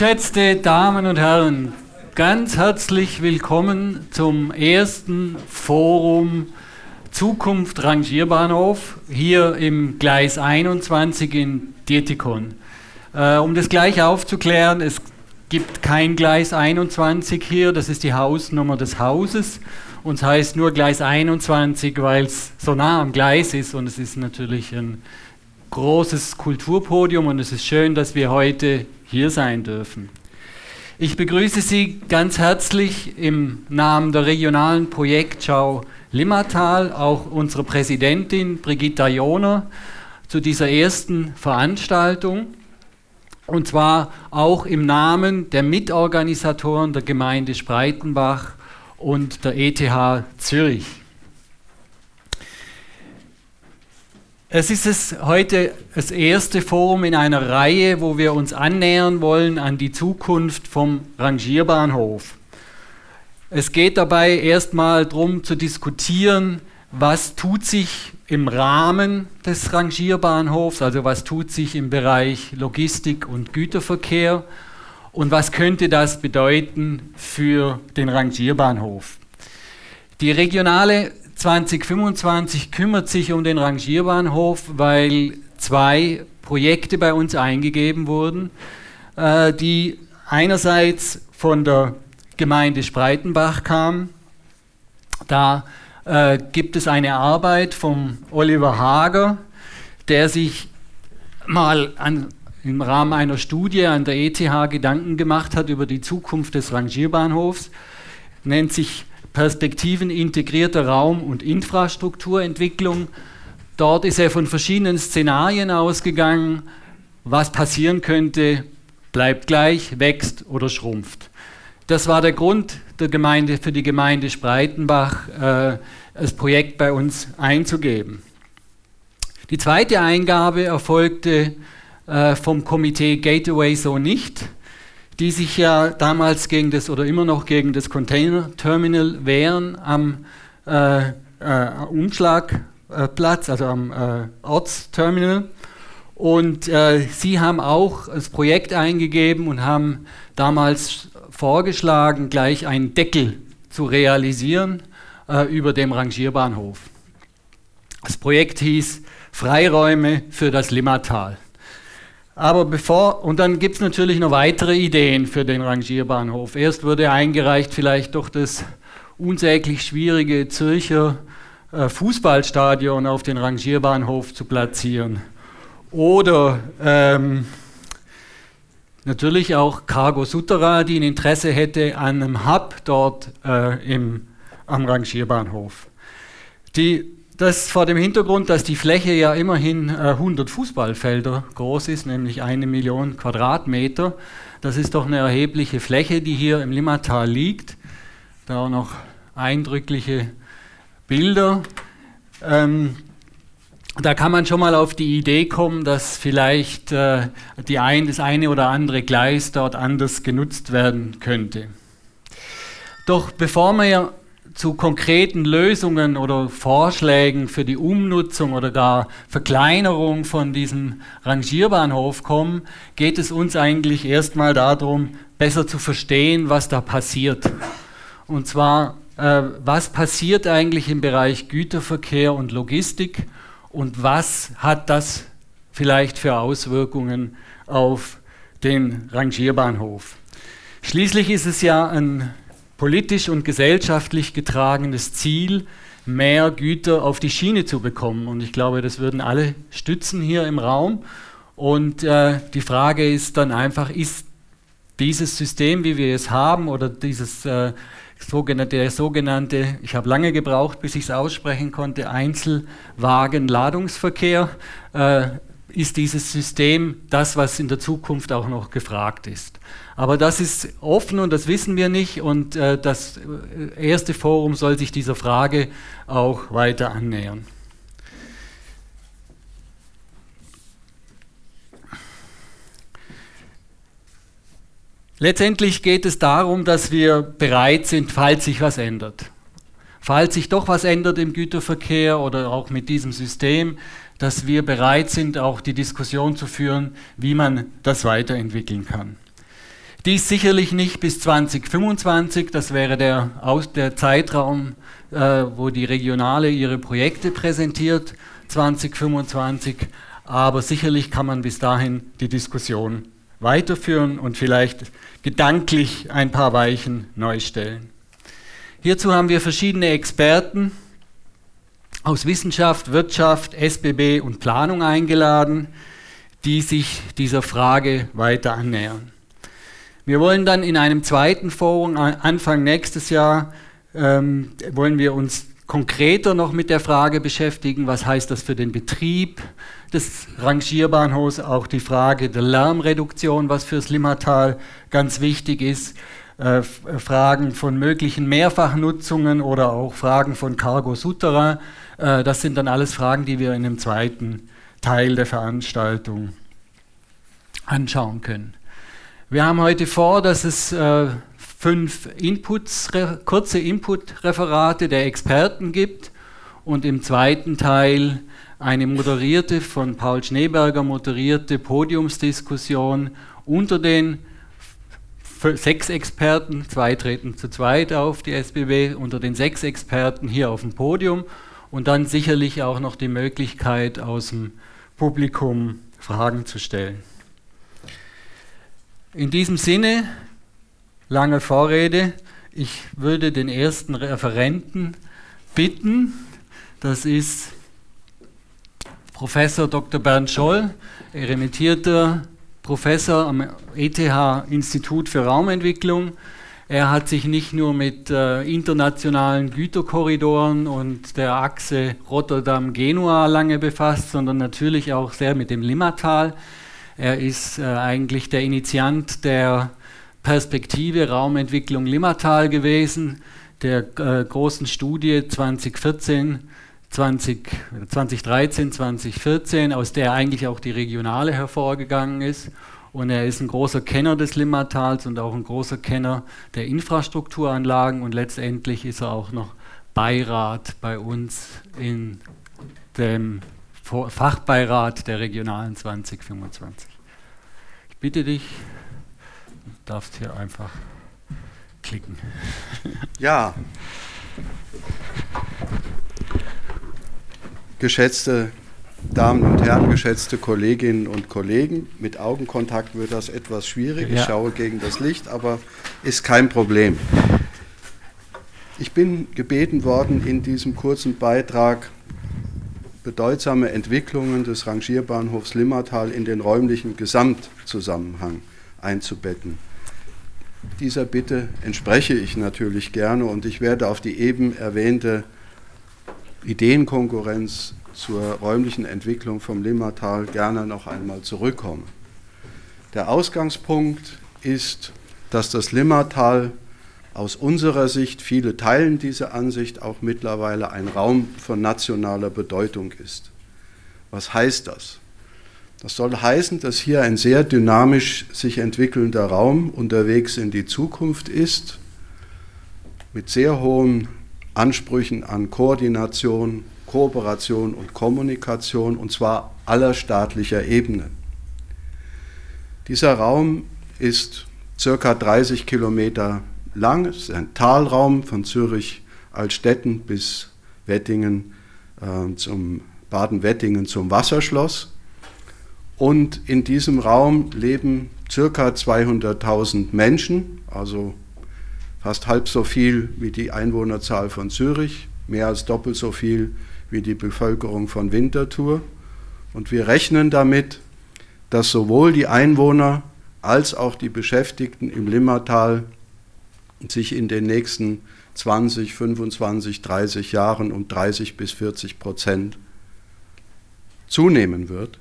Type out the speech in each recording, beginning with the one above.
Geschätzte Damen und Herren, ganz herzlich willkommen zum ersten Forum Zukunft Rangierbahnhof hier im Gleis 21 in Dietikon. Äh, um das gleich aufzuklären, es gibt kein Gleis 21 hier, das ist die Hausnummer des Hauses. Und es heißt nur Gleis 21, weil es so nah am Gleis ist und es ist natürlich ein großes Kulturpodium und es ist schön, dass wir heute hier sein dürfen. Ich begrüße Sie ganz herzlich im Namen der regionalen Projektschau Limmatal, auch unsere Präsidentin Brigitta Joner, zu dieser ersten Veranstaltung. Und zwar auch im Namen der Mitorganisatoren der Gemeinde Spreitenbach und der ETH Zürich. Es ist es heute das erste Forum in einer Reihe, wo wir uns annähern wollen an die Zukunft vom Rangierbahnhof. Es geht dabei erstmal darum zu diskutieren, was tut sich im Rahmen des Rangierbahnhofs, also was tut sich im Bereich Logistik und Güterverkehr und was könnte das bedeuten für den Rangierbahnhof. Die regionale 2025 kümmert sich um den Rangierbahnhof, weil zwei Projekte bei uns eingegeben wurden, äh, die einerseits von der Gemeinde Spreitenbach kamen. Da äh, gibt es eine Arbeit vom Oliver Hager, der sich mal an, im Rahmen einer Studie an der ETH Gedanken gemacht hat über die Zukunft des Rangierbahnhofs, nennt sich Perspektiven integrierter Raum- und Infrastrukturentwicklung. Dort ist er von verschiedenen Szenarien ausgegangen, was passieren könnte, bleibt gleich, wächst oder schrumpft. Das war der Grund der Gemeinde, für die Gemeinde Spreitenbach, äh, das Projekt bei uns einzugeben. Die zweite Eingabe erfolgte äh, vom Komitee Gateway so nicht die sich ja damals gegen das oder immer noch gegen das Container-Terminal wehren am äh, äh, Umschlagplatz, also am äh, Ortsterminal. Und äh, sie haben auch das Projekt eingegeben und haben damals vorgeschlagen, gleich einen Deckel zu realisieren äh, über dem Rangierbahnhof. Das Projekt hieß Freiräume für das Limmatal. Aber bevor, und dann gibt es natürlich noch weitere Ideen für den Rangierbahnhof. Erst wurde eingereicht, vielleicht doch das unsäglich schwierige Zürcher äh, Fußballstadion auf den Rangierbahnhof zu platzieren. Oder ähm, natürlich auch Cargo Sutera, die ein Interesse hätte an einem Hub dort äh, im, am Rangierbahnhof. Die das vor dem Hintergrund, dass die Fläche ja immerhin äh, 100 Fußballfelder groß ist, nämlich eine Million Quadratmeter. Das ist doch eine erhebliche Fläche, die hier im Limmatal liegt. Da auch noch eindrückliche Bilder. Ähm, da kann man schon mal auf die Idee kommen, dass vielleicht äh, ein, das eine oder andere Gleis dort anders genutzt werden könnte. Doch bevor wir zu konkreten Lösungen oder Vorschlägen für die Umnutzung oder gar Verkleinerung von diesem Rangierbahnhof kommen, geht es uns eigentlich erstmal darum, besser zu verstehen, was da passiert. Und zwar, äh, was passiert eigentlich im Bereich Güterverkehr und Logistik und was hat das vielleicht für Auswirkungen auf den Rangierbahnhof. Schließlich ist es ja ein politisch und gesellschaftlich getragenes Ziel, mehr Güter auf die Schiene zu bekommen. Und ich glaube, das würden alle stützen hier im Raum. Und äh, die Frage ist dann einfach, ist dieses System, wie wir es haben, oder dieses äh, sogenannte, der sogenannte, ich habe lange gebraucht, bis ich es aussprechen konnte, Einzelwagen-Ladungsverkehr, äh, ist dieses System das, was in der Zukunft auch noch gefragt ist. Aber das ist offen und das wissen wir nicht und äh, das äh, erste Forum soll sich dieser Frage auch weiter annähern. Letztendlich geht es darum, dass wir bereit sind, falls sich was ändert. Falls sich doch was ändert im Güterverkehr oder auch mit diesem System, dass wir bereit sind, auch die Diskussion zu führen, wie man das weiterentwickeln kann. Dies sicherlich nicht bis 2025, das wäre der, Aus der Zeitraum, äh, wo die Regionale ihre Projekte präsentiert, 2025, aber sicherlich kann man bis dahin die Diskussion weiterführen und vielleicht gedanklich ein paar Weichen neu stellen. Hierzu haben wir verschiedene Experten aus Wissenschaft, Wirtschaft, SBB und Planung eingeladen, die sich dieser Frage weiter annähern. Wir wollen dann in einem zweiten Forum Anfang nächstes Jahr ähm, wollen wir uns konkreter noch mit der Frage beschäftigen, was heißt das für den Betrieb des Rangierbahnhofs, auch die Frage der Lärmreduktion, was fürs Limmatal ganz wichtig ist, äh, Fragen von möglichen Mehrfachnutzungen oder auch Fragen von Cargo Souterrain. Äh, das sind dann alles Fragen, die wir in dem zweiten Teil der Veranstaltung anschauen können. Wir haben heute vor, dass es äh, fünf Inputs, kurze Input-Referate der Experten gibt und im zweiten Teil eine moderierte, von Paul Schneeberger moderierte Podiumsdiskussion unter den sechs Experten, zwei treten zu zweit auf die SBB, unter den sechs Experten hier auf dem Podium und dann sicherlich auch noch die Möglichkeit aus dem Publikum Fragen zu stellen. In diesem Sinne, lange Vorrede, ich würde den ersten Referenten bitten, das ist Professor Dr. Bernd Scholl, eremitierter Professor am ETH-Institut für Raumentwicklung. Er hat sich nicht nur mit äh, internationalen Güterkorridoren und der Achse Rotterdam-Genua lange befasst, sondern natürlich auch sehr mit dem Limmatal. Er ist äh, eigentlich der Initiant der Perspektive Raumentwicklung Limmatal gewesen, der äh, großen Studie 2014 20, 2013, 2014, aus der eigentlich auch die Regionale hervorgegangen ist. Und er ist ein großer Kenner des Limmatals und auch ein großer Kenner der Infrastrukturanlagen und letztendlich ist er auch noch Beirat bei uns in dem Fachbeirat der Regionalen 2025. Ich bitte dich, du darfst hier einfach klicken. Ja, Geschätzte Damen und Herren, geschätzte Kolleginnen und Kollegen, mit Augenkontakt wird das etwas schwierig. Ich schaue gegen das Licht, aber ist kein Problem. Ich bin gebeten worden, in diesem kurzen Beitrag bedeutsame Entwicklungen des Rangierbahnhofs Limmatal in den räumlichen Gesamtzusammenhang einzubetten. Dieser Bitte entspreche ich natürlich gerne und ich werde auf die eben erwähnte Ideenkonkurrenz zur räumlichen Entwicklung vom Limmatal gerne noch einmal zurückkommen. Der Ausgangspunkt ist, dass das Limmatal aus unserer Sicht, viele teilen diese Ansicht, auch mittlerweile ein Raum von nationaler Bedeutung ist. Was heißt das? Das soll heißen, dass hier ein sehr dynamisch sich entwickelnder Raum unterwegs in die Zukunft ist, mit sehr hohen Ansprüchen an Koordination, Kooperation und Kommunikation, und zwar aller staatlicher Ebene. Dieser Raum ist circa 30 Kilometer lang, es ist ein Talraum von Zürich Altstetten bis Wettingen äh, zum Baden-Wettingen zum Wasserschloss. Und in diesem Raum leben circa 200.000 Menschen, also fast halb so viel wie die Einwohnerzahl von Zürich, mehr als doppelt so viel wie die Bevölkerung von Winterthur. Und wir rechnen damit, dass sowohl die Einwohner als auch die Beschäftigten im Limmatal sich in den nächsten 20, 25, 30 Jahren um 30 bis 40 Prozent zunehmen wird.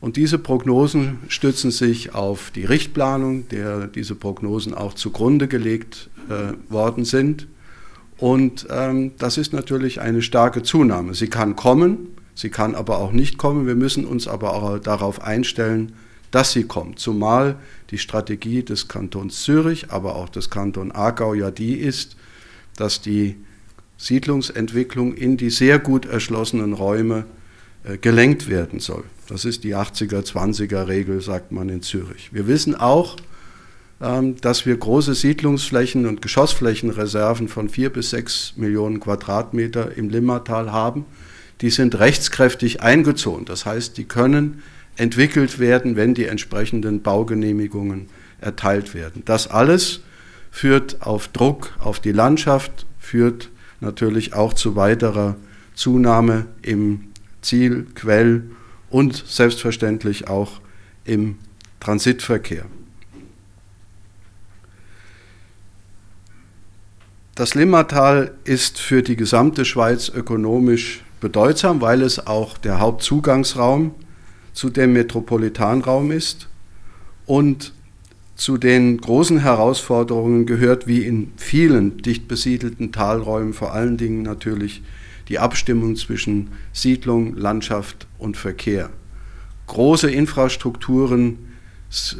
Und diese Prognosen stützen sich auf die Richtplanung, der diese Prognosen auch zugrunde gelegt äh, worden sind. Und ähm, das ist natürlich eine starke Zunahme. Sie kann kommen, sie kann aber auch nicht kommen. Wir müssen uns aber auch darauf einstellen, dass sie kommt. Zumal die Strategie des Kantons Zürich, aber auch des Kantons Aargau ja die ist, dass die Siedlungsentwicklung in die sehr gut erschlossenen Räume äh, gelenkt werden soll. Das ist die 80er-20er-Regel, sagt man in Zürich. Wir wissen auch, ähm, dass wir große Siedlungsflächen und Geschossflächenreserven von vier bis sechs Millionen Quadratmeter im Limmatal haben. Die sind rechtskräftig eingezogen. Das heißt, die können entwickelt werden, wenn die entsprechenden Baugenehmigungen erteilt werden. Das alles führt auf Druck auf die Landschaft, führt natürlich auch zu weiterer Zunahme im Ziel, Quell und selbstverständlich auch im Transitverkehr. Das Limmatal ist für die gesamte Schweiz ökonomisch bedeutsam, weil es auch der Hauptzugangsraum zu dem Metropolitanraum ist und zu den großen Herausforderungen gehört, wie in vielen dicht besiedelten Talräumen, vor allen Dingen natürlich die Abstimmung zwischen Siedlung, Landschaft und Verkehr. Große Infrastrukturen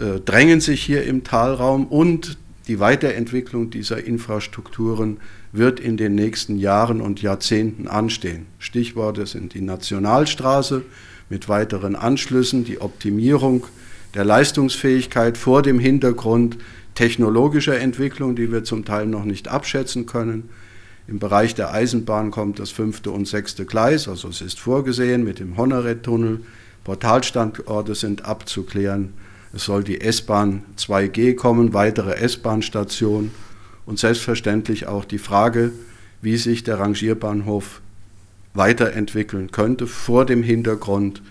äh, drängen sich hier im Talraum und die Weiterentwicklung dieser Infrastrukturen wird in den nächsten Jahren und Jahrzehnten anstehen. Stichworte sind die Nationalstraße mit weiteren Anschlüssen, die Optimierung der Leistungsfähigkeit vor dem Hintergrund technologischer Entwicklung, die wir zum Teil noch nicht abschätzen können. Im Bereich der Eisenbahn kommt das fünfte und sechste Gleis, also es ist vorgesehen mit dem Honoret-Tunnel. Portalstandorte sind abzuklären. Es soll die S-Bahn 2G kommen, weitere S-Bahn-Stationen und selbstverständlich auch die Frage, wie sich der Rangierbahnhof weiterentwickeln könnte vor dem Hintergrund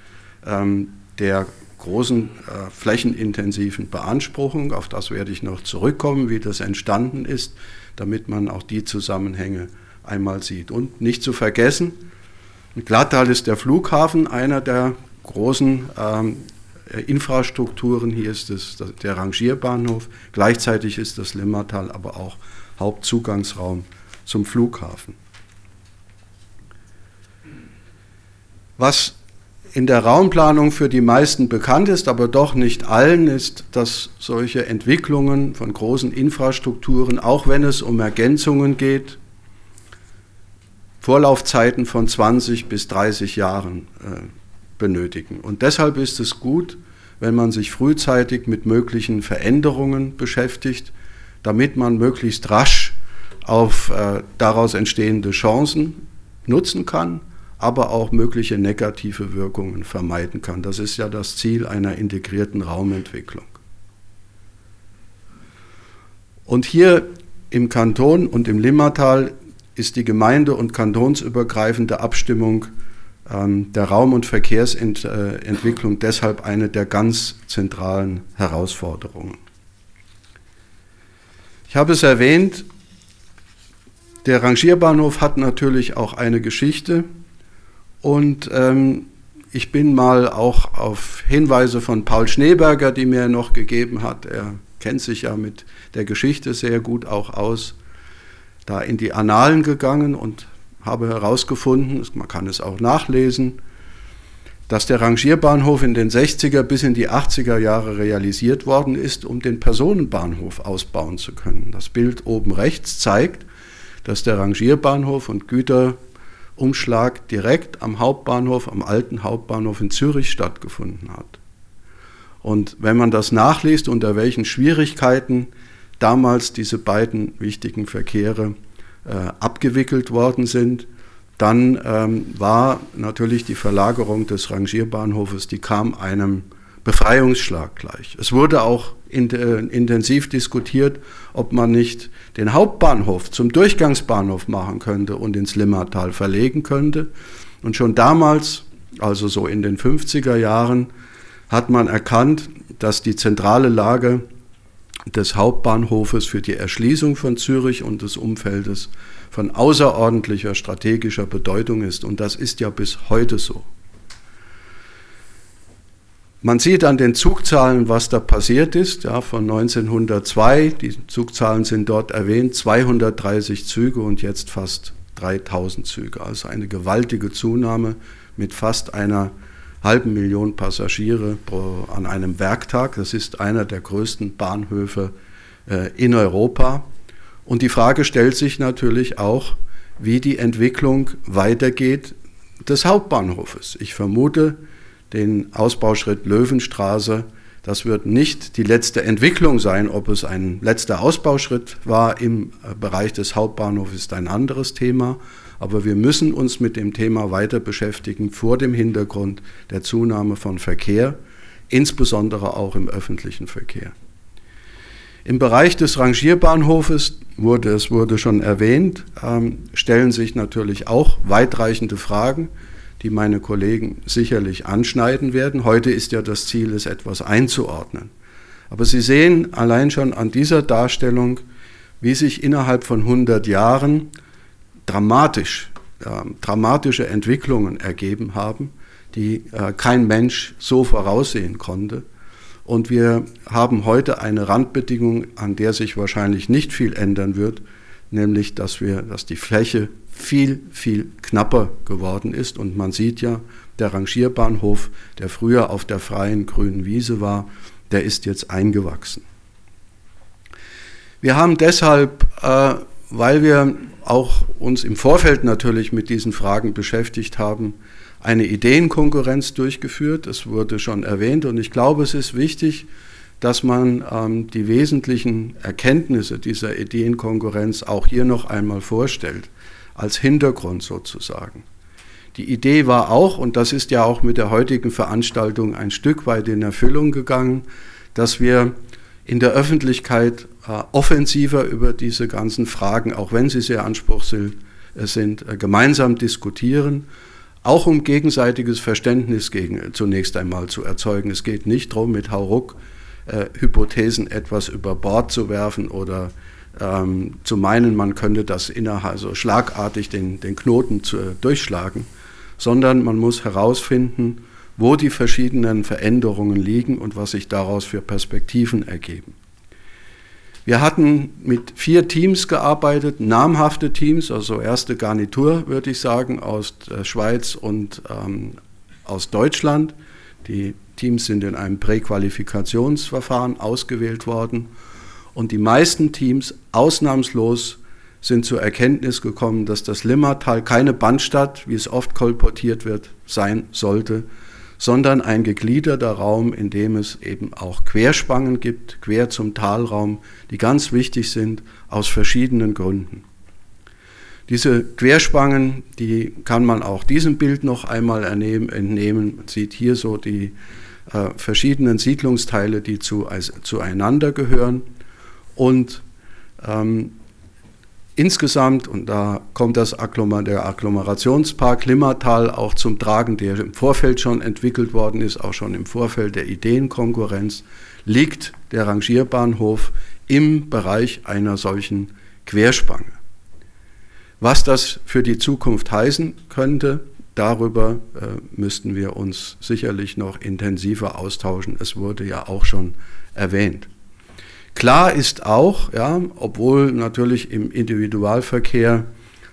ähm, der großen äh, flächenintensiven Beanspruchung. Auf das werde ich noch zurückkommen, wie das entstanden ist, damit man auch die Zusammenhänge einmal sieht. Und nicht zu vergessen, in Glattal ist der Flughafen einer der großen ähm, äh, Infrastrukturen. Hier ist es der Rangierbahnhof. Gleichzeitig ist das Limmatal aber auch Hauptzugangsraum zum Flughafen. Was in der Raumplanung für die meisten bekannt ist, aber doch nicht allen, ist, dass solche Entwicklungen von großen Infrastrukturen, auch wenn es um Ergänzungen geht, Vorlaufzeiten von 20 bis 30 Jahren äh, benötigen. Und deshalb ist es gut, wenn man sich frühzeitig mit möglichen Veränderungen beschäftigt, damit man möglichst rasch auf äh, daraus entstehende Chancen nutzen kann, aber auch mögliche negative Wirkungen vermeiden kann. Das ist ja das Ziel einer integrierten Raumentwicklung. Und hier im Kanton und im Limmatal ist die gemeinde- und kantonsübergreifende Abstimmung ähm, der Raum- und Verkehrsentwicklung deshalb eine der ganz zentralen Herausforderungen. Ich habe es erwähnt, der Rangierbahnhof hat natürlich auch eine Geschichte und ähm, ich bin mal auch auf Hinweise von Paul Schneeberger, die mir noch gegeben hat, er kennt sich ja mit der Geschichte sehr gut auch aus, da in die Annalen gegangen und habe herausgefunden, man kann es auch nachlesen, dass der Rangierbahnhof in den 60er bis in die 80er Jahre realisiert worden ist, um den Personenbahnhof ausbauen zu können. Das Bild oben rechts zeigt, dass der Rangierbahnhof und Güterumschlag direkt am Hauptbahnhof, am alten Hauptbahnhof in Zürich stattgefunden hat. Und wenn man das nachliest, unter welchen Schwierigkeiten damals diese beiden wichtigen Verkehre äh, abgewickelt worden sind. Dann ähm, war natürlich die Verlagerung des Rangierbahnhofes, die kam einem Befreiungsschlag gleich. Es wurde auch in, äh, intensiv diskutiert, ob man nicht den Hauptbahnhof zum Durchgangsbahnhof machen könnte und ins Limmatal verlegen könnte. Und schon damals, also so in den 50er Jahren, hat man erkannt, dass die zentrale Lage des Hauptbahnhofes für die Erschließung von Zürich und des Umfeldes von außerordentlicher strategischer Bedeutung ist. Und das ist ja bis heute so. Man sieht an den Zugzahlen, was da passiert ist, ja, von 1902, die Zugzahlen sind dort erwähnt, 230 Züge und jetzt fast 3000 Züge. Also eine gewaltige Zunahme mit fast einer halben Million Passagiere pro, an einem Werktag. Das ist einer der größten Bahnhöfe äh, in Europa. Und die Frage stellt sich natürlich auch, wie die Entwicklung weitergeht des Hauptbahnhofes. Ich vermute, den Ausbauschritt Löwenstraße Das wird nicht die letzte Entwicklung sein. Ob es ein letzter Ausbauschritt war im äh, Bereich des Hauptbahnhofs, ist ein anderes Thema. Aber wir müssen uns mit dem Thema weiter beschäftigen vor dem Hintergrund der Zunahme von Verkehr, insbesondere auch im öffentlichen Verkehr. Im Bereich des Rangierbahnhofes wurde, es wurde schon erwähnt, ähm, stellen sich natürlich auch weitreichende Fragen die meine Kollegen sicherlich anschneiden werden. Heute ist ja das Ziel, es etwas einzuordnen. Aber Sie sehen allein schon an dieser Darstellung, wie sich innerhalb von 100 Jahren dramatisch, äh, dramatische Entwicklungen ergeben haben, die äh, kein Mensch so voraussehen konnte. Und wir haben heute eine Randbedingung, an der sich wahrscheinlich nicht viel ändern wird, nämlich dass wir, dass die Fläche viel, viel knapper geworden ist. Und man sieht ja, der Rangierbahnhof, der früher auf der freien grünen Wiese war, der ist jetzt eingewachsen. Wir haben deshalb, äh, weil wir auch uns im Vorfeld natürlich mit diesen Fragen beschäftigt haben, eine Ideenkonkurrenz durchgeführt. Es wurde schon erwähnt und ich glaube, es ist wichtig, dass man ähm, die wesentlichen Erkenntnisse dieser Ideenkonkurrenz auch hier noch einmal vorstellt als Hintergrund sozusagen. Die Idee war auch, und das ist ja auch mit der heutigen Veranstaltung ein Stück weit in Erfüllung gegangen, dass wir in der Öffentlichkeit äh, offensiver über diese ganzen Fragen, auch wenn sie sehr anspruchsvoll äh, sind, äh, gemeinsam diskutieren, auch um gegenseitiges Verständnis gegen, zunächst einmal zu erzeugen. Es geht nicht darum, mit Hauruck äh, Hypothesen etwas über Bord zu werfen oder ähm, zu meinen, man könnte das innerhalb, also schlagartig den, den Knoten zu, äh, durchschlagen, sondern man muss herausfinden, wo die verschiedenen Veränderungen liegen und was sich daraus für Perspektiven ergeben. Wir hatten mit vier Teams gearbeitet, namhafte Teams, also erste Garnitur, würde ich sagen, aus der Schweiz und ähm, aus Deutschland. Die Teams sind in einem Präqualifikationsverfahren ausgewählt worden und die meisten Teams ausnahmslos sind zur Erkenntnis gekommen, dass das Limmatal keine Bandstadt, wie es oft kolportiert wird, sein sollte, sondern ein gegliederter Raum, in dem es eben auch Querspangen gibt, quer zum Talraum, die ganz wichtig sind aus verschiedenen Gründen. Diese Querspangen, die kann man auch diesem Bild noch einmal entnehmen. Man sieht hier so die äh, verschiedenen Siedlungsteile, die zu, also, zueinander gehören. Und ähm, insgesamt, und da kommt das Agglomer der Agglomerationspark Limmertal auch zum Tragen, der im Vorfeld schon entwickelt worden ist, auch schon im Vorfeld der Ideenkonkurrenz, liegt der Rangierbahnhof im Bereich einer solchen Querspange. Was das für die Zukunft heißen könnte, darüber äh, müssten wir uns sicherlich noch intensiver austauschen. Es wurde ja auch schon erwähnt. Klar ist auch, ja, obwohl natürlich im Individualverkehr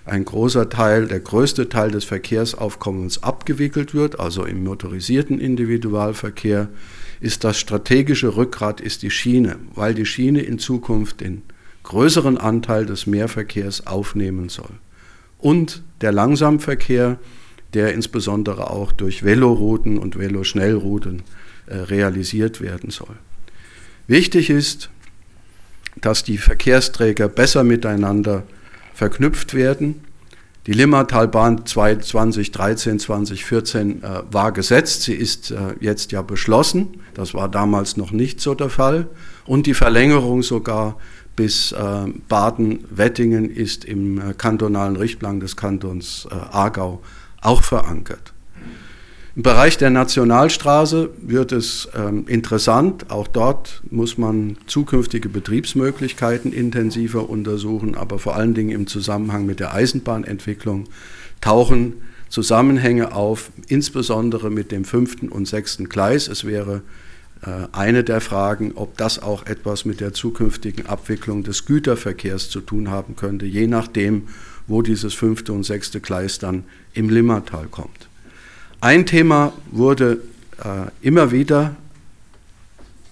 ein großer Teil, der größte Teil des Verkehrsaufkommens abgewickelt wird, also im motorisierten Individualverkehr, ist das strategische Rückgrat ist die Schiene, weil die Schiene in Zukunft den größeren Anteil des Mehrverkehrs aufnehmen soll. Und der Langsamverkehr, der insbesondere auch durch Velorouten und Veloschnellrouten äh, realisiert werden soll. Wichtig ist, dass die Verkehrsträger besser miteinander verknüpft werden. Die Limmatalbahn 2013, 2014 äh, war gesetzt, sie ist äh, jetzt ja beschlossen, das war damals noch nicht so der Fall. Und die Verlängerung sogar bis äh, Baden-Wettingen ist im äh, kantonalen Richtplan des Kantons äh, Aargau auch verankert. Im Bereich der Nationalstraße wird es ähm, interessant. Auch dort muss man zukünftige Betriebsmöglichkeiten intensiver untersuchen, aber vor allen Dingen im Zusammenhang mit der Eisenbahnentwicklung tauchen Zusammenhänge auf, insbesondere mit dem fünften und sechsten Gleis. Es wäre äh, eine der Fragen, ob das auch etwas mit der zukünftigen Abwicklung des Güterverkehrs zu tun haben könnte, je nachdem, wo dieses fünfte und sechste Gleis dann im Limmatal kommt. Ein Thema wurde äh, immer wieder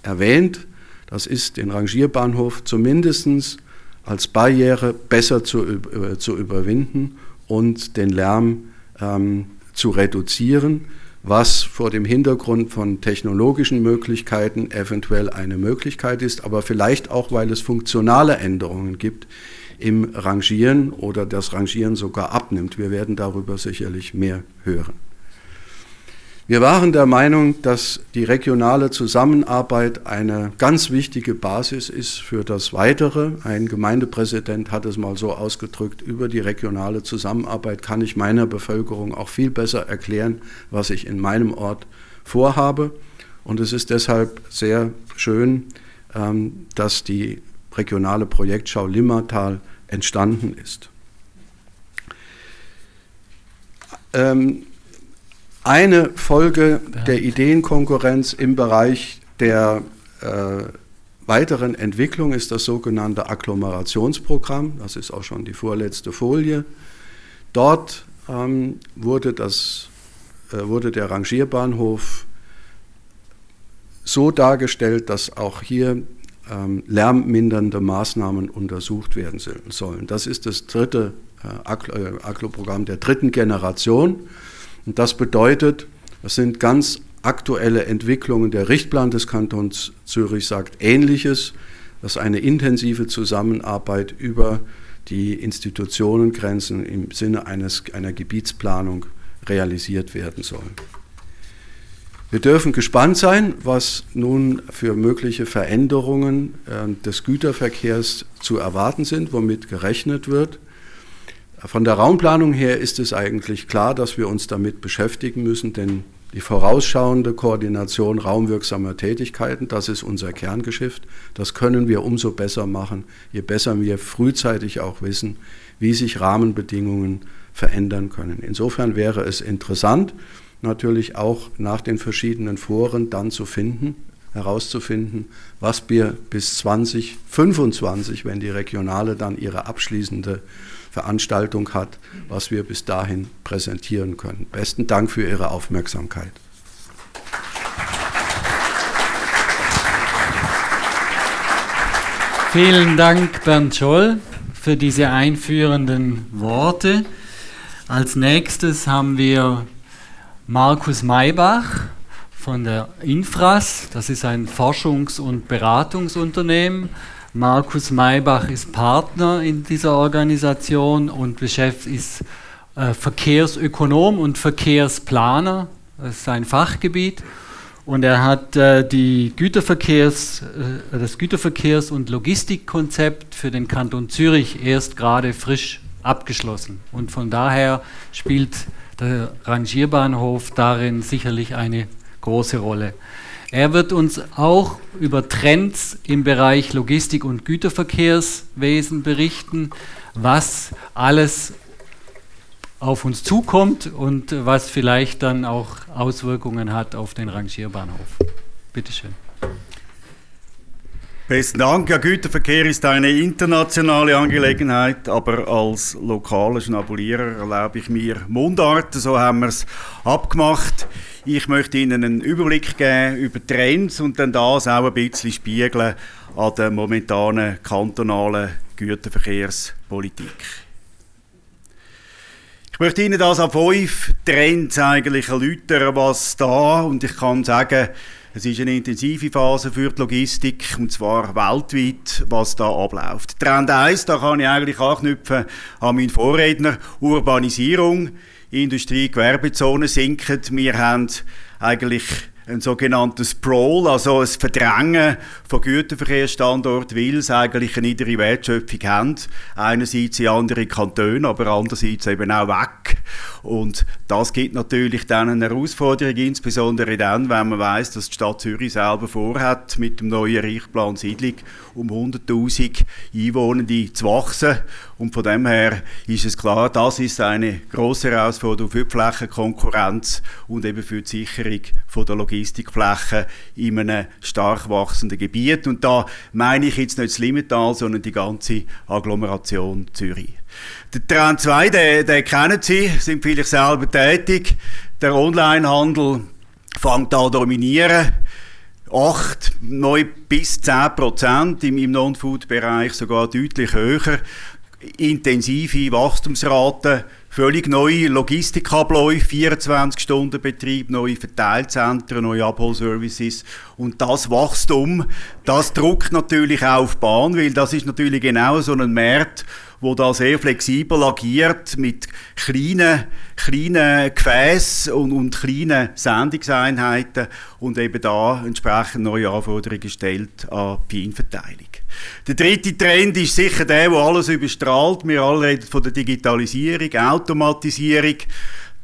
erwähnt, das ist den Rangierbahnhof zumindest als Barriere besser zu, äh, zu überwinden und den Lärm ähm, zu reduzieren, was vor dem Hintergrund von technologischen Möglichkeiten eventuell eine Möglichkeit ist, aber vielleicht auch, weil es funktionale Änderungen gibt im Rangieren oder das Rangieren sogar abnimmt. Wir werden darüber sicherlich mehr hören. Wir waren der Meinung, dass die regionale Zusammenarbeit eine ganz wichtige Basis ist für das Weitere. Ein Gemeindepräsident hat es mal so ausgedrückt, über die regionale Zusammenarbeit kann ich meiner Bevölkerung auch viel besser erklären, was ich in meinem Ort vorhabe. Und es ist deshalb sehr schön, ähm, dass die regionale Projektschau Limmertal entstanden ist. Ähm, eine Folge der Ideenkonkurrenz im Bereich der äh, weiteren Entwicklung ist das sogenannte Agglomerationsprogramm. Das ist auch schon die vorletzte Folie. Dort ähm, wurde, das, äh, wurde der Rangierbahnhof so dargestellt, dass auch hier ähm, lärmmindernde Maßnahmen untersucht werden sollen. Das ist das dritte äh, Aglo-Programm der dritten Generation. Und das bedeutet, es sind ganz aktuelle Entwicklungen. Der Richtplan des Kantons Zürich sagt Ähnliches, dass eine intensive Zusammenarbeit über die Institutionengrenzen im Sinne eines, einer Gebietsplanung realisiert werden soll. Wir dürfen gespannt sein, was nun für mögliche Veränderungen äh, des Güterverkehrs zu erwarten sind, womit gerechnet wird. Von der Raumplanung her ist es eigentlich klar, dass wir uns damit beschäftigen müssen, denn die vorausschauende Koordination raumwirksamer Tätigkeiten, das ist unser Kerngeschäft. Das können wir umso besser machen, je besser wir frühzeitig auch wissen, wie sich Rahmenbedingungen verändern können. Insofern wäre es interessant, natürlich auch nach den verschiedenen Foren dann zu finden, herauszufinden, was wir bis 2025, wenn die Regionale dann ihre abschließende Veranstaltung hat, was wir bis dahin präsentieren können. Besten Dank für Ihre Aufmerksamkeit. Vielen Dank, Bernd Scholl, für diese einführenden Worte. Als nächstes haben wir Markus Maybach von der Infras. Das ist ein Forschungs- und Beratungsunternehmen Markus Maybach ist Partner in dieser Organisation und ist äh, Verkehrsökonom und Verkehrsplaner. Das ist sein Fachgebiet. Und er hat äh, Güterverkehrs, äh, das Güterverkehrs- und Logistikkonzept für den Kanton Zürich erst gerade frisch abgeschlossen. Und von daher spielt der Rangierbahnhof darin sicherlich eine große Rolle. Er wird uns auch über Trends im Bereich Logistik und Güterverkehrswesen berichten, was alles auf uns zukommt und was vielleicht dann auch Auswirkungen hat auf den Rangierbahnhof. Bitte schön. Besten Dank. Ja, Güterverkehr ist eine internationale Angelegenheit, aber als lokaler Schnabulierer erlaube ich mir Mundart. So haben wir es abgemacht. Ich möchte Ihnen einen Überblick geben über Trends und dann das auch ein bisschen spiegeln an der momentanen kantonalen Güterverkehrspolitik. Ich möchte Ihnen das an fünf Trends eigentlich erläutern, was da und ich kann sagen, es ist eine intensive Phase für die Logistik, und zwar weltweit, was da abläuft. Trend 1, da kann ich eigentlich anknüpfen an meinen Vorredner, Urbanisierung. Industrie, Gewerbezonen sinken. Wir haben eigentlich ein sogenanntes Sprawl, also ein Verdrängen von Güterverkehrsstandorten, weil sie eigentlich eine niedere Wertschöpfung haben. Einerseits in andere Kantone, aber andererseits eben auch weg. Und das gibt natürlich dann eine Herausforderung, insbesondere dann, wenn man weiß, dass die Stadt Zürich selber vorhat, mit dem neuen Richtplan Siedlung um 100.000 Einwohnende zu wachsen. Und von dem her ist es klar, das ist eine große Herausforderung für die Flächenkonkurrenz und eben für die Sicherung von der Logistikflächen in einem stark wachsenden Gebiet. Und da meine ich jetzt nicht das Limmental, sondern die ganze Agglomeration Zürich. Der Trend 2, den, den kennen Sie, sind vielleicht selber tätig. Der Onlinehandel fängt an dominieren. 8, 9 bis 10 Prozent, im, im Non-Food-Bereich sogar deutlich höher. Intensive Wachstumsraten völlig neue Logistikabläufe, 24-Stunden-Betrieb, neue Verteilzentren, neue Abholservices. Und das Wachstum, das druckt natürlich auch auf Bahn, weil das ist natürlich genau so ein Markt, wo da sehr flexibel agiert mit kleinen, kleinen Gefäßen und, und kleinen Sendungseinheiten und eben da entsprechend neue Anforderungen stellt an die Pinverteilung. Der dritte Trend ist sicher der, der alles überstrahlt. Wir alle reden von der Digitalisierung, Automatisierung.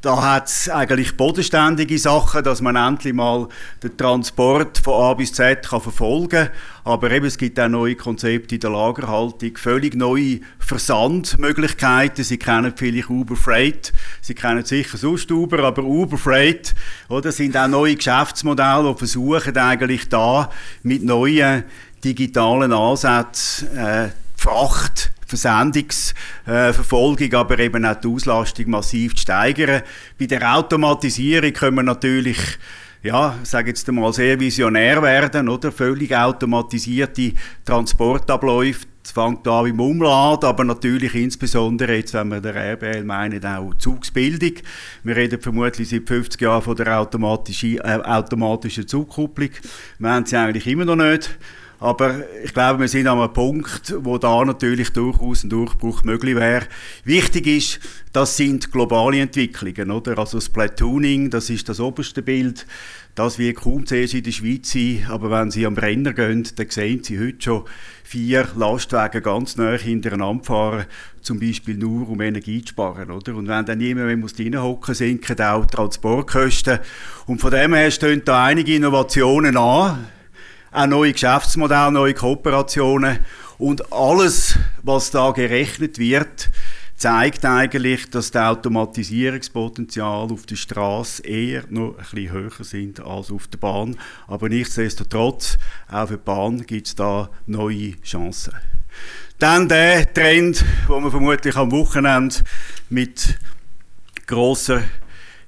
Da hat es eigentlich bodenständige Sachen, dass man endlich mal den Transport von A bis Z kann verfolgen kann. Aber eben, es gibt auch neue Konzepte in der Lagerhaltung, völlig neue Versandmöglichkeiten. Sie kennen vielleicht Uber Freight, Sie kennen sicher sonst Uber, aber Uber Freight, oder, sind auch neue Geschäftsmodelle, die versuchen eigentlich da mit neuen digitalen Ansätzen äh, Fracht Versendungsverfolgung, äh, aber eben auch die Auslastung massiv zu steigern. Bei der Automatisierung können wir natürlich ja, sage jetzt einmal, sehr visionär werden, oder? Völlig automatisierte Transportabläufe. Es fängt an beim Umladen, aber natürlich insbesondere jetzt, wenn wir der RBL meinen, auch Zugsbildung. Wir reden vermutlich seit 50 Jahren von der automatischen, äh, automatischen Zugkupplung. Wir haben sie eigentlich immer noch nicht. Aber ich glaube, wir sind an einem Punkt, wo da natürlich durchaus ein Durchbruch möglich wäre. Wichtig ist, das sind globale Entwicklungen, oder? Also das Platooning, das ist das oberste Bild. Das wird kaum zuerst in der Schweiz sein, aber wenn Sie am Brenner gehen, dann sehen Sie heute schon vier Lastwagen ganz nah hintereinander fahren, zum Beispiel nur um Energie zu sparen. Oder? Und wenn dann niemand mehr muss reinhocken sinken auch Transportkosten. Und von dem her stehen da einige Innovationen an auch neue Geschäftsmodelle, neue Kooperationen und alles, was da gerechnet wird, zeigt eigentlich, dass das Automatisierungspotenzial auf der Straße eher noch ein bisschen höher sind als auf der Bahn. Aber nichtsdestotrotz, auch für die Bahn gibt es da neue Chancen. Dann der Trend, wo man vermutlich am Wochenende mit grosser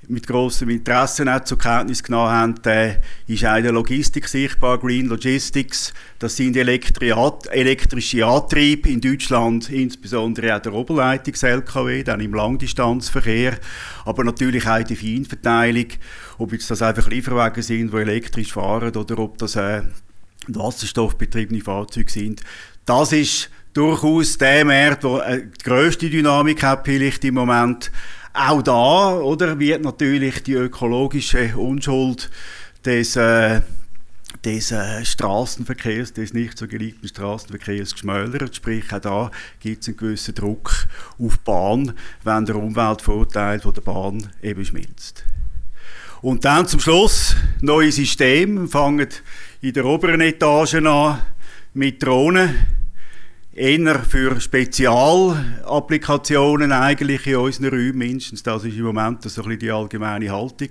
mit grossem Interesse auch zur Kenntnis genommen haben, äh, ist auch in der Logistik sichtbar, Green Logistics. Das sind elektrische Antriebe in Deutschland, insbesondere auch der Oberleitungs-LKW, dann im Langdistanzverkehr, aber natürlich auch die Feinverteilung, ob jetzt das einfach Lieferwagen sind, die elektrisch fahren oder ob das äh, wasserstoffbetriebene Fahrzeuge sind. Das ist durchaus der Markt, der äh, die grösste Dynamik hat vielleicht im Moment auch da oder, wird natürlich die ökologische Unschuld des, äh, des äh, Straßenverkehrs, des nicht so geliebten Straßenverkehrs geschmälert. Sprich, auch da gibt es einen gewissen Druck auf die Bahn, wenn der Umweltvorteil von der Bahn eben schmilzt. Und dann zum Schluss, neue System, fangen in der oberen Etage an mit Drohnen eher für Spezialapplikationen eigentlich in unseren Räumen mindestens. Das ist im Moment so ein bisschen die allgemeine Haltung.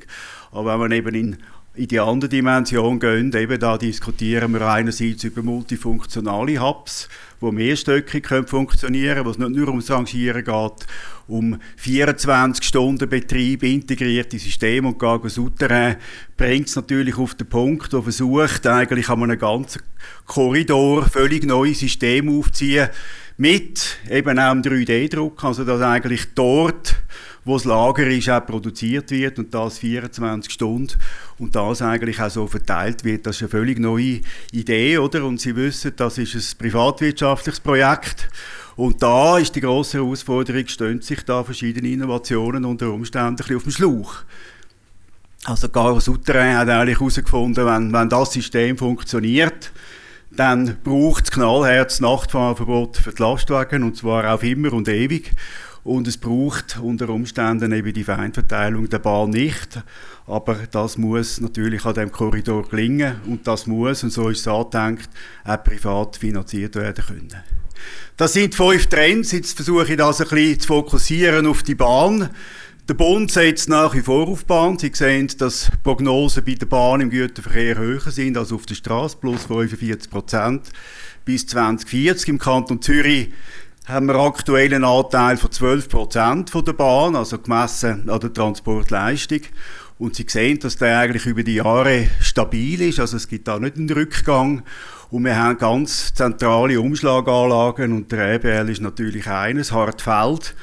Aber wenn man eben in in die andere Dimension gehen, eben da diskutieren wir einerseits über multifunktionale Hubs, wo mehrstöckig funktionieren können, wo es nicht nur ums Rangieren geht, um 24-Stunden-Betrieb, integrierte Systeme und Gago Souterrain, bringt es natürlich auf den Punkt, wo versucht, eigentlich an einem ganzen Korridor völlig neue Systeme aufzuziehen, mit eben auch einem 3D-Druck, also dass eigentlich dort wo das Lager ist, auch produziert wird und das 24 Stunden und das eigentlich auch so verteilt wird. Das ist eine völlig neue Idee, oder? Und Sie wissen, das ist ein privatwirtschaftliches Projekt und da ist die große Herausforderung, stehen sich da verschiedene Innovationen unter Umständen ein bisschen auf dem Schlauch. Also Garo Souterrain hat eigentlich herausgefunden, wenn, wenn das System funktioniert, dann braucht es knallherz Nachtfahrverbot für die Lastwagen und zwar auf immer und ewig. Und es braucht unter Umständen eben die Feinverteilung der Bahn nicht. Aber das muss natürlich an dem Korridor gelingen und das muss, und so ist es angedenkt, auch privat finanziert werden können. Das sind fünf Trends. Jetzt versuche ich das ein bisschen zu fokussieren auf die Bahn. Der Bund setzt nach wie vor auf die Bahn. Sie sehen, dass Prognosen bei der Bahn im Güterverkehr höher sind als auf der Straße, plus 45 Prozent bis 2040. Im Kanton Zürich haben wir aktuell einen Anteil von 12 Prozent der Bahn, also gemessen an der Transportleistung. Und Sie sehen, dass der eigentlich über die Jahre stabil ist, also es gibt da nicht einen Rückgang. Und wir haben ganz zentrale Umschlaganlagen und der EBL ist natürlich eines, Hartfeld.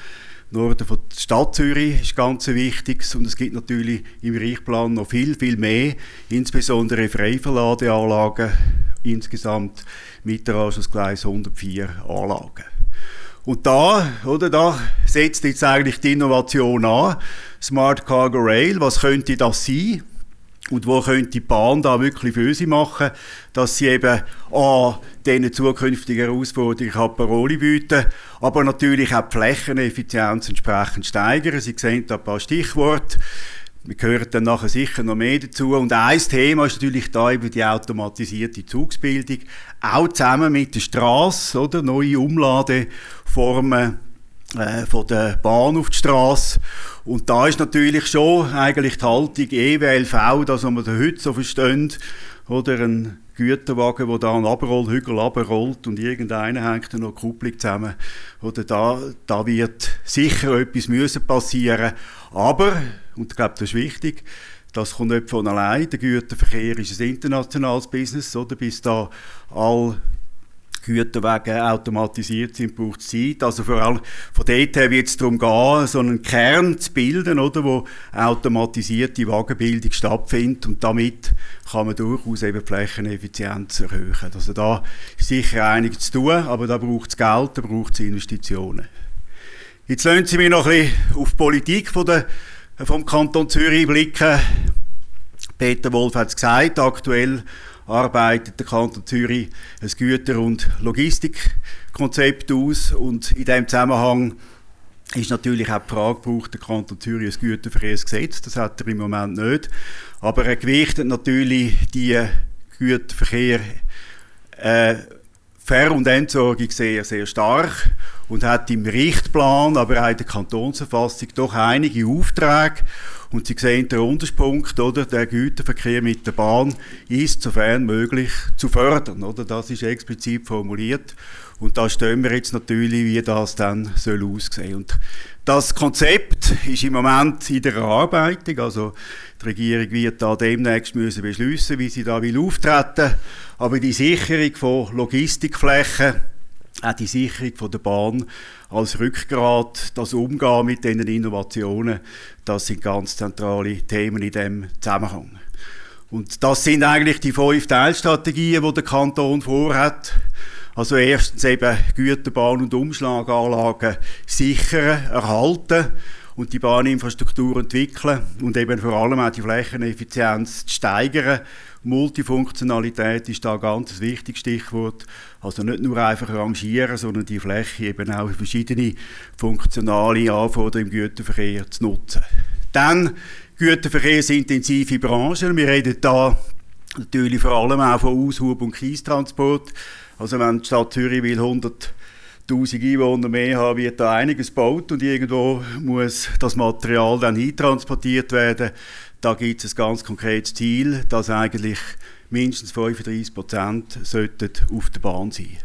Norden von der Stadt Zürich ist ganz wichtig und es gibt natürlich im Reichplan noch viel, viel mehr, insbesondere Freiverladeanlagen, insgesamt mit der Anschlussgleis 104 Anlagen. Und da, oder, da setzt jetzt eigentlich die Innovation an. Smart Cargo Rail, was könnte das sein? Und wo könnte die Bahn da wirklich für sie machen, dass sie eben an diesen zukünftigen Herausforderungen Paroli bieten, aber natürlich auch die Flächeneffizienz entsprechend steigern. Sie sehen da ein paar Stichworte. Wir hören dann nachher sicher noch mehr dazu. Und ein Thema ist natürlich da eben die automatisierte Zugsbildung. Auch zusammen mit der Straße, oder? Neue Umladeformen äh, von der Bahn auf die Straße. Und da ist natürlich schon eigentlich die Haltung EWLV, das, was wir heute so verstehen, oder ein Güterwagen, der da einen Abrollhügel abrollt und irgendeiner hängt dann noch Kupplung zusammen. Oder da, da wird sicher etwas müssen passieren. Aber, und ich glaube, das ist wichtig, das kommt nicht von allein. Der Güterverkehr ist ein internationales Business, oder? Bis da all Güterwege automatisiert sind, braucht es Zeit. Also vor allem von dort her wird es darum gehen, so einen Kern zu bilden, oder, wo automatisierte Wagenbildung stattfindet und damit kann man durchaus eben Flächeneffizienz erhöhen. Also da ist sicher einiges zu tun, aber da braucht es Geld, da braucht es Investitionen. Jetzt lassen Sie mich noch ein bisschen auf die Politik von der, vom Kanton Zürich blicken. Peter Wolf hat es gesagt, aktuell arbeitet der Kanton Zürich ein Güter- und Logistikkonzept aus und in diesem Zusammenhang ist natürlich auch die Frage, braucht der Kanton Zürich ein Güterverkehrsgesetz? Das hat er im Moment nicht. Aber er gewichtet natürlich die Güterverkehr äh, Ver- und Entsorgung sehr, sehr stark und hat im Richtplan, aber auch in der Kantonsverfassung doch einige Aufträge. Und Sie sehen den Unterspunkt, oder? Der Güterverkehr mit der Bahn ist, sofern möglich, zu fördern, oder? Das ist explizit formuliert. Und da stehen wir jetzt natürlich, wie das dann soll aussehen. Und das Konzept ist im Moment in der Erarbeitung, also die Regierung wird da demnächst müssen beschließen, wie sie da will auftreten. Aber die Sicherung von Logistikflächen, auch die Sicherung von der Bahn als Rückgrat, das Umgehen mit diesen Innovationen, das sind ganz zentrale Themen in diesem Zusammenhang. Und das sind eigentlich die fünf Teilstrategien, die der Kanton vorhat. Also erstens eben Güterbahn- und Umschlaganlagen sichern, erhalten und die Bahninfrastruktur entwickeln und eben vor allem auch die Flächeneffizienz steigern. Multifunktionalität ist da ganz wichtiges Stichwort. Also nicht nur einfach rangieren, sondern die Fläche eben auch verschiedene funktionale Anforderungen im Güterverkehr zu nutzen. Dann Güterverkehrsintensive Branchen. Wir reden da natürlich vor allem auch von Aushub- und Kiestransport. Also wenn die Stadt Zürich will 100 1000 Einwohner mehr haben, wird da einiges gebaut und irgendwo muss das Material dann hintransportiert werden. Da gibt es ein ganz konkretes Ziel, dass eigentlich mindestens 35 Prozent auf der Bahn sein.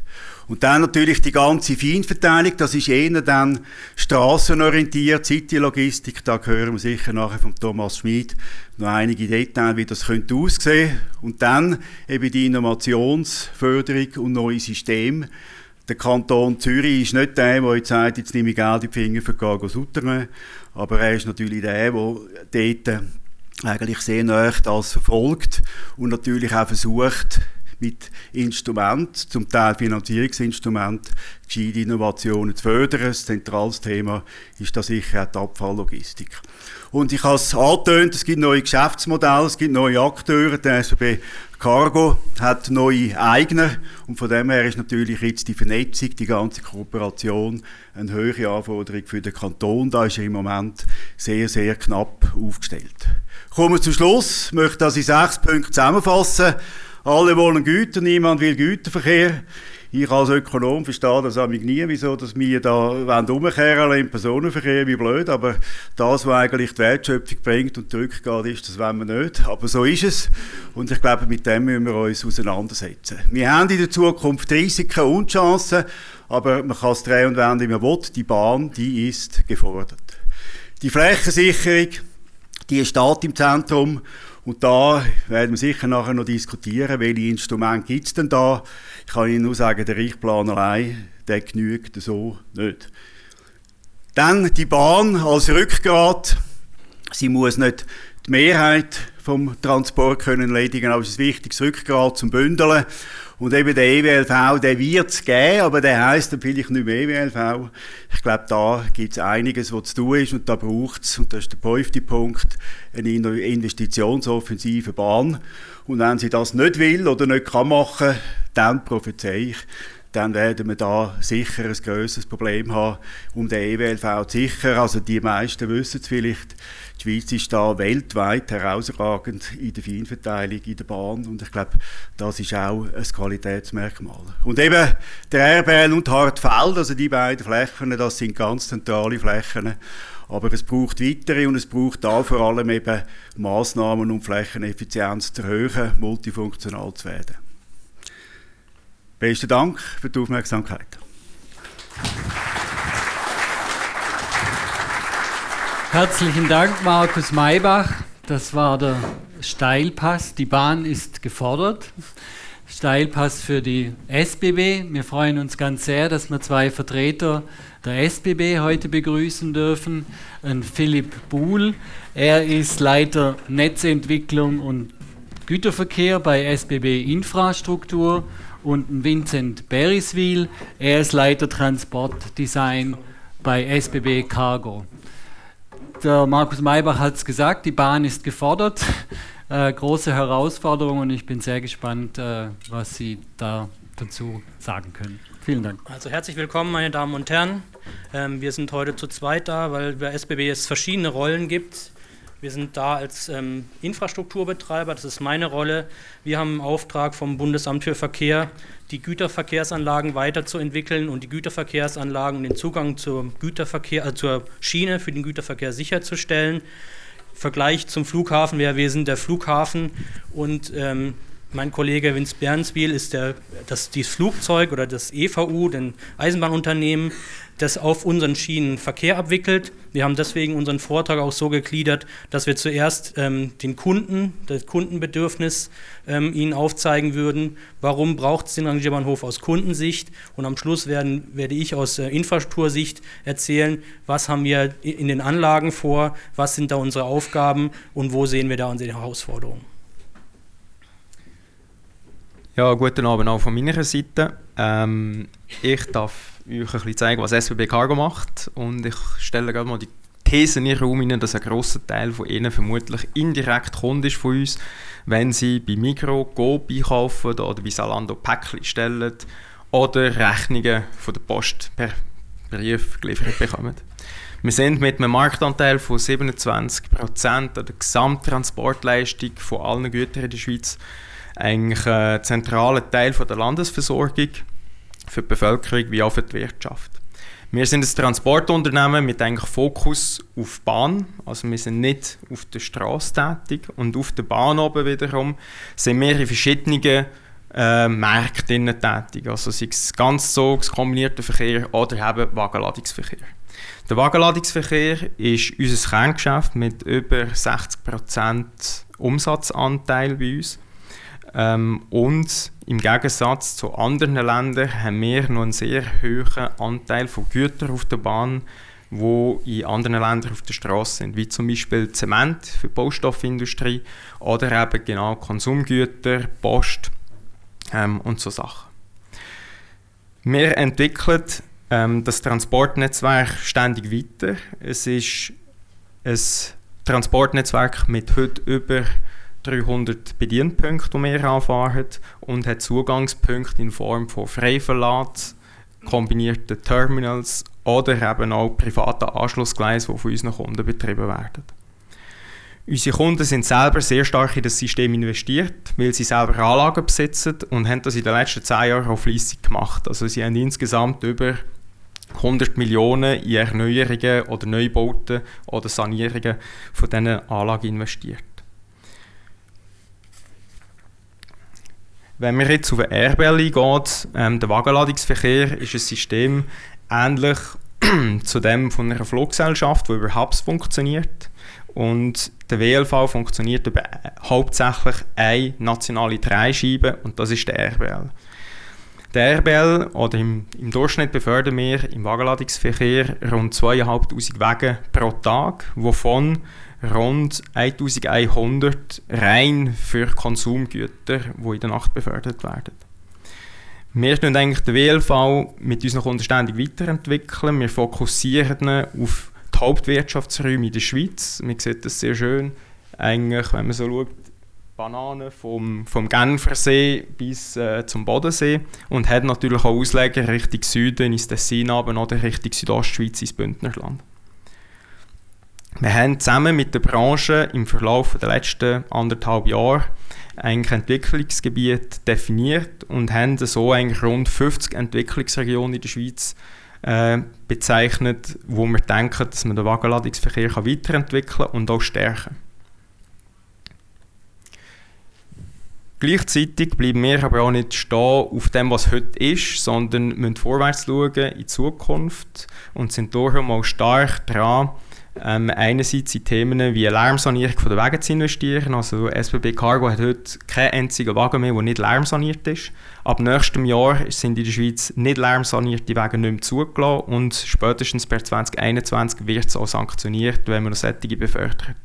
Und dann natürlich die ganze Feinverteilung, das ist eher dann strassenorientiert, City-Logistik, da hören wir sicher nachher von Thomas Schmid noch einige Details, wie das könnte aussehen. Und dann eben die Innovationsförderung und neue Systeme, der Kanton Zürich ist nicht der, der jetzt sagt, jetzt nehme ich Geld in die Finger für Cargo Suttern, aber er ist natürlich der, der dort eigentlich sehr nahe das verfolgt und natürlich auch versucht, mit Instrument, zum Teil Finanzierungsinstrument, gescheite Innovationen zu fördern. Ein zentrales Thema ist da sicher auch die Abfalllogistik. Und ich habe es angetönt, es gibt neue Geschäftsmodelle, es gibt neue Akteure. Der SBB Cargo hat neue Eigner und von dem her ist natürlich jetzt die Vernetzung, die ganze Kooperation eine höhere Anforderung für den Kanton. Da ist er im Moment sehr, sehr knapp aufgestellt. Kommen wir zum Schluss. Ich möchte das in sechs Punkte zusammenfassen. Alle wollen Güter, niemand will Güterverkehr. Ich als Ökonom verstehe das auch nie, wieso dass wir da umkehren im Personenverkehr, wie blöd, aber das, was eigentlich die Wertschöpfung bringt und zurückgeht, ist, das wollen wir nicht. Aber so ist es und ich glaube, mit dem müssen wir uns auseinandersetzen. Wir haben in der Zukunft Risiken und Chancen, aber man kann es drehen und wenden, wie man will. Die Bahn, die ist gefordert. Die Flächensicherung, die steht im Zentrum und da werden wir sicher nachher noch diskutieren, welche Instrumente gibt es denn da. Ich kann Ihnen nur sagen, der Richtplan allein, der genügt so nicht. Dann die Bahn als Rückgrat. Sie muss nicht die Mehrheit vom Transport können erledigen, aber es ist ein wichtiges Rückgrat zum Bündeln. Und eben der EWLV, der wird es geben, aber der heisst dann vielleicht nicht mehr EWLV. Ich glaube, da gibt es einiges, was zu tun ist und da braucht es, und das ist der fünfte Punkt, eine investitionsoffensive Bahn. Und wenn sie das nicht will oder nicht kann machen, dann prophezei ich, dann werden wir da sicher ein grösseres Problem haben, um den EWLV zu sichern. Also die meisten wissen es vielleicht, Schweiz ist da weltweit herausragend in der Feinverteilung in der Bahn und ich glaube, das ist auch ein Qualitätsmerkmal. Und eben der RBL und Hartfeld, also die beiden Flächen, das sind ganz zentrale Flächen, aber es braucht weitere und es braucht da vor allem eben Maßnahmen, um Flächeneffizienz zu erhöhen, multifunktional zu werden. Besten Dank für die Aufmerksamkeit. Herzlichen Dank, Markus Maybach. Das war der Steilpass. Die Bahn ist gefordert. Steilpass für die SBB. Wir freuen uns ganz sehr, dass wir zwei Vertreter der SBB heute begrüßen dürfen. Ein Philipp Buhl. Er ist Leiter Netzentwicklung und Güterverkehr bei SBB Infrastruktur und Vincent Beriswil. Er ist Leiter Transportdesign bei SBB Cargo. Der Markus Maybach hat es gesagt, die Bahn ist gefordert. Äh, große Herausforderung und ich bin sehr gespannt, äh, was Sie da dazu sagen können. Vielen Dank. Also herzlich willkommen, meine Damen und Herren. Ähm, wir sind heute zu zweit da, weil bei SBB es verschiedene Rollen gibt. Wir sind da als ähm, Infrastrukturbetreiber, das ist meine Rolle. Wir haben einen Auftrag vom Bundesamt für Verkehr, die Güterverkehrsanlagen weiterzuentwickeln und die Güterverkehrsanlagen und den Zugang zur, Güterverkehr, äh, zur Schiene für den Güterverkehr sicherzustellen. Vergleich zum Flughafen wäre, wir sind der Flughafen und ähm, mein Kollege Vince Bernswil ist der, das, das Flugzeug oder das EVU, den Eisenbahnunternehmen, das auf unseren Schienen Verkehr abwickelt. Wir haben deswegen unseren Vortrag auch so gegliedert, dass wir zuerst ähm, den Kunden, das Kundenbedürfnis ähm, ihnen aufzeigen würden, warum braucht es den Rangierbahnhof aus Kundensicht und am Schluss werden, werde ich aus äh, Infrastruktursicht erzählen, was haben wir in den Anlagen vor, was sind da unsere Aufgaben und wo sehen wir da unsere Herausforderungen. Ja, guten Abend auch von meiner Seite. Ähm, ich darf euch ein bisschen zeigen, was SBB Cargo macht. Und ich stelle gerade mal die These in den Raum hinein, dass ein grosser Teil von ihnen vermutlich indirekt Kunde ist von uns, wenn sie bei Migro Coop einkaufen oder bei Salando Päckchen stellen oder Rechnungen von der Post per Brief geliefert bekommen. Wir sind mit einem Marktanteil von 27% an der Gesamttransportleistung von allen Gütern in der Schweiz eigentlich ein zentraler Teil von der Landesversorgung für die Bevölkerung wie auch für die Wirtschaft. Wir sind ein Transportunternehmen mit eigentlich Fokus auf Bahn, also wir sind nicht auf der Straße tätig und auf der Bahn oben wiederum sind wir in verschiedenen äh, Märkten tätig, also sei es ganz so kombinierter Verkehr oder eben Wagenladungsverkehr. Der Wagenladungsverkehr ist unser Kerngeschäft mit über 60% Umsatzanteil bei uns. Ähm, und im Gegensatz zu anderen Ländern haben wir noch einen sehr hohen Anteil von Gütern auf der Bahn, wo in anderen Ländern auf der Straße sind, wie zum Beispiel Zement für die Baustoffindustrie oder eben genau Konsumgüter, Post ähm, und so Sachen. Wir entwickeln ähm, das Transportnetzwerk ständig weiter. Es ist ein Transportnetzwerk mit heute über 300 Bedienpunkte, die wir anfahren und hat Zugangspunkte in Form von Freiverlad, kombinierten Terminals oder eben auch privaten Anschlussgleise, die von unseren Kunden betrieben werden. Unsere Kunden sind selber sehr stark in das System investiert, weil sie selber Anlagen besitzen und haben das in den letzten zehn Jahren auch fleissig gemacht. Also sie haben insgesamt über 100 Millionen in Erneuerungen oder Neubauten oder Sanierungen von diesen Anlagen investiert. Wenn wir jetzt auf den RBL eingehen, ähm, der Wagenladungsverkehr ist ein System ähnlich zu dem von einer Fluggesellschaft, die über Hubs funktioniert. Und der WLV funktioniert über hauptsächlich eine nationale Dreischeibe und das ist der RBL. der RBL oder im, im Durchschnitt befördern wir im Wagenladungsverkehr rund 2'500 Wagen pro Tag, wovon rund 1100 rein für Konsumgüter, die in der Nacht befördert werden. Wir tun eigentlich den WLV mit unseren Kunden ständig weiterentwickeln. Wir fokussieren auf die Hauptwirtschaftsräume in der Schweiz. Man sieht das sehr schön, eigentlich, wenn man so schaut, Bananen vom, vom Genfersee bis äh, zum Bodensee und hat natürlich auch Ausleger Richtung Süden, ins Tessin oder Richtung Südostschweiz, ins Bündnerland. Wir haben zusammen mit der Branche im Verlauf der letzten anderthalb Jahre eigentlich Entwicklungsgebiet definiert und haben so eigentlich rund 50 Entwicklungsregionen in der Schweiz äh, bezeichnet, wo wir denken, dass man den Wagenladungsverkehr kann weiterentwickeln und auch stärken. Gleichzeitig bleiben wir aber auch nicht stehen auf dem, was heute ist, sondern müssen vorwärts schauen in die Zukunft und sind darum auch stark dran, ähm, einerseits in Themen wie Lärmsanierung der Wege zu investieren. Also SBB Cargo hat heute keinen einzigen Wagen mehr, der nicht lärmsaniert ist. Ab nächstem Jahr sind in der Schweiz nicht lärmsanierte Wege nicht mehr zugelassen und spätestens per 2021 wird es auch sanktioniert, wenn man solche befördert.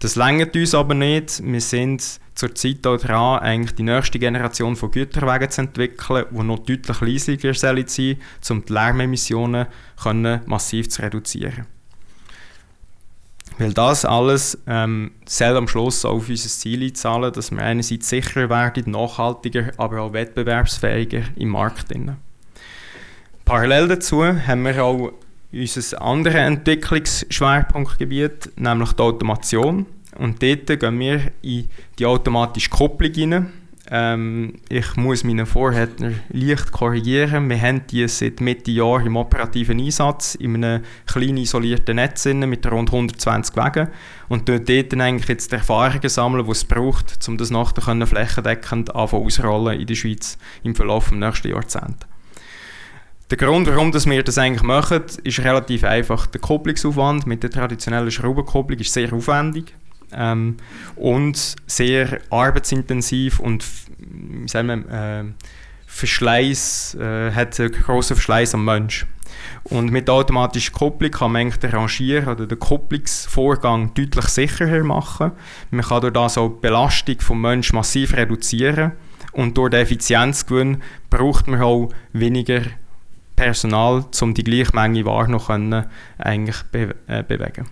Das längert uns aber nicht. Wir sind zurzeit auch dran, eigentlich die nächste Generation von Güterwagen zu entwickeln, die noch deutlich leisiger sein sollen, um die Lärmemissionen massiv zu reduzieren. Weil das alles ähm, soll am Schluss auch auf unser Ziel einzahlen, dass wir einerseits sicherer werden, nachhaltiger, aber auch wettbewerbsfähiger im Markt. Drin. Parallel dazu haben wir auch unser anderes Entwicklungsschwerpunktgebiet, nämlich die Automation. Und dort gehen wir in die automatische Kupplung rein. Ähm, ich muss meinen Vorredner leicht korrigieren. Wir haben die seit Mitte Jahr im operativen Einsatz in einem kleinen isolierten Netz mit rund 120 Wegen und dort, dort eigentlich jetzt die Erfahrungen sammeln, die es braucht, um das nachher flächendeckend ausrollen in der Schweiz im Verlauf des nächsten Jahrzehnts. Der Grund, warum wir das eigentlich machen, ist relativ einfach. Der Kupplungsaufwand mit der traditionellen Schraubenkupplung ist sehr aufwendig ähm, und sehr arbeitsintensiv und äh, Verschleiß, äh, hat einen grossen Verschleiß am Mensch. Und mit automatischer Kupplung kann man den Rangieren oder den Kupplungsvorgang deutlich sicherer machen. Man kann durch das auch die Belastung vom Menschen massiv reduzieren und durch den Effizienzgewinn braucht man auch weniger Personal, um die gleiche Menge Ware noch können, eigentlich be äh, bewegen.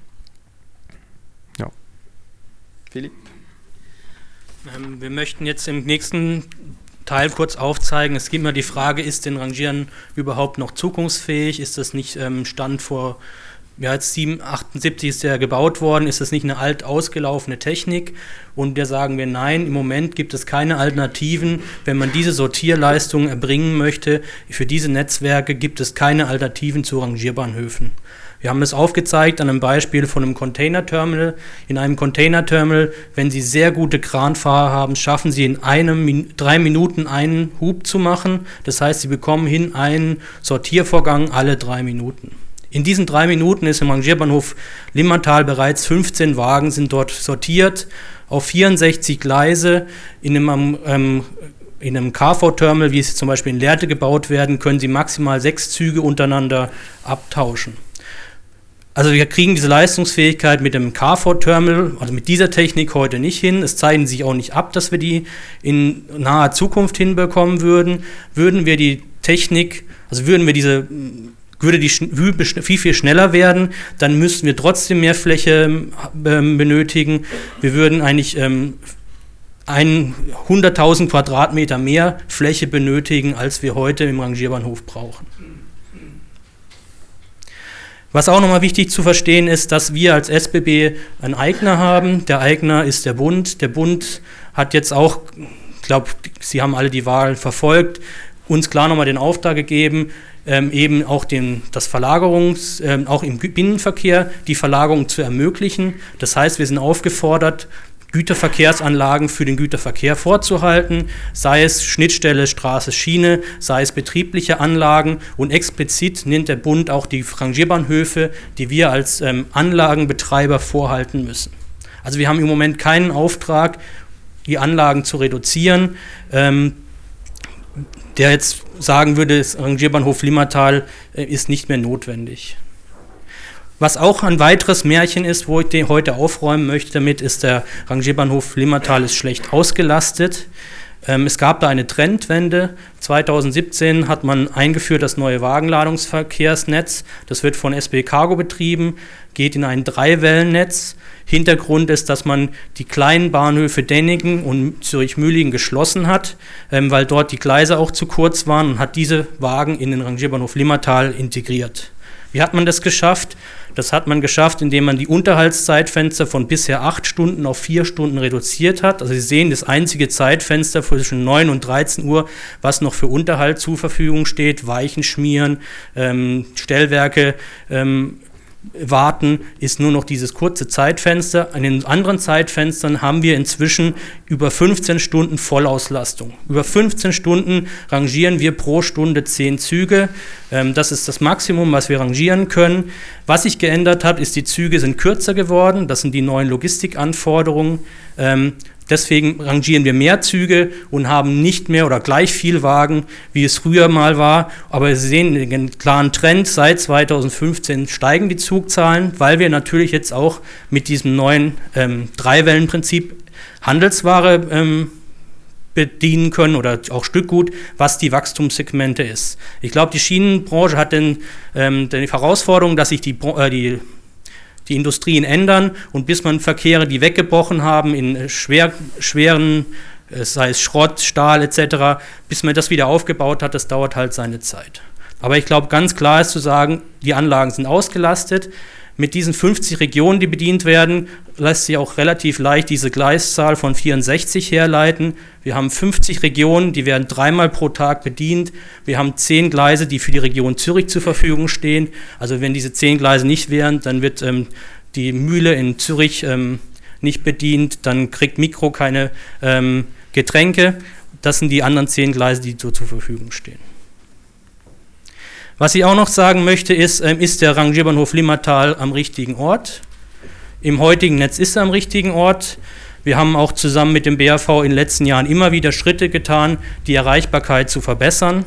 Philipp? Ähm, wir möchten jetzt im nächsten Teil kurz aufzeigen. Es gibt immer die Frage, ist denn Rangieren überhaupt noch zukunftsfähig? Ist das nicht ähm, Stand vor, ja, jetzt 7, 78 ist der gebaut worden, ist das nicht eine alt ausgelaufene Technik? Und da sagen wir nein, im Moment gibt es keine Alternativen. Wenn man diese Sortierleistungen erbringen möchte, für diese Netzwerke gibt es keine Alternativen zu Rangierbahnhöfen. Wir haben es aufgezeigt an einem Beispiel von einem Containerterminal. In einem Containerterminal, wenn Sie sehr gute Kranfahrer haben, schaffen Sie in einem, drei Minuten einen Hub zu machen. Das heißt, Sie bekommen hin einen Sortiervorgang alle drei Minuten. In diesen drei Minuten ist im Rangierbahnhof Limmertal bereits 15 Wagen sind dort sortiert auf 64 Gleise in einem ähm, in einem KV-Terminal, wie es zum Beispiel in Lehrte gebaut werden, können Sie maximal sechs Züge untereinander abtauschen. Also wir kriegen diese Leistungsfähigkeit mit dem KV-Terminal, also mit dieser Technik heute nicht hin. Es zeichnet sich auch nicht ab, dass wir die in naher Zukunft hinbekommen würden. Würden wir die Technik, also würden wir diese, würde die viel, viel schneller werden, dann müssten wir trotzdem mehr Fläche ähm, benötigen. Wir würden eigentlich ähm, 100.000 Quadratmeter mehr Fläche benötigen, als wir heute im Rangierbahnhof brauchen. Was auch nochmal wichtig zu verstehen ist, dass wir als SBB einen Eigner haben. Der Eigner ist der Bund. Der Bund hat jetzt auch, ich glaube, Sie haben alle die Wahl verfolgt, uns klar nochmal den Auftrag gegeben, ähm, eben auch den, das Verlagerungs, ähm, auch im Binnenverkehr die Verlagerung zu ermöglichen. Das heißt, wir sind aufgefordert, Güterverkehrsanlagen für den Güterverkehr vorzuhalten, sei es Schnittstelle Straße Schiene, sei es betriebliche Anlagen und explizit nennt der Bund auch die Rangierbahnhöfe, die wir als ähm, Anlagenbetreiber vorhalten müssen. Also wir haben im Moment keinen Auftrag, die Anlagen zu reduzieren. Ähm, der jetzt sagen würde, das Rangierbahnhof Limmatal äh, ist nicht mehr notwendig. Was auch ein weiteres Märchen ist, wo ich heute aufräumen möchte damit, ist der Rangierbahnhof Limmatal ist schlecht ausgelastet. Ähm, es gab da eine Trendwende. 2017 hat man eingeführt das neue Wagenladungsverkehrsnetz. Das wird von SB Cargo betrieben, geht in ein Dreiwellennetz. Hintergrund ist, dass man die kleinen Bahnhöfe Dennigen und Zürich-Mühlingen geschlossen hat, ähm, weil dort die Gleise auch zu kurz waren und hat diese Wagen in den Rangierbahnhof Limmatal integriert. Wie hat man das geschafft? Das hat man geschafft, indem man die Unterhaltszeitfenster von bisher acht Stunden auf vier Stunden reduziert hat. Also Sie sehen das einzige Zeitfenster zwischen 9 und 13 Uhr, was noch für Unterhalt zur Verfügung steht, Weichen schmieren, ähm, Stellwerke ähm, warten, ist nur noch dieses kurze Zeitfenster. An den anderen Zeitfenstern haben wir inzwischen über 15 Stunden Vollauslastung. Über 15 Stunden rangieren wir pro Stunde 10 Züge. Ähm, das ist das Maximum, was wir rangieren können. Was sich geändert hat, ist, die Züge sind kürzer geworden. Das sind die neuen Logistikanforderungen. Deswegen rangieren wir mehr Züge und haben nicht mehr oder gleich viel Wagen, wie es früher mal war. Aber Sie sehen den klaren Trend, seit 2015 steigen die Zugzahlen, weil wir natürlich jetzt auch mit diesem neuen ähm, Dreiwellenprinzip Handelsware ähm, bedienen können oder auch Stückgut, was die Wachstumssegmente ist. Ich glaube, die Schienenbranche hat den, ähm, die Herausforderung, dass sich die, äh, die die Industrien ändern und bis man Verkehre, die weggebrochen haben, in schwer, schweren, äh, sei es Schrott, Stahl etc., bis man das wieder aufgebaut hat, das dauert halt seine Zeit. Aber ich glaube, ganz klar ist zu sagen, die Anlagen sind ausgelastet. Mit diesen 50 Regionen, die bedient werden, lässt sich auch relativ leicht diese Gleiszahl von 64 herleiten. Wir haben 50 Regionen, die werden dreimal pro Tag bedient. Wir haben 10 Gleise, die für die Region Zürich zur Verfügung stehen. Also wenn diese 10 Gleise nicht wären, dann wird ähm, die Mühle in Zürich ähm, nicht bedient, dann kriegt Mikro keine ähm, Getränke. Das sind die anderen 10 Gleise, die so zur Verfügung stehen. Was ich auch noch sagen möchte, ist, ähm, ist der Rangierbahnhof Limmatal am richtigen Ort? Im heutigen Netz ist er am richtigen Ort. Wir haben auch zusammen mit dem BAV in den letzten Jahren immer wieder Schritte getan, die Erreichbarkeit zu verbessern.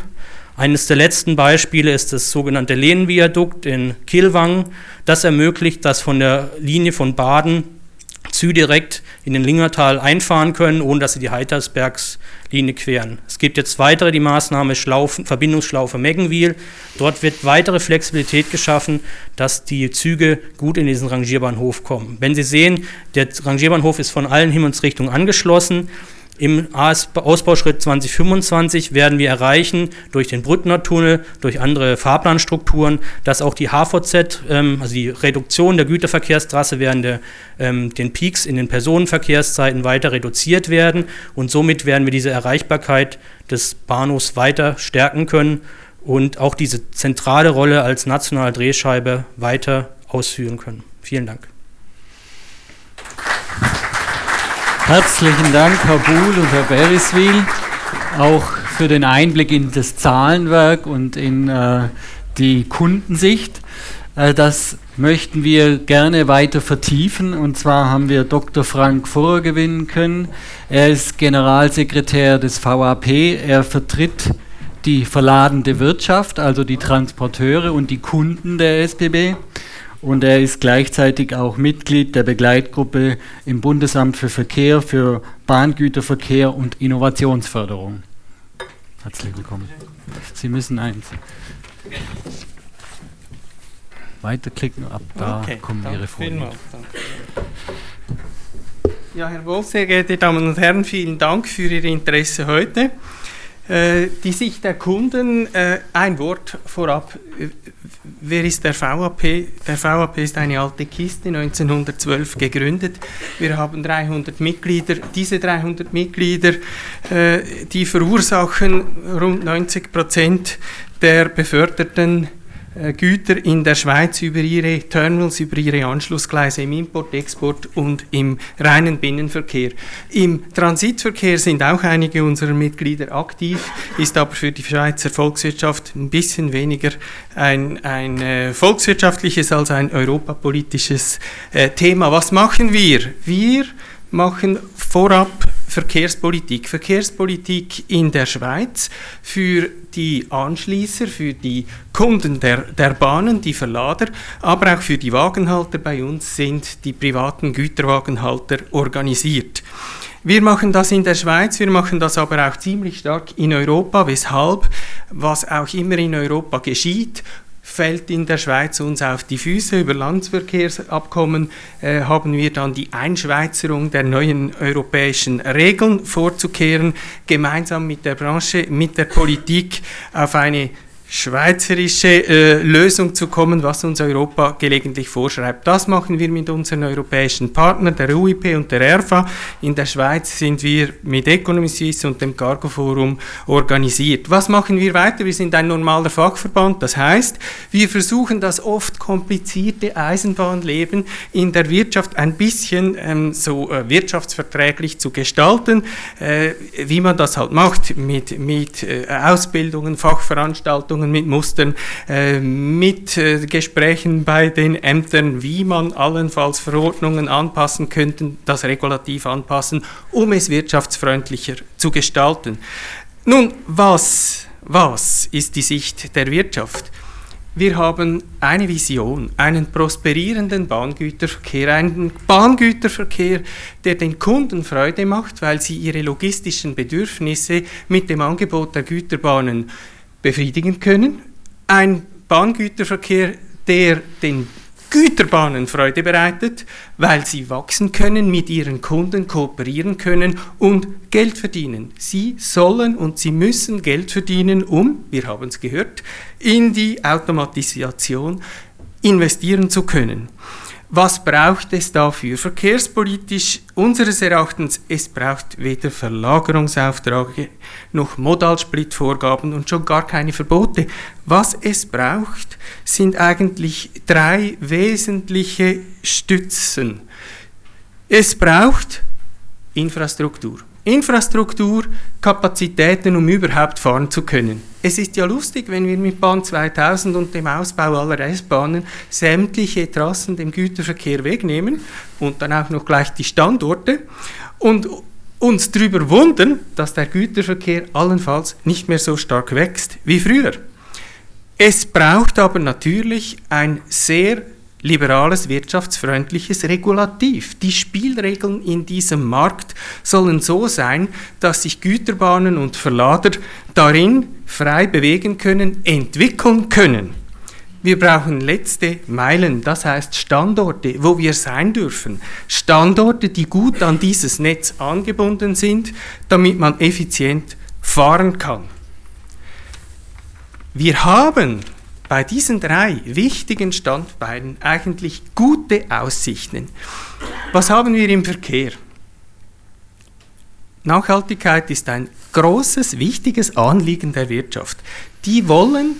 Eines der letzten Beispiele ist das sogenannte Lehnenviadukt in Kilwang. Das ermöglicht, dass von der Linie von Baden Zü direkt in den Lingertal einfahren können, ohne dass sie die Heitersbergslinie queren. Es gibt jetzt weitere die Maßnahme Schlaufen, Verbindungsschlaufe Meggenwil. Dort wird weitere Flexibilität geschaffen, dass die Züge gut in diesen Rangierbahnhof kommen. Wenn Sie sehen, der Rangierbahnhof ist von allen Himmelsrichtungen angeschlossen. Im Ausbauschritt 2025 werden wir erreichen, durch den Brückner Tunnel, durch andere Fahrplanstrukturen, dass auch die HVZ, ähm, also die Reduktion der Güterverkehrstrasse während der, ähm, den Peaks in den Personenverkehrszeiten weiter reduziert werden. Und somit werden wir diese Erreichbarkeit des Bahnhofs weiter stärken können und auch diese zentrale Rolle als nationale Drehscheibe weiter ausführen können. Vielen Dank. Herzlichen Dank, Herr Buhl und Herr Beriswil, auch für den Einblick in das Zahlenwerk und in äh, die Kundensicht. Äh, das möchten wir gerne weiter vertiefen. Und zwar haben wir Dr. Frank Furrer gewinnen können. Er ist Generalsekretär des VAP. Er vertritt die verladende Wirtschaft, also die Transporteure und die Kunden der SBB und er ist gleichzeitig auch Mitglied der Begleitgruppe im Bundesamt für Verkehr für Bahngüterverkehr und Innovationsförderung. Herzlich willkommen. Sie müssen eins. Weiterklicken, ab da okay, kommen Ihre Folien. Ja, Herr Wolf, sehr geehrte Damen und Herren, vielen Dank für Ihr Interesse heute. Äh, die Sicht der Kunden, äh, ein Wort vorab. Wer ist der VAP? Der VAP ist eine alte Kiste, 1912 gegründet. Wir haben 300 Mitglieder. Diese 300 Mitglieder, äh, die verursachen rund 90 Prozent der beförderten äh, Güter in der Schweiz über ihre Terminals, über ihre Anschlussgleise im Import, Export und im reinen Binnenverkehr. Im Transitverkehr sind auch einige unserer Mitglieder aktiv, ist aber für die Schweizer Volkswirtschaft ein bisschen weniger ein, ein äh, volkswirtschaftliches als ein europapolitisches äh, Thema. Was machen wir? Wir machen vorab Verkehrspolitik. Verkehrspolitik in der Schweiz für die Anschließer, für die Kunden der, der Bahnen, die Verlader, aber auch für die Wagenhalter bei uns sind die privaten Güterwagenhalter organisiert. Wir machen das in der Schweiz, wir machen das aber auch ziemlich stark in Europa. Weshalb? Was auch immer in Europa geschieht, fällt in der Schweiz uns auf die Füße. Über Landesverkehrsabkommen äh, haben wir dann die Einschweizerung der neuen europäischen Regeln vorzukehren, gemeinsam mit der Branche, mit der Politik auf eine schweizerische äh, Lösung zu kommen, was uns Europa gelegentlich vorschreibt. Das machen wir mit unseren europäischen Partnern, der UIP und der ERFA. In der Schweiz sind wir mit Economy Suisse und dem Cargo Forum organisiert. Was machen wir weiter? Wir sind ein normaler Fachverband, das heißt, wir versuchen das oft komplizierte Eisenbahnleben in der Wirtschaft ein bisschen ähm, so äh, wirtschaftsverträglich zu gestalten, äh, wie man das halt macht mit, mit äh, Ausbildungen, Fachveranstaltungen, Verhandlungen mit Mustern, äh, mit äh, Gesprächen bei den Ämtern, wie man allenfalls Verordnungen anpassen könnte, das Regulativ anpassen, um es wirtschaftsfreundlicher zu gestalten. Nun, was, was ist die Sicht der Wirtschaft? Wir haben eine Vision, einen prosperierenden Bahngüterverkehr, einen Bahngüterverkehr, der den Kunden Freude macht, weil sie ihre logistischen Bedürfnisse mit dem Angebot der Güterbahnen befriedigen können. Ein Bahngüterverkehr, der den Güterbahnen Freude bereitet, weil sie wachsen können, mit ihren Kunden kooperieren können und Geld verdienen. Sie sollen und sie müssen Geld verdienen, um, wir haben es gehört, in die Automatisation investieren zu können. Was braucht es dafür? Verkehrspolitisch unseres Erachtens, es braucht weder Verlagerungsaufträge noch Modalsplitvorgaben und schon gar keine Verbote. Was es braucht, sind eigentlich drei wesentliche Stützen. Es braucht Infrastruktur. Infrastruktur, Kapazitäten, um überhaupt fahren zu können. Es ist ja lustig, wenn wir mit Bahn 2000 und dem Ausbau aller S-Bahnen sämtliche Trassen dem Güterverkehr wegnehmen und dann auch noch gleich die Standorte und uns darüber wundern, dass der Güterverkehr allenfalls nicht mehr so stark wächst wie früher. Es braucht aber natürlich ein sehr liberales, wirtschaftsfreundliches Regulativ. Die Spielregeln in diesem Markt sollen so sein, dass sich Güterbahnen und Verlader darin frei bewegen können, entwickeln können. Wir brauchen letzte Meilen, das heißt Standorte, wo wir sein dürfen. Standorte, die gut an dieses Netz angebunden sind, damit man effizient fahren kann. Wir haben bei diesen drei wichtigen Standbeinen eigentlich gute Aussichten. Was haben wir im Verkehr? Nachhaltigkeit ist ein großes, wichtiges Anliegen der Wirtschaft. Die wollen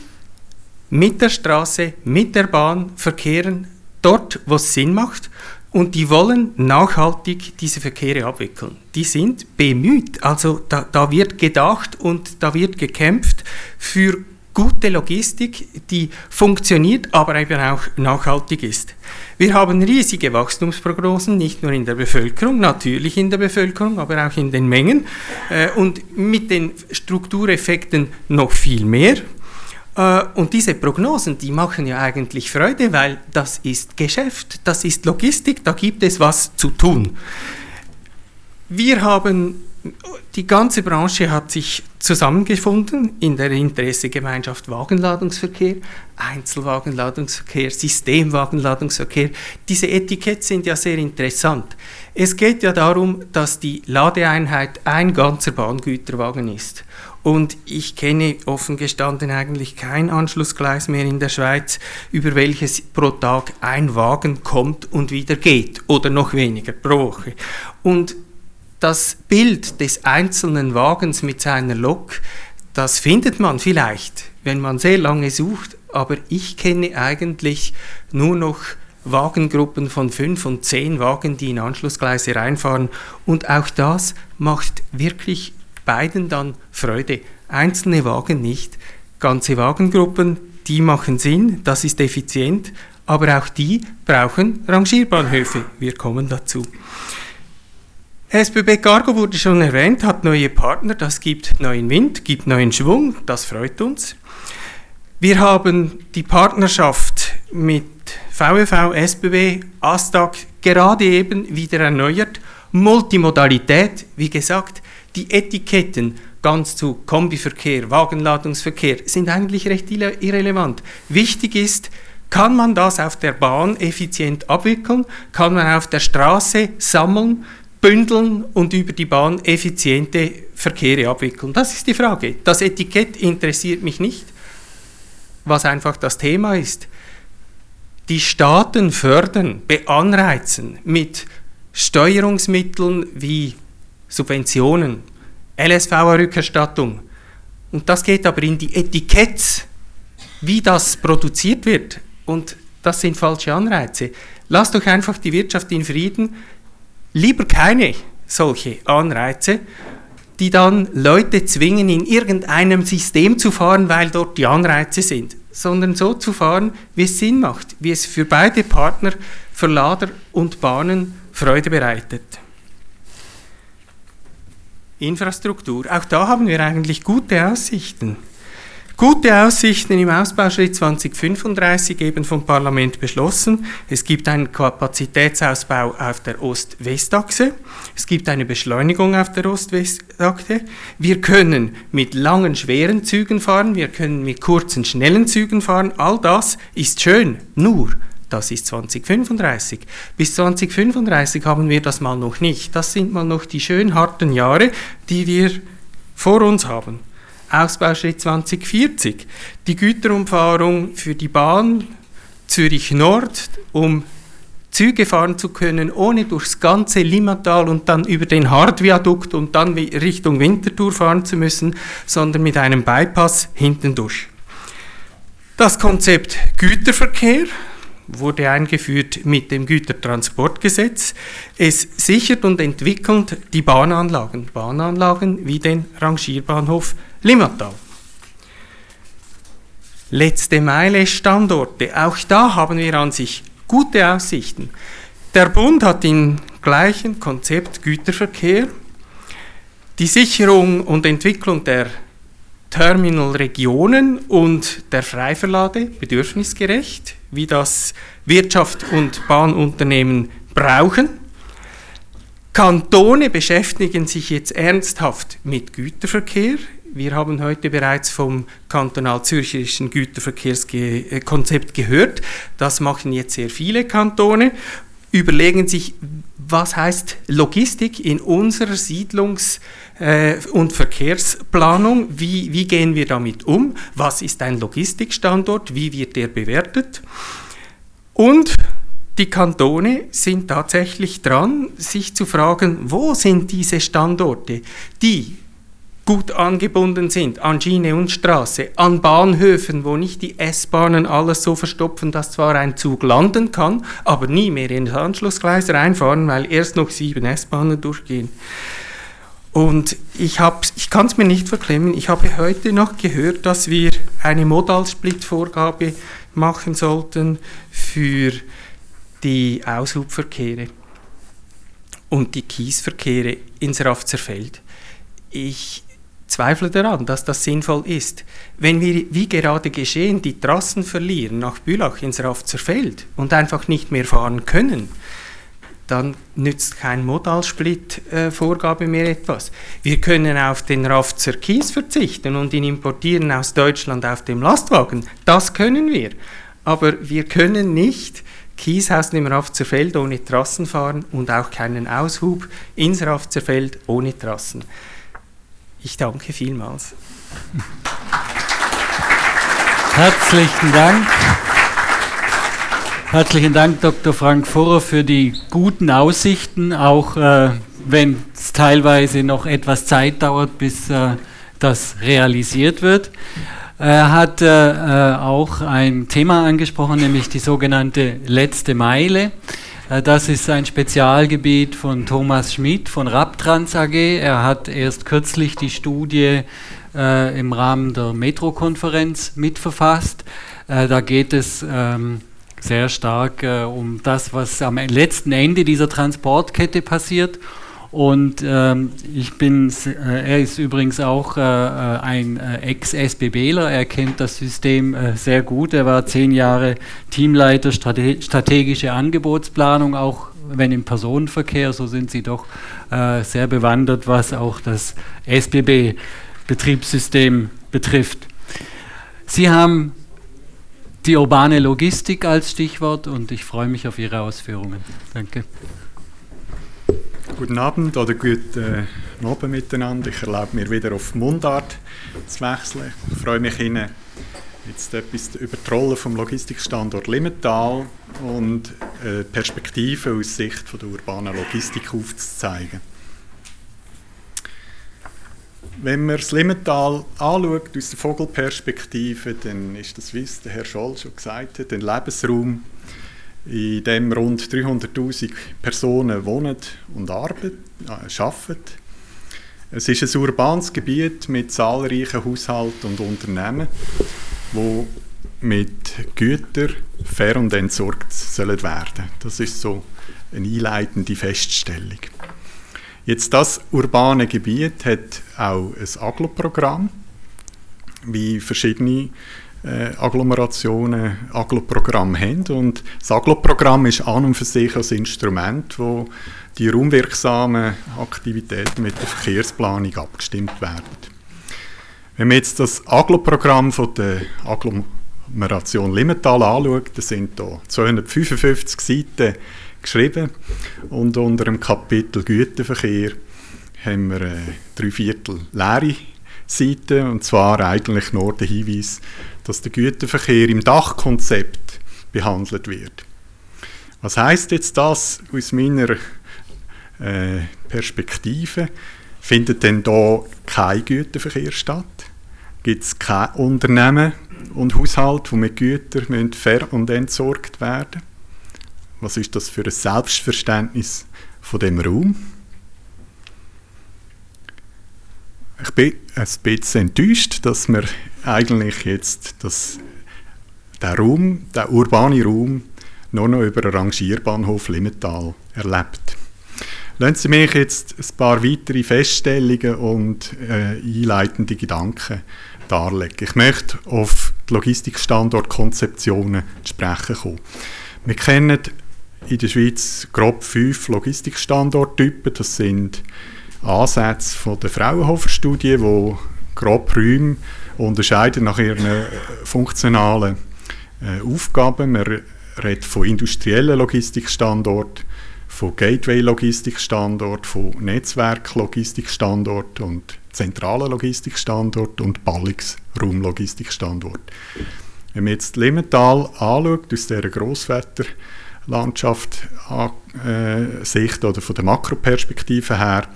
mit der Straße, mit der Bahn verkehren, dort, wo es Sinn macht. Und die wollen nachhaltig diese Verkehre abwickeln. Die sind bemüht. Also da, da wird gedacht und da wird gekämpft für gute Logistik, die funktioniert, aber eben auch nachhaltig ist. Wir haben riesige Wachstumsprognosen, nicht nur in der Bevölkerung, natürlich in der Bevölkerung, aber auch in den Mengen äh, und mit den Struktureffekten noch viel mehr. Äh, und diese Prognosen, die machen ja eigentlich Freude, weil das ist Geschäft, das ist Logistik, da gibt es was zu tun. Wir haben die ganze Branche hat sich zusammengefunden in der Interessegemeinschaft Wagenladungsverkehr, Einzelwagenladungsverkehr, Systemwagenladungsverkehr. Diese Etikette sind ja sehr interessant. Es geht ja darum, dass die Ladeeinheit ein ganzer Bahngüterwagen ist. Und ich kenne offen gestanden eigentlich kein Anschlussgleis mehr in der Schweiz, über welches pro Tag ein Wagen kommt und wieder geht oder noch weniger pro Woche. Und das Bild des einzelnen Wagens mit seiner Lok, das findet man vielleicht, wenn man sehr lange sucht, aber ich kenne eigentlich nur noch Wagengruppen von fünf und zehn Wagen, die in Anschlussgleise reinfahren. Und auch das macht wirklich beiden dann Freude. Einzelne Wagen nicht. Ganze Wagengruppen, die machen Sinn, das ist effizient, aber auch die brauchen Rangierbahnhöfe. Wir kommen dazu. SBB Cargo wurde schon erwähnt, hat neue Partner, das gibt neuen Wind, gibt neuen Schwung, das freut uns. Wir haben die Partnerschaft mit VEV, SBB, ASTAG gerade eben wieder erneuert. Multimodalität, wie gesagt, die Etiketten ganz zu Kombiverkehr, Wagenladungsverkehr sind eigentlich recht irrelevant. Wichtig ist, kann man das auf der Bahn effizient abwickeln? Kann man auf der Straße sammeln, bündeln und über die Bahn effiziente Verkehre abwickeln? Das ist die Frage. Das Etikett interessiert mich nicht, was einfach das Thema ist. Die Staaten fördern, beanreizen mit Steuerungsmitteln wie Subventionen, LSV-Rückerstattung. Und das geht aber in die Etiketts, wie das produziert wird. Und das sind falsche Anreize. Lasst doch einfach die Wirtschaft in Frieden. Lieber keine solche Anreize, die dann Leute zwingen, in irgendeinem System zu fahren, weil dort die Anreize sind, sondern so zu fahren, wie es Sinn macht, wie es für beide Partner, für Lader und Bahnen Freude bereitet. Infrastruktur, auch da haben wir eigentlich gute Aussichten. Gute Aussichten im Ausbauschritt 2035 eben vom Parlament beschlossen. Es gibt einen Kapazitätsausbau auf der Ost-West-Achse. Es gibt eine Beschleunigung auf der Ost-West-Achse. Wir können mit langen, schweren Zügen fahren. Wir können mit kurzen, schnellen Zügen fahren. All das ist schön. Nur, das ist 2035. Bis 2035 haben wir das mal noch nicht. Das sind mal noch die schön harten Jahre, die wir vor uns haben. Ausbauschritt 2040. Die Güterumfahrung für die Bahn Zürich Nord, um Züge fahren zu können, ohne durchs ganze Limmatal und dann über den Hardviadukt und dann Richtung Winterthur fahren zu müssen, sondern mit einem Bypass hinten durch. Das Konzept Güterverkehr wurde eingeführt mit dem Gütertransportgesetz. Es sichert und entwickelt die Bahnanlagen, Bahnanlagen wie den Rangierbahnhof Limmatal. Letzte Meile Standorte, auch da haben wir an sich gute Aussichten. Der Bund hat im gleichen Konzept Güterverkehr die Sicherung und Entwicklung der Terminalregionen und der Freiverlade bedürfnisgerecht, wie das Wirtschaft und Bahnunternehmen brauchen. Kantone beschäftigen sich jetzt ernsthaft mit Güterverkehr. Wir haben heute bereits vom kantonal-zürcherischen Güterverkehrskonzept gehört. Das machen jetzt sehr viele Kantone. Überlegen sich, was heißt Logistik in unserer Siedlungs- äh, und Verkehrsplanung? Wie, wie gehen wir damit um? Was ist ein Logistikstandort? Wie wird der bewertet? Und die Kantone sind tatsächlich dran, sich zu fragen, wo sind diese Standorte, die gut angebunden sind an Schiene und Straße, an Bahnhöfen, wo nicht die S-Bahnen alles so verstopfen, dass zwar ein Zug landen kann, aber nie mehr in das Anschlussgleis reinfahren, weil erst noch sieben S-Bahnen durchgehen. Und ich, ich kann es mir nicht verklemmen, ich habe heute noch gehört, dass wir eine Modalsplit-Vorgabe machen sollten für die Aushubverkehre und die Kiesverkehre ins Rafzerfeld. Ich zweifle daran, dass das sinnvoll ist. Wenn wir, wie gerade geschehen, die Trassen verlieren nach Bülach ins Rafzerfeld und einfach nicht mehr fahren können, dann nützt kein Modalsplit-Vorgabe mehr etwas. Wir können auf den Rafzer Kies verzichten und ihn importieren aus Deutschland auf dem Lastwagen. Das können wir. Aber wir können nicht Kies aus dem Rafzerfeld ohne Trassen fahren und auch keinen Aushub ins Rafzerfeld ohne Trassen. Ich danke vielmals. Herzlichen Dank. Herzlichen Dank, Dr. Frank Furrer, für die guten Aussichten, auch äh, wenn es teilweise noch etwas Zeit dauert, bis äh, das realisiert wird. Er hat äh, äh auch ein Thema angesprochen, nämlich die sogenannte letzte Meile. Äh, das ist ein Spezialgebiet von Thomas Schmidt von Raptrans AG. Er hat erst kürzlich die Studie äh, im Rahmen der Metro-Konferenz mitverfasst. Äh, da geht es ähm, sehr stark äh, um das, was am letzten Ende dieser Transportkette passiert. Und ähm, ich bin, äh, er ist übrigens auch äh, äh ein äh, Ex-SBBler, er kennt das System äh, sehr gut. Er war zehn Jahre Teamleiter Strate strategische Angebotsplanung, auch wenn im Personenverkehr, so sind Sie doch äh, sehr bewandert, was auch das SBB-Betriebssystem betrifft. Sie haben die urbane Logistik als Stichwort und ich freue mich auf Ihre Ausführungen. Danke. Guten Abend oder guten äh, Abend miteinander. Ich erlaube mir wieder auf Mundart zu wechseln. Ich freue mich, Ihnen jetzt etwas über die Rolle vom Logistikstandort Limmental und äh, Perspektiven aus Sicht von der urbanen Logistik aufzuzeigen. Wenn man das Limmental anschaut aus der Vogelperspektive, dann ist das, wie es der Herr Scholl schon gesagt hat, ein Lebensraum, in dem rund 300.000 Personen wohnen und arbeiten, äh, arbeiten. Es ist ein urbanes Gebiet mit zahlreichen Haushalten und Unternehmen, wo mit Gütern fair und entsorgt sollen werden. Das ist so eine einleitende Feststellung. Jetzt das urbane Gebiet hat auch ein Aglo-Programm, wie verschiedene äh, Agglomerationen Aglo-Programm haben. Und das Aglo-Programm ist an und für sich ein Instrument, wo die raumwirksamen Aktivitäten mit der Verkehrsplanung abgestimmt werden. Wenn man jetzt das Aglo-Programm von der Agglomeration Limmental anschaut, da sind hier 255 Seiten geschrieben und unter dem Kapitel Güterverkehr haben wir äh, drei Viertel leere Seiten und zwar eigentlich nur der Hinweis, dass der Güterverkehr im Dachkonzept behandelt wird. Was heißt jetzt das aus meiner äh, Perspektive? Findet denn da kein Güterverkehr statt? Gibt es kein Unternehmen und Haushalt, wo mit Gütern ver- und entsorgt werden? Was ist das für ein Selbstverständnis von dem Raum? Ich bin ein bisschen enttäuscht, dass wir eigentlich jetzt das, der Raum, der urbane Raum, nur noch über den Rangierbahnhof Limmental erlebt. Lassen Sie mich jetzt ein paar weitere Feststellungen und äh, einleitende Gedanken darlegen. Ich möchte auf die Logistikstandortkonzeptionen zu sprechen kommen. Wir kennen in der Schweiz grob fünf Logistikstandorttypen. Das sind Ansätze von der Fraunhofer-Studie, die grob Räume unterscheiden nach ihren äh, funktionalen äh, Aufgaben. Man redet von industriellen Logistikstandorten, von Gateway-Logistikstandorten, von Netzwerk-Logistikstandorten und zentralen Logistikstandorten und Ballungsraum-Logistikstandorten. Wenn man jetzt Limmental anschaut, aus dieser Grosswetterlandschaft äh, Sicht oder von der Makroperspektive her,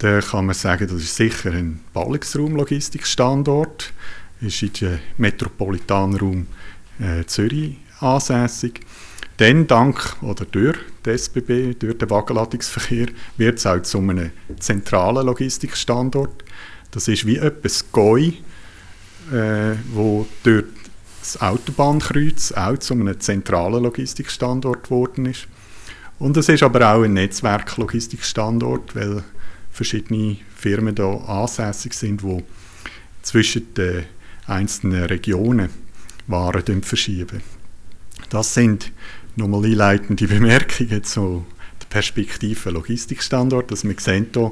dann kann man sagen, das ist sicher ein Ballungsraum-Logistikstandort, ist in dem Metropolitanraum äh, Zürich ansässig. Dann dank oder durch die SBB, durch den Wagenladungsverkehr, wird es auch zu einem zentralen Logistikstandort. Das ist wie etwas GOI, äh, wo durch das Autobahnkreuz auch zu einem zentralen Logistikstandort geworden ist. Und es ist aber auch ein Netzwerk-Logistikstandort, weil verschiedene Firmen da ansässig sind, die zwischen den einzelnen Regionen Waren verschieben. Das sind nochmal einleitende Bemerkungen zu der Perspektive Logistikstandort. Dass wir sehen hier,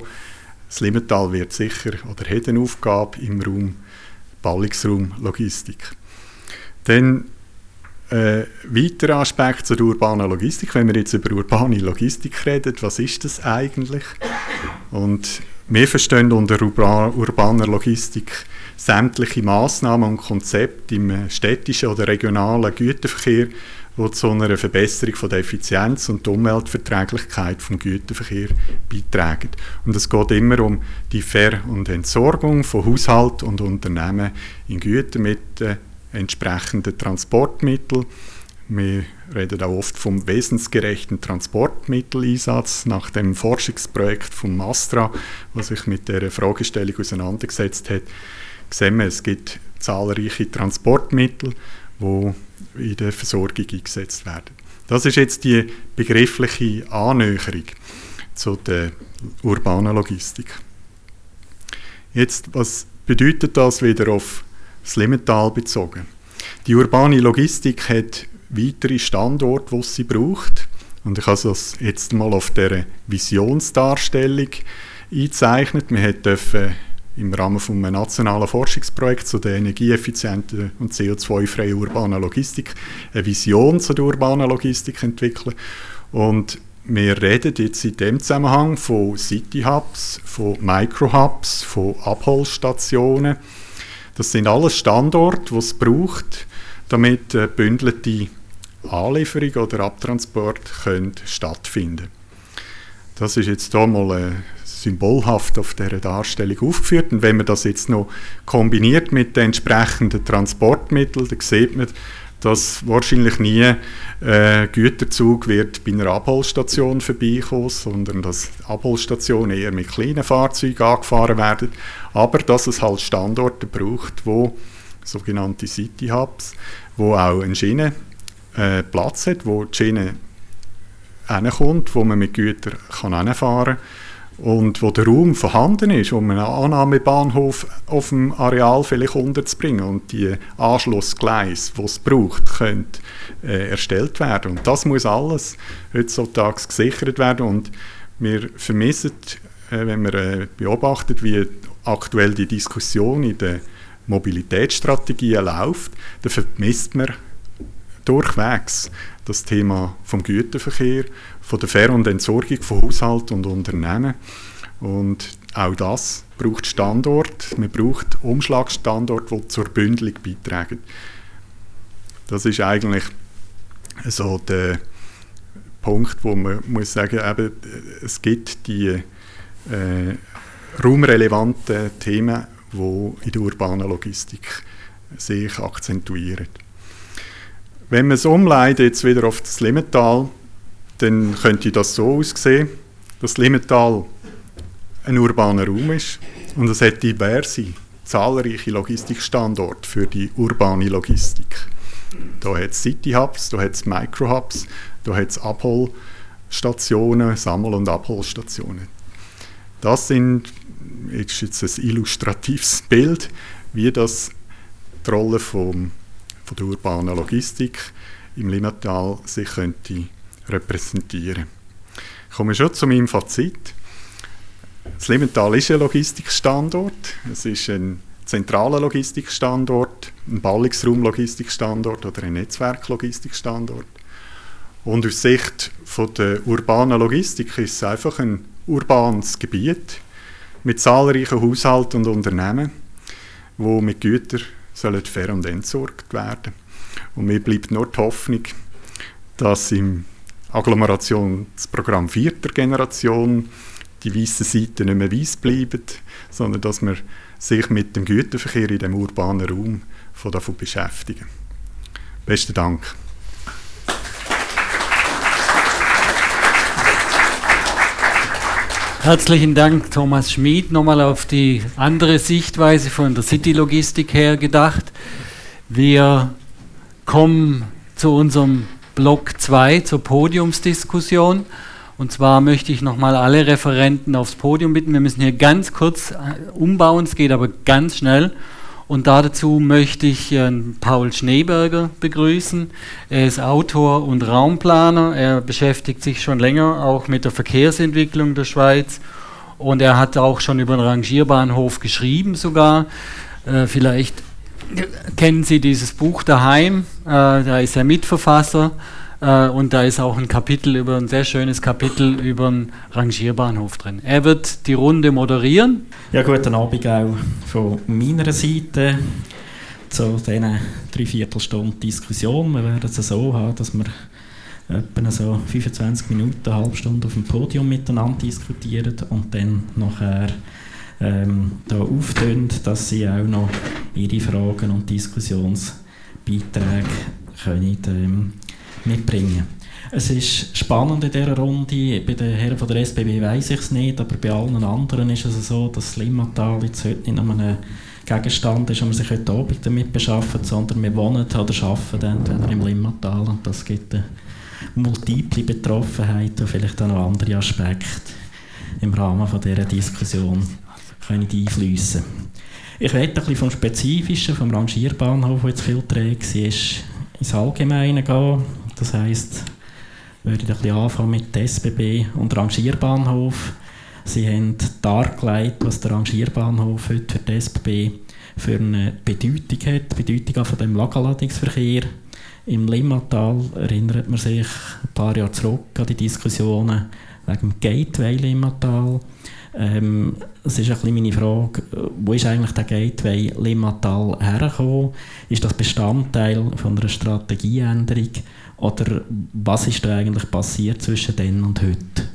das Limmental wird sicher oder hat eine Aufgabe im Raum Ballungsraum Logistik. Dann äh, weiterer Aspekt zur urbanen Logistik. Wenn wir jetzt über urbane Logistik reden, was ist das eigentlich? Und wir verstehen unter urbaner Logistik sämtliche Maßnahmen und Konzepte im städtischen oder regionalen Güterverkehr, die zu einer Verbesserung von der Effizienz und der Umweltverträglichkeit vom Güterverkehr beitragen. Und es geht immer um die Ver- und Entsorgung von Haushalt und Unternehmen in Güter mit äh, entsprechenden Transportmitteln. Wir reden auch oft vom wesensgerechten Transportmitteleinsatz nach dem Forschungsprojekt vom Mastra, was sich mit der Fragestellung auseinandergesetzt hat. Sehen wir, es gibt zahlreiche Transportmittel, die in der Versorgung eingesetzt werden. Das ist jetzt die begriffliche Annäherung. zu der urbanen Logistik. Jetzt, was bedeutet das wieder auf das Limmental bezogen? Die urbane Logistik hat weitere Standorte, die sie braucht. Und ich habe das jetzt mal auf der Visionsdarstellung eingezeichnet. Wir dürfen im Rahmen eines nationalen Forschungsprojekts zu der energieeffizienten und CO2-freien urbanen Logistik eine Vision zu der urbanen Logistik entwickeln. Und wir reden jetzt in dem Zusammenhang von City Hubs, von Micro-Hubs, von Abholstationen. Das sind alles Standorte, die es braucht, damit äh, bündelte Anlieferung oder Abtransport können stattfinden Das ist jetzt hier mal äh, symbolhaft auf der Darstellung aufgeführt. Und wenn man das jetzt noch kombiniert mit den entsprechenden Transportmitteln, dann sieht man, dass wahrscheinlich nie äh, Güterzug wird bei einer Abholstation vorbeikommen, sondern dass Abholstationen eher mit kleinen Fahrzeugen angefahren werden, aber dass es halt Standorte braucht, wo sogenannte City Hubs, wo auch eine Schiene äh, Platz hat, wo die Schiene hinkommt, wo man mit Gütern kann kann und wo der Raum vorhanden ist, um einen Annahmebahnhof auf dem Areal vielleicht unterzubringen und die Anschlussgleise, die es braucht, können äh, erstellt werden. Und das muss alles heutzutage gesichert werden und wir vermissen, äh, wenn man äh, beobachtet, wie aktuell die Diskussion in den Mobilitätsstrategien läuft, dann vermisst man durchwegs das Thema vom Güterverkehr, von der Ver- und Entsorgung von Haushalt und Unternehmen. Und auch das braucht Standort. Man braucht Umschlagstandort, die zur Bündelung beitragen. Das ist eigentlich so der Punkt, wo man muss sagen, eben, es gibt die äh, raumrelevanten Themen, die in der urbanen Logistik sich akzentuieren. Wenn man es umleitet jetzt wieder auf das Limmental, dann könnte das so aussehen, dass das Limmental ein urbaner Raum ist und es hat diverse, zahlreiche Logistikstandorte für die urbane Logistik. Da hat es City Hubs, da hat es Micro Hubs, da hat es Abholstationen, Sammel- und Abholstationen. Das sind, ist jetzt ein illustratives Bild, wie das die Rolle vom, von der urbanen Logistik im Limmatal sich könnte repräsentieren. Ich komme schon zu meinem Fazit. Das Limmental ist ein Logistikstandort. Es ist ein zentraler Logistikstandort, ein Ballungsraum-Logistikstandort oder ein Netzwerk-Logistikstandort. Und aus Sicht von der urbanen Logistik ist es einfach ein urbanes Gebiet mit zahlreichen Haushalten und Unternehmen, wo mit Gütern sollen fair und entsorgt werden. Und mir bleibt nur die Hoffnung, dass im Agglomerationsprogramm vierter Generation die weißen Seiten nicht mehr weiß bleiben, sondern dass man sich mit dem Güterverkehr in dem urbanen Raum von davon beschäftigen. Besten Dank. Herzlichen Dank, Thomas Schmid. Nochmal auf die andere Sichtweise von der City-Logistik her gedacht. Wir kommen zu unserem Block 2 zur Podiumsdiskussion. Und zwar möchte ich nochmal alle Referenten aufs Podium bitten. Wir müssen hier ganz kurz äh, umbauen, es geht aber ganz schnell. Und dazu möchte ich Paul Schneeberger begrüßen. Er ist Autor und Raumplaner. Er beschäftigt sich schon länger auch mit der Verkehrsentwicklung der Schweiz. Und er hat auch schon über den Rangierbahnhof geschrieben sogar. Äh, vielleicht kennen Sie dieses Buch daheim, äh, da ist er Mitverfasser äh, und da ist auch ein Kapitel über ein sehr schönes Kapitel über den Rangierbahnhof drin. Er wird die Runde moderieren. Ja, guten Abend auch von meiner Seite zu diesen Dreiviertelstunden Diskussion. Wir werden es so haben, dass wir etwa so 25 Minuten, eine halbe Stunde auf dem Podium miteinander diskutieren und dann nachher ähm, da auftönt, dass sie auch noch ihre Fragen und Diskussionsbeiträge können, ähm, mitbringen es ist spannend in dieser Runde. Bei den Herren von der SBB weiß ich es nicht, aber bei allen anderen ist es so, dass das Limmatal jetzt heute nicht nur ein Gegenstand ist, den man sich heute Abend damit beschafft, sondern wir wohnen oder arbeiten dann im Limmatal und das gibt eine multiple Betroffenheit und vielleicht auch noch andere Aspekte im Rahmen von dieser Diskussion können einfließen Ich werde ein bisschen vom Spezifischen, vom Rangierbahnhof, der jetzt viel träge war, ins Allgemeine gehen. Das heisst, würde ich ein anfangen mit SBB und Rangierbahnhof. Sie haben dargelegt, was der Rangierbahnhof heute für die SBB für eine Bedeutung hat, die Bedeutung von dem Lagerladungsverkehr. Im Limmatal erinnert man sich ein paar Jahre zurück an die Diskussionen wegen dem Gateway Limmatal. Ähm, es ist ein bisschen meine Frage, wo ist eigentlich der Gateway Limmatal hergekommen? Ist das Bestandteil von einer Strategieänderung? Oder was ist da eigentlich passiert zwischen dann und heute?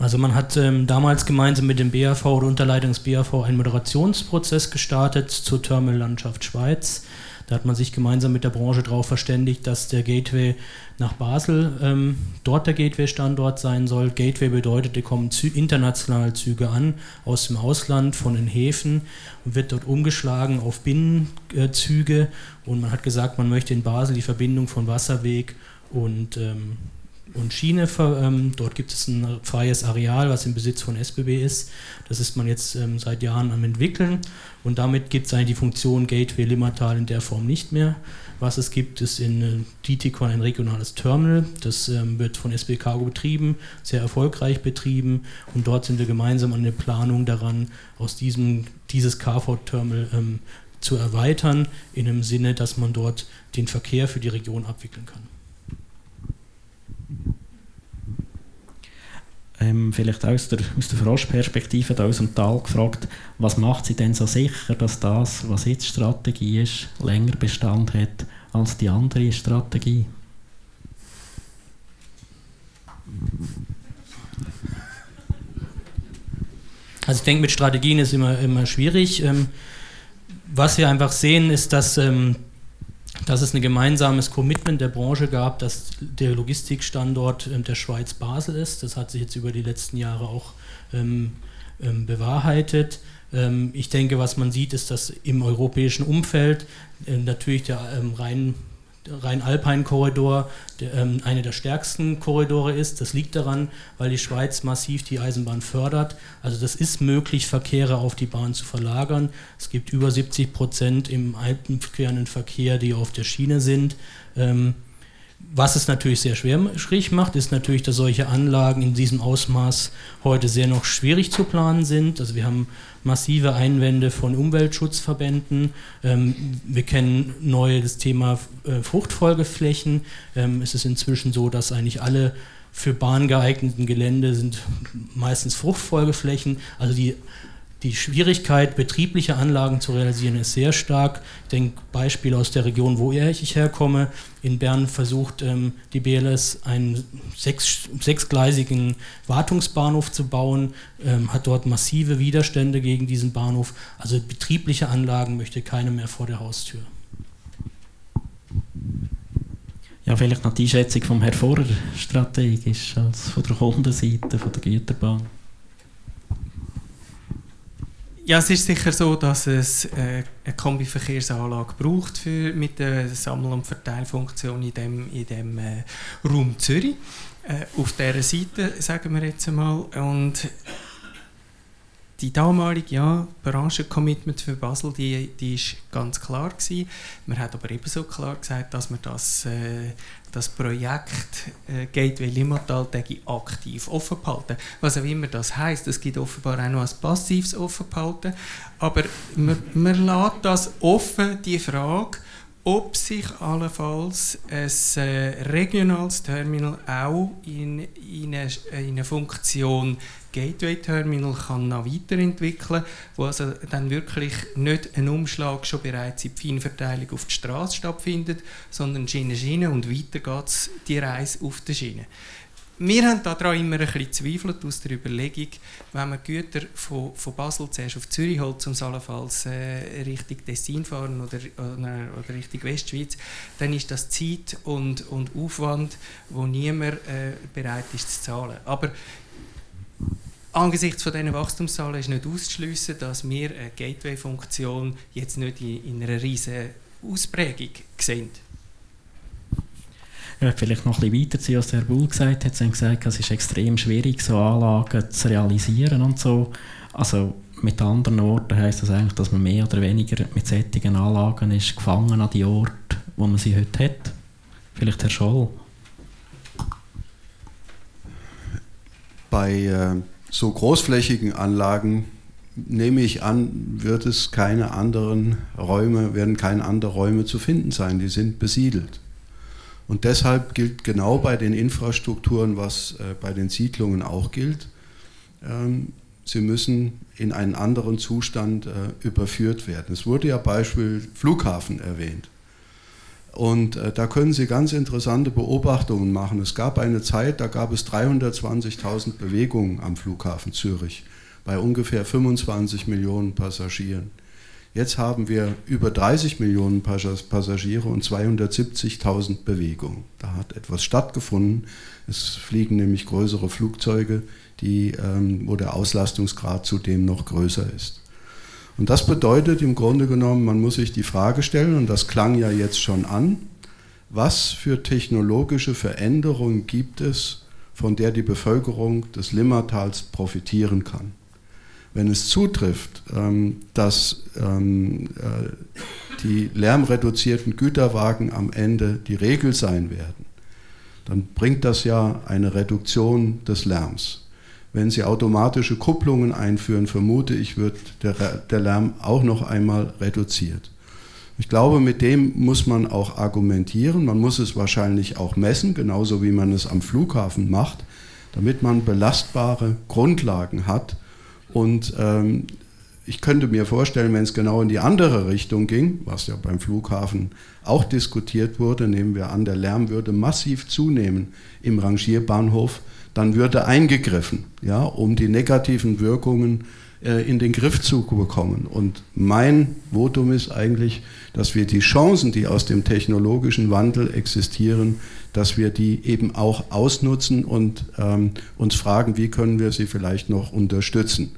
Also man hat ähm, damals gemeinsam mit dem BAV oder Unterleitung des BAV einen Moderationsprozess gestartet zur Terminallandschaft Schweiz. Da hat man sich gemeinsam mit der Branche darauf verständigt, dass der Gateway nach Basel ähm, dort der Gateway-Standort sein soll. Gateway bedeutet, da kommen Zü internationale Züge an aus dem Ausland, von den Häfen und wird dort umgeschlagen auf Binnenzüge. Und man hat gesagt, man möchte in Basel die Verbindung von Wasserweg und ähm, und Schiene. Ähm, dort gibt es ein freies Areal, was im Besitz von SBB ist. Das ist man jetzt ähm, seit Jahren am entwickeln und damit gibt es eigentlich die Funktion Gateway Limmatal in der Form nicht mehr. Was es gibt, ist in äh, Dietikon ein regionales Terminal. Das ähm, wird von SB Cargo betrieben, sehr erfolgreich betrieben und dort sind wir gemeinsam an der Planung daran, aus diesem dieses Carport-Terminal ähm, zu erweitern, in dem Sinne, dass man dort den Verkehr für die Region abwickeln kann. Ähm, vielleicht aus der, aus der Froschperspektive da aus dem Tal gefragt, was macht sie denn so sicher, dass das, was jetzt Strategie ist, länger Bestand hat als die andere Strategie? Also ich denke, mit Strategien ist immer, immer schwierig. Ähm, was wir einfach sehen, ist, dass ähm, dass es ein gemeinsames Commitment der Branche gab, dass der Logistikstandort ähm, der Schweiz Basel ist. Das hat sich jetzt über die letzten Jahre auch ähm, ähm, bewahrheitet. Ähm, ich denke, was man sieht, ist, dass im europäischen Umfeld natürlich der rein Rhein-Alpine-Korridor ähm, einer der stärksten Korridore ist. Das liegt daran, weil die Schweiz massiv die Eisenbahn fördert. Also das ist möglich, Verkehre auf die Bahn zu verlagern. Es gibt über 70 Prozent im alpenquerenden Verkehr, die auf der Schiene sind. Ähm, was es natürlich sehr schwierig macht, ist natürlich, dass solche Anlagen in diesem Ausmaß heute sehr noch schwierig zu planen sind. Also wir haben massive Einwände von Umweltschutzverbänden. Ähm, wir kennen neu das Thema äh, Fruchtfolgeflächen. Ähm, es ist inzwischen so, dass eigentlich alle für Bahn geeigneten Gelände sind meistens Fruchtfolgeflächen. Also die die Schwierigkeit, betriebliche Anlagen zu realisieren, ist sehr stark. Ich denke, Beispiel aus der Region, wo ich herkomme. In Bern versucht ähm, die BLS einen sechs, sechsgleisigen Wartungsbahnhof zu bauen, ähm, hat dort massive Widerstände gegen diesen Bahnhof. Also betriebliche Anlagen möchte keiner mehr vor der Haustür. Ja, vielleicht noch die Einschätzung vom Herrn Vorer strategisch als von der Kundenseite, von der Güterbahn. Ja, es ist sicher so, dass es äh, eine Kombiverkehrsanlage braucht für, mit der Sammel- und Verteilfunktion in dem, in dem äh, Raum Zürich. Äh, auf dieser Seite, sagen wir jetzt einmal. Und die damalige ja, Branchencommitment für Basel, die, die ist ganz klar gewesen. Man hat aber ebenso klar gesagt, dass man das äh, das Projekt äh, Gateway Limmatal aktiv offen behalten. Was auch immer das heißt, es gibt offenbar auch noch ein passives Offenbehalten, aber man, man lässt das offen, die Frage, ob sich allenfalls ein äh, regionales Terminal auch in, in, eine, in eine Funktion Gateway Terminal kann noch weiterentwickeln, wo also dann wirklich nicht ein Umschlag schon bereits in die Feinverteilung auf die Straße stattfindet, sondern Schiene Schiene und weiter geht die Reise auf der Schiene. Wir haben daran immer ein bisschen zweifelt aus der Überlegung, wenn man Güter von, von Basel zuerst auf Zürich holt, zum allenfalls äh, Richtung Tessin fahren oder, oder, oder Richtung Westschweiz, dann ist das Zeit und, und Aufwand, wo niemand äh, bereit ist zu zahlen. Aber Angesichts von diesen Wachstumszahlen ist nicht auszuschließen, dass wir eine Gateway-Funktion jetzt nicht in, in einer riesigen Ausprägung sehen. Ja, vielleicht noch ein bisschen weiterziehen, was der Herr Bull gesagt hat. Sie haben gesagt, es ist extrem schwierig, so Anlagen zu realisieren und so. Also mit anderen Worten heisst das eigentlich, dass man mehr oder weniger mit solchen Anlagen ist gefangen an die Orte, wo man sie heute hat. Vielleicht Herr Scholl. Bei äh, so großflächigen Anlagen nehme ich an, wird es keine anderen Räume, werden keine anderen Räume zu finden sein. Die sind besiedelt. Und deshalb gilt genau bei den Infrastrukturen, was äh, bei den Siedlungen auch gilt, ähm, sie müssen in einen anderen Zustand äh, überführt werden. Es wurde ja Beispiel Flughafen erwähnt. Und äh, da können Sie ganz interessante Beobachtungen machen. Es gab eine Zeit, da gab es 320.000 Bewegungen am Flughafen Zürich bei ungefähr 25 Millionen Passagieren. Jetzt haben wir über 30 Millionen Passagiere und 270.000 Bewegungen. Da hat etwas stattgefunden. Es fliegen nämlich größere Flugzeuge, die, ähm, wo der Auslastungsgrad zudem noch größer ist. Und das bedeutet im Grunde genommen, man muss sich die Frage stellen, und das klang ja jetzt schon an, was für technologische Veränderungen gibt es, von der die Bevölkerung des Limmatals profitieren kann. Wenn es zutrifft, ähm, dass ähm, äh, die lärmreduzierten Güterwagen am Ende die Regel sein werden, dann bringt das ja eine Reduktion des Lärms. Wenn Sie automatische Kupplungen einführen, vermute ich, wird der, der Lärm auch noch einmal reduziert. Ich glaube, mit dem muss man auch argumentieren. Man muss es wahrscheinlich auch messen, genauso wie man es am Flughafen macht, damit man belastbare Grundlagen hat. Und ähm, ich könnte mir vorstellen, wenn es genau in die andere Richtung ging, was ja beim Flughafen auch diskutiert wurde, nehmen wir an, der Lärm würde massiv zunehmen im Rangierbahnhof, dann würde eingegriffen, ja, um die negativen Wirkungen äh, in den Griff zu bekommen. Und mein Votum ist eigentlich, dass wir die Chancen, die aus dem technologischen Wandel existieren, dass wir die eben auch ausnutzen und ähm, uns fragen, wie können wir sie vielleicht noch unterstützen.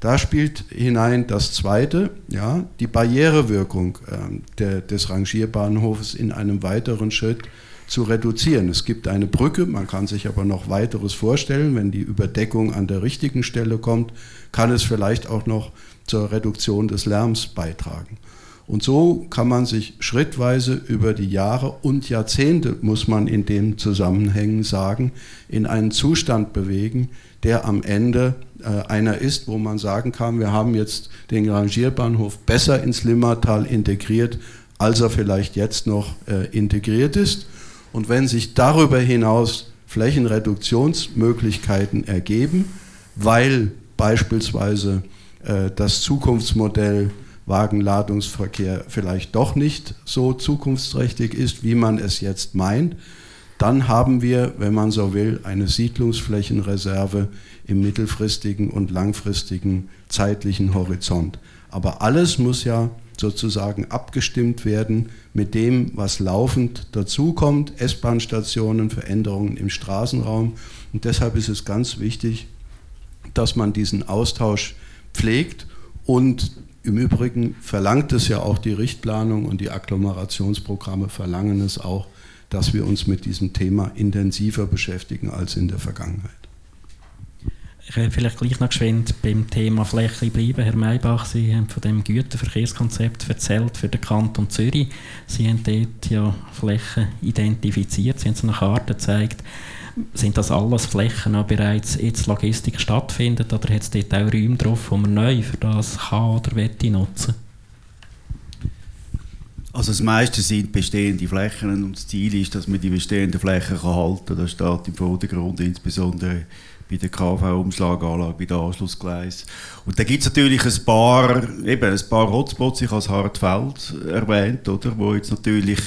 Da spielt hinein das Zweite, ja, die Barrierewirkung äh, der, des Rangierbahnhofes in einem weiteren Schritt zu reduzieren. Es gibt eine Brücke, man kann sich aber noch weiteres vorstellen. Wenn die Überdeckung an der richtigen Stelle kommt, kann es vielleicht auch noch zur Reduktion des Lärms beitragen. Und so kann man sich schrittweise über die Jahre und Jahrzehnte, muss man in dem Zusammenhängen sagen, in einen Zustand bewegen, der am Ende äh, einer ist, wo man sagen kann, wir haben jetzt den Rangierbahnhof besser ins Limmertal integriert, als er vielleicht jetzt noch äh, integriert ist. Und wenn sich darüber hinaus Flächenreduktionsmöglichkeiten ergeben, weil beispielsweise äh, das Zukunftsmodell Wagenladungsverkehr vielleicht doch nicht so zukunftsträchtig ist, wie man es jetzt meint, dann haben wir, wenn man so will, eine Siedlungsflächenreserve im mittelfristigen und langfristigen zeitlichen Horizont. Aber alles muss ja sozusagen abgestimmt werden mit dem, was laufend dazukommt, S-Bahn-Stationen, Veränderungen im Straßenraum. Und deshalb ist es ganz wichtig, dass man diesen Austausch pflegt und im Übrigen verlangt es ja auch die Richtplanung und die Agglomerationsprogramme verlangen es auch, dass wir uns mit diesem Thema intensiver beschäftigen als in der Vergangenheit. Ich will vielleicht gleich noch geschwind beim Thema Fläche bleiben. Herr Maybach, Sie haben von dem Güterverkehrskonzept erzählt für den Kanton Zürich. Sie haben dort ja Flächen identifiziert, Sie haben so eine Karte gezeigt. Sind das alles Flächen, die bereits jetzt Logistik stattfindet oder hat es dort auch Räume drauf, die man neu für das kann oder will nutzen also das meiste sind bestehende Flächen und das Ziel ist, dass man die bestehenden Flächen kann halten kann. Das steht im Vordergrund insbesondere bei der KV-Umschlaganlage, bei den Anschlussgleis. Und da gibt es natürlich ein paar, eben ein paar Hotspots, ich habe das Hartfeld erwähnt, oder, wo jetzt natürlich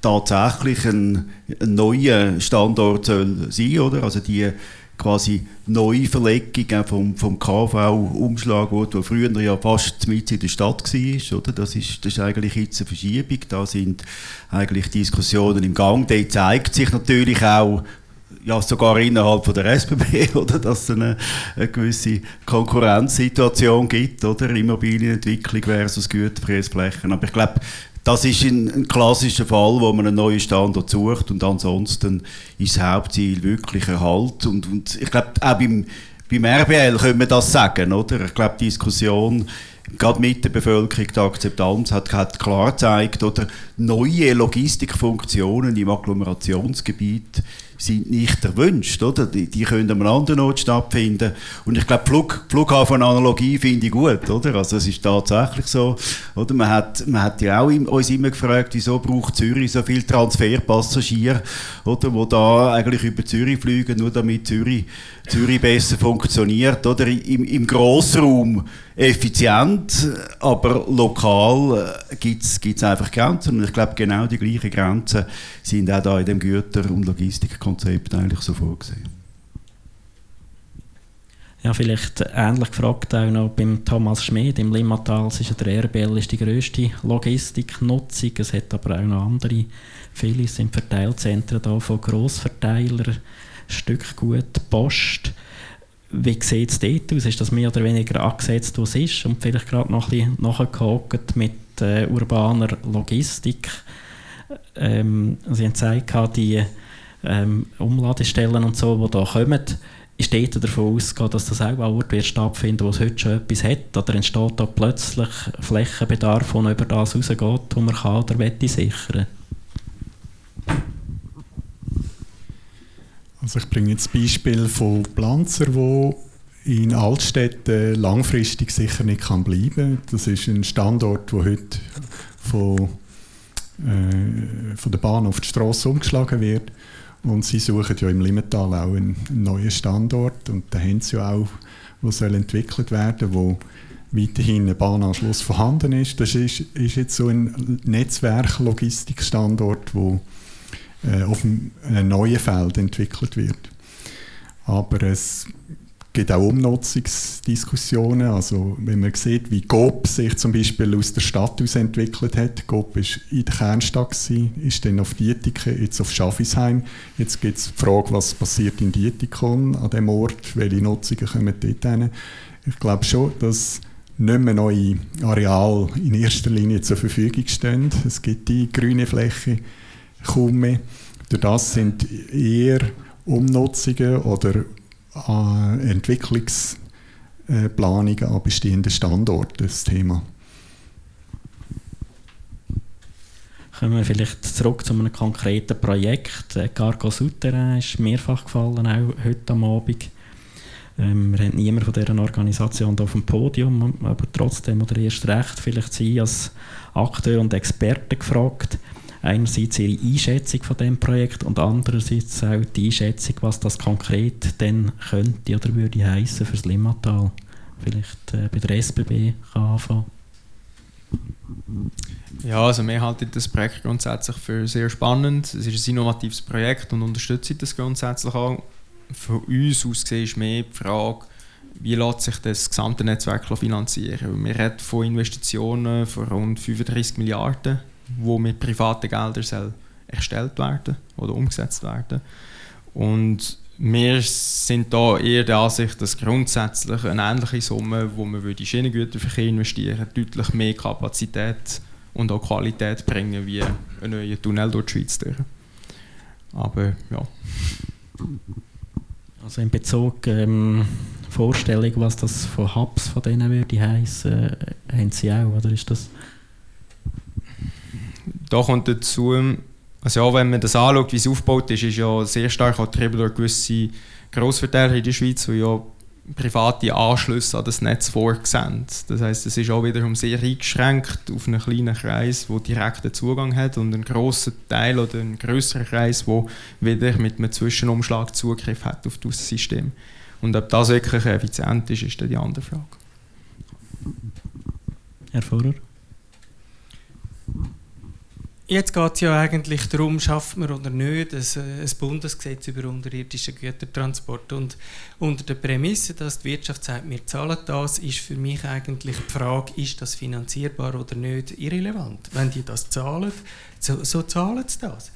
tatsächlich ein, ein neuer Standort soll sein, oder? Also die quasi Neuverlegung vom, vom KV-Umschlag, wo früher ja fast mitten in der Stadt war. Oder? Das, ist, das ist eigentlich jetzt eine Verschiebung. Da sind eigentlich Diskussionen im Gang. Da zeigt sich natürlich auch, ja, sogar innerhalb von der SBB, oder, dass es eine, eine gewisse Konkurrenzsituation gibt, oder, Immobilienentwicklung versus Güterverkehrsflächen. Aber ich glaube, das ist ein, ein, klassischer Fall, wo man einen neuen Standort sucht und ansonsten ist das Hauptziel wirklich Erhalt. Und, und ich glaube, auch beim, beim RBL können wir das sagen, oder? Ich glaube, die Diskussion gerade mit der Bevölkerung die Akzeptanz hat, hat klar gezeigt, oder neue Logistikfunktionen im Agglomerationsgebiet sind nicht erwünscht, oder? Die, die können an einem anderen Ort stattfinden. Und ich glaube, Flug, Flughafen-Analogie finde ich gut, oder? Also es ist tatsächlich so, oder? Man hat, man hat ja auch uns immer gefragt, wieso braucht Zürich so viele Transferpassagiere, oder? Wo da eigentlich über Zürich fliegen, nur damit Zürich, Zürich besser funktioniert, oder? Im, im Grossraum effizient, aber lokal äh, gibt es einfach Grenzen. Und ich glaube, genau die gleichen Grenzen sind auch da in dem Güter- und Logistikkonzept eigentlich so vorgesehen. Ja, vielleicht ähnlich gefragt auch noch beim Thomas Schmid im Limmatal. Es ist der RBL ist die grösste Logistiknutzung. Es hat aber auch noch andere. Viele sind Verteilzentren da von Grossverteilern, Stückgut, Post. Wie sieht es dort aus? Ist das mehr oder weniger angesetzt, was ist? Und vielleicht gerade noch ein bisschen nachgehakt mit äh, urbaner Logistik. Ähm, Sie haben gesagt, die ähm, Umladestellen und so, die da kommen, ist dort davon ausgegangen, dass das auch ein Ort wird stattfinden, wo es heute schon etwas hat? Oder entsteht da plötzlich Flächenbedarf, der über das rausgeht, wo man kann oder sichern Also ich bringe jetzt Beispiel von Planzer, wo in Altstädten langfristig sicher nicht kann bleiben. Das ist ein Standort, wo heute von, äh, von der Bahn auf die Straße umgeschlagen wird. Und sie suchen ja im Limmental auch einen, einen neuen Standort und da haben sie ja auch, wo soll entwickelt werden, wo weiterhin ein Bahnanschluss vorhanden ist. Das ist, ist jetzt so ein Netzwerk-Logistikstandort, wo äh, auf einem neuen Feld entwickelt wird. Aber es gibt auch Umnutzungsdiskussionen. Also wenn man sieht, wie GOP sich zum Beispiel aus der Stadt aus entwickelt hat. GOP war in der Kernstadt, gewesen, ist dann auf Dietike, jetzt auf Schaffisheim. Jetzt gibt es die Frage, was passiert in Dietikon an dem Ort, welche Nutzungen kommen dort hin. Ich glaube schon, dass nicht mehr neue Areale in erster Linie zur Verfügung stehen. Es gibt die grüne Fläche kaum mehr. Durch das sind eher Umnutzungen oder äh, Entwicklungsplanungen an bestehenden Standorten das Thema. Kommen wir vielleicht zurück zu einem konkreten Projekt. Cargo Souterrain ist mehrfach gefallen, auch heute am Abend. Ähm, wir haben niemanden von dieser Organisation auf dem Podium, aber trotzdem oder erst recht vielleicht Sie als Akteur und Experte gefragt einerseits ihre Einschätzung von dem Projekt und andererseits auch die Einschätzung, was das konkret denn könnte oder würde heißen für das Limmatal. Vielleicht äh, bei der SBB kann anfangen. Ja, also wir halten das Projekt grundsätzlich für sehr spannend. Es ist ein innovatives Projekt und unterstützen das grundsätzlich auch. Von uns aus gesehen ist mehr die Frage, wie lässt sich das gesamte Netzwerk finanzieren? Wir reden von Investitionen von rund 35 Milliarden wo mit privaten Geldern soll erstellt werden oder umgesetzt werden. Und wir sind da eher der Ansicht, dass grundsätzlich eine ähnliche Summe, wo man in Schienengüterverkehr investieren deutlich mehr Kapazität und auch Qualität bringen wie ein neuer Tunnel durch die Schweiz. Durch. Aber ja. Also in Bezug ähm, Vorstellung, was das von Hubs von denen würde heißen, äh, haben Sie auch, oder ist das? Da kommt dazu, also ja, wenn man das anschaut, wie es aufgebaut ist, ist ja sehr stark getrieben durch gewisse Grossverteiler in der Schweiz, die ja private Anschlüsse an das Netz vorgesehen. Das heißt, es ist auch wiederum sehr eingeschränkt auf einen kleinen Kreis, der direkten Zugang hat und einen grossen Teil oder einen größeren Kreis, der wieder mit einem Zwischenumschlag Zugriff hat auf das System. Und ob das wirklich effizient ist, ist dann die andere Frage. Herr Vorer? Jetzt geht es ja eigentlich darum, schafft man oder nicht, ein, ein Bundesgesetz über unterirdischen Gütertransport. Und unter der Prämisse, dass die Wirtschaft sagt, wir zahlen das, ist für mich eigentlich die Frage, ist das finanzierbar oder nicht, irrelevant. Wenn die das zahlen, so, so zahlen sie das.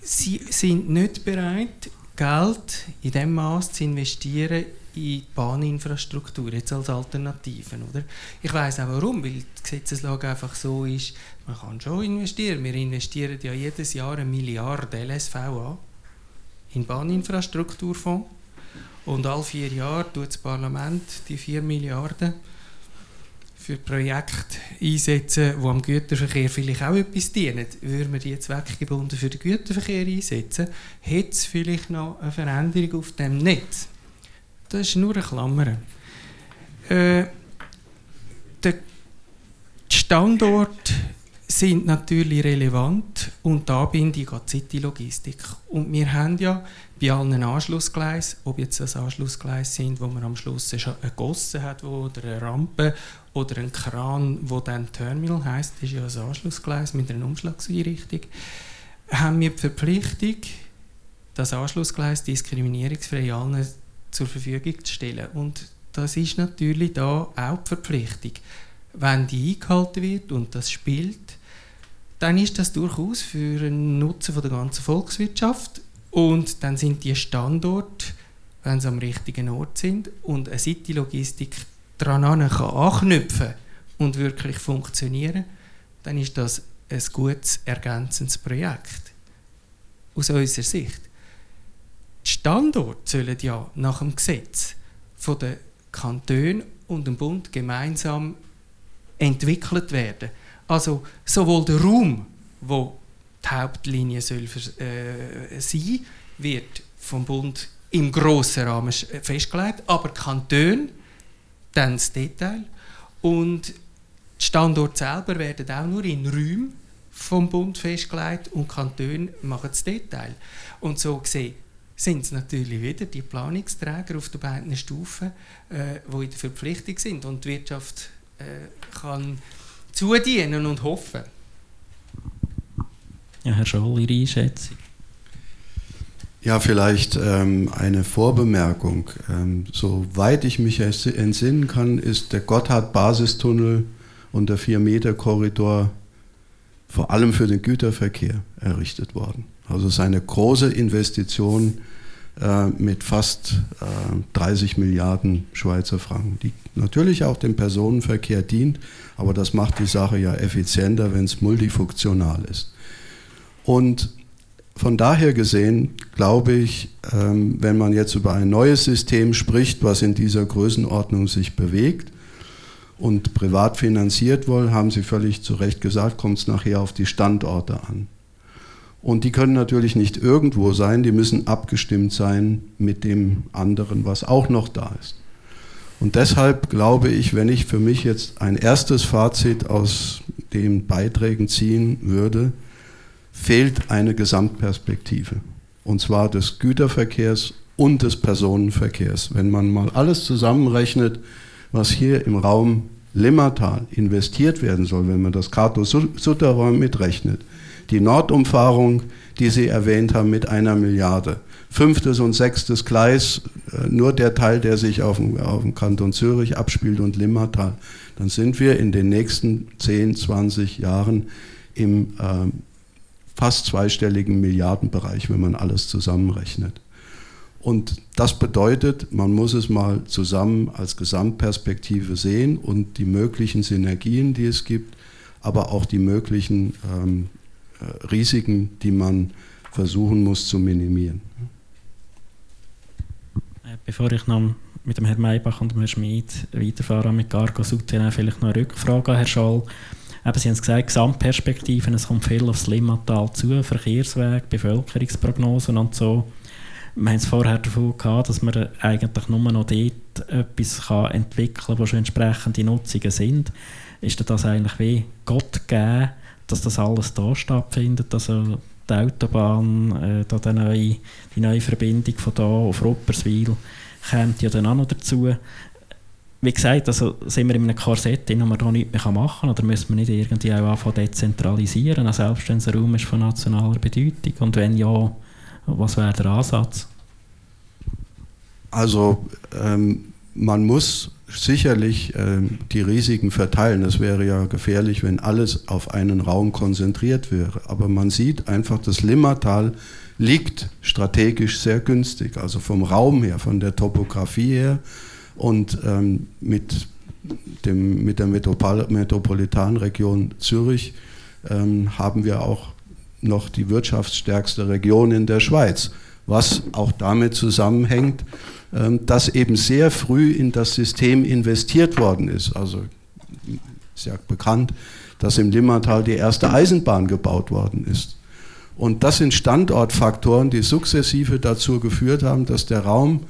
Sie sind nicht bereit, Geld in dem Maß zu investieren in die Bahninfrastruktur, jetzt als Alternativen. Oder? Ich weiß auch warum, weil die Gesetzeslage einfach so ist, man kann schon investieren. Wir investieren ja jedes Jahr eine Milliarde LSVA in Bahninfrastrukturfonds und alle vier Jahre tut das Parlament die 4 Milliarden für Projekte einsetzen, die am Güterverkehr vielleicht auch etwas dienen. Würden wir die zweckgebunden für den Güterverkehr einsetzen, hätte es vielleicht noch eine Veränderung auf dem Netz. Das ist nur eine Klammer. Äh, der Standort sind natürlich relevant und die Anbindung an die City-Logistik. Und wir haben ja bei allen Anschlussgleisen, ob jetzt das Anschlussgleise sind, wo man am Schluss eine Gosse hat oder eine Rampe oder ein Kran, wo dann Terminal heißt, ist ja ein Anschlussgleis mit einer Umschlagseinrichtung, haben wir die Verpflichtung, das Anschlussgleis diskriminierungsfrei allen zur Verfügung zu stellen. Und das ist natürlich da auch die Verpflichtung. Wenn die eingehalten wird und das spielt, dann ist das durchaus für einen Nutzen der ganzen Volkswirtschaft und dann sind die Standorte, wenn sie am richtigen Ort sind und eine City-Logistik daran kann anknüpfen und wirklich funktionieren, dann ist das ein gutes, ergänzendes Projekt. Aus unserer Sicht. Die Standorte sollen ja nach dem Gesetz von den Kantonen und dem Bund gemeinsam entwickelt werden. Also sowohl der Raum, wo die Hauptlinie soll äh, sein, wird vom Bund im grossen Rahmen festgelegt, aber die Kantone dann das Detail und die Standorte selber werden auch nur in Räumen vom Bund festgelegt und Kantone machen das Detail. Und so gesehen sind es natürlich wieder die Planungsträger auf den beiden Stufen, äh, die in der Verpflichtung sind und die Wirtschaft äh, kann zudienen und hoffen. Ja, Herr Scholl, Ihre Einschätzung? Ja, vielleicht ähm, eine Vorbemerkung. Ähm, soweit ich mich entsinnen kann, ist der Gotthard-Basistunnel und der 4-Meter-Korridor vor allem für den Güterverkehr errichtet worden. Also es ist eine große Investition äh, mit fast äh, 30 Milliarden Schweizer Franken, die natürlich auch dem Personenverkehr dient, aber das macht die Sache ja effizienter, wenn es multifunktional ist. Und von daher gesehen glaube ich, ähm, wenn man jetzt über ein neues System spricht, was in dieser Größenordnung sich bewegt und privat finanziert wohl, haben Sie völlig zu Recht gesagt, kommt es nachher auf die Standorte an. Und die können natürlich nicht irgendwo sein, die müssen abgestimmt sein mit dem anderen, was auch noch da ist. Und deshalb glaube ich, wenn ich für mich jetzt ein erstes Fazit aus den Beiträgen ziehen würde, fehlt eine Gesamtperspektive. Und zwar des Güterverkehrs und des Personenverkehrs. Wenn man mal alles zusammenrechnet, was hier im Raum Limmertal investiert werden soll, wenn man das Kato-Sutterräum mitrechnet, die Nordumfahrung, die Sie erwähnt haben, mit einer Milliarde, fünftes und sechstes Gleis, äh, nur der Teil, der sich auf dem, auf dem Kanton Zürich abspielt und Limmertal, dann sind wir in den nächsten 10, 20 Jahren im äh, fast zweistelligen Milliardenbereich, wenn man alles zusammenrechnet. Und das bedeutet, man muss es mal zusammen als Gesamtperspektive sehen und die möglichen Synergien, die es gibt, aber auch die möglichen ähm, äh, Risiken, die man versuchen muss zu minimieren. Äh, bevor ich noch mit dem Herrn Maybach und dem Herrn Schmid weiterfahre mit Gargo Souterrain, vielleicht noch eine Rückfrage an Herrn Schall. Eben, Sie haben es gesagt, Gesamtperspektiven, es kommt viel aufs Limmatal zu, Verkehrsweg, Bevölkerungsprognosen und so. Wir haben es vorher davon gehabt, dass man eigentlich nur noch dort etwas kann entwickeln kann, wo schon entsprechende Nutzungen sind. Ist das eigentlich wie Gott gegeben, dass das alles da stattfindet? Also die Autobahn, äh, da die, neue, die neue Verbindung von da auf Rupperswil kommt ja dann auch noch dazu wie gesagt, also sind wir in einem Korsett, in dem man da nichts mehr machen kann, oder müssen wir nicht irgendwie auch anfangen dezentralisieren, also selbst wenn es ein Raum ist von nationaler Bedeutung? Und wenn ja, was wäre der Ansatz? Also ähm, man muss sicherlich äh, die Risiken verteilen. Es wäre ja gefährlich, wenn alles auf einen Raum konzentriert wäre. Aber man sieht einfach, das Limmertal liegt strategisch sehr günstig, also vom Raum her, von der Topografie her und ähm, mit, dem, mit der Metropol Metropolitanregion Zürich ähm, haben wir auch noch die wirtschaftsstärkste Region in der Schweiz, was auch damit zusammenhängt, dass eben sehr früh in das System investiert worden ist. Also ist ja bekannt, dass im Limmertal die erste Eisenbahn gebaut worden ist. Und das sind Standortfaktoren, die sukzessive dazu geführt haben, dass der Raum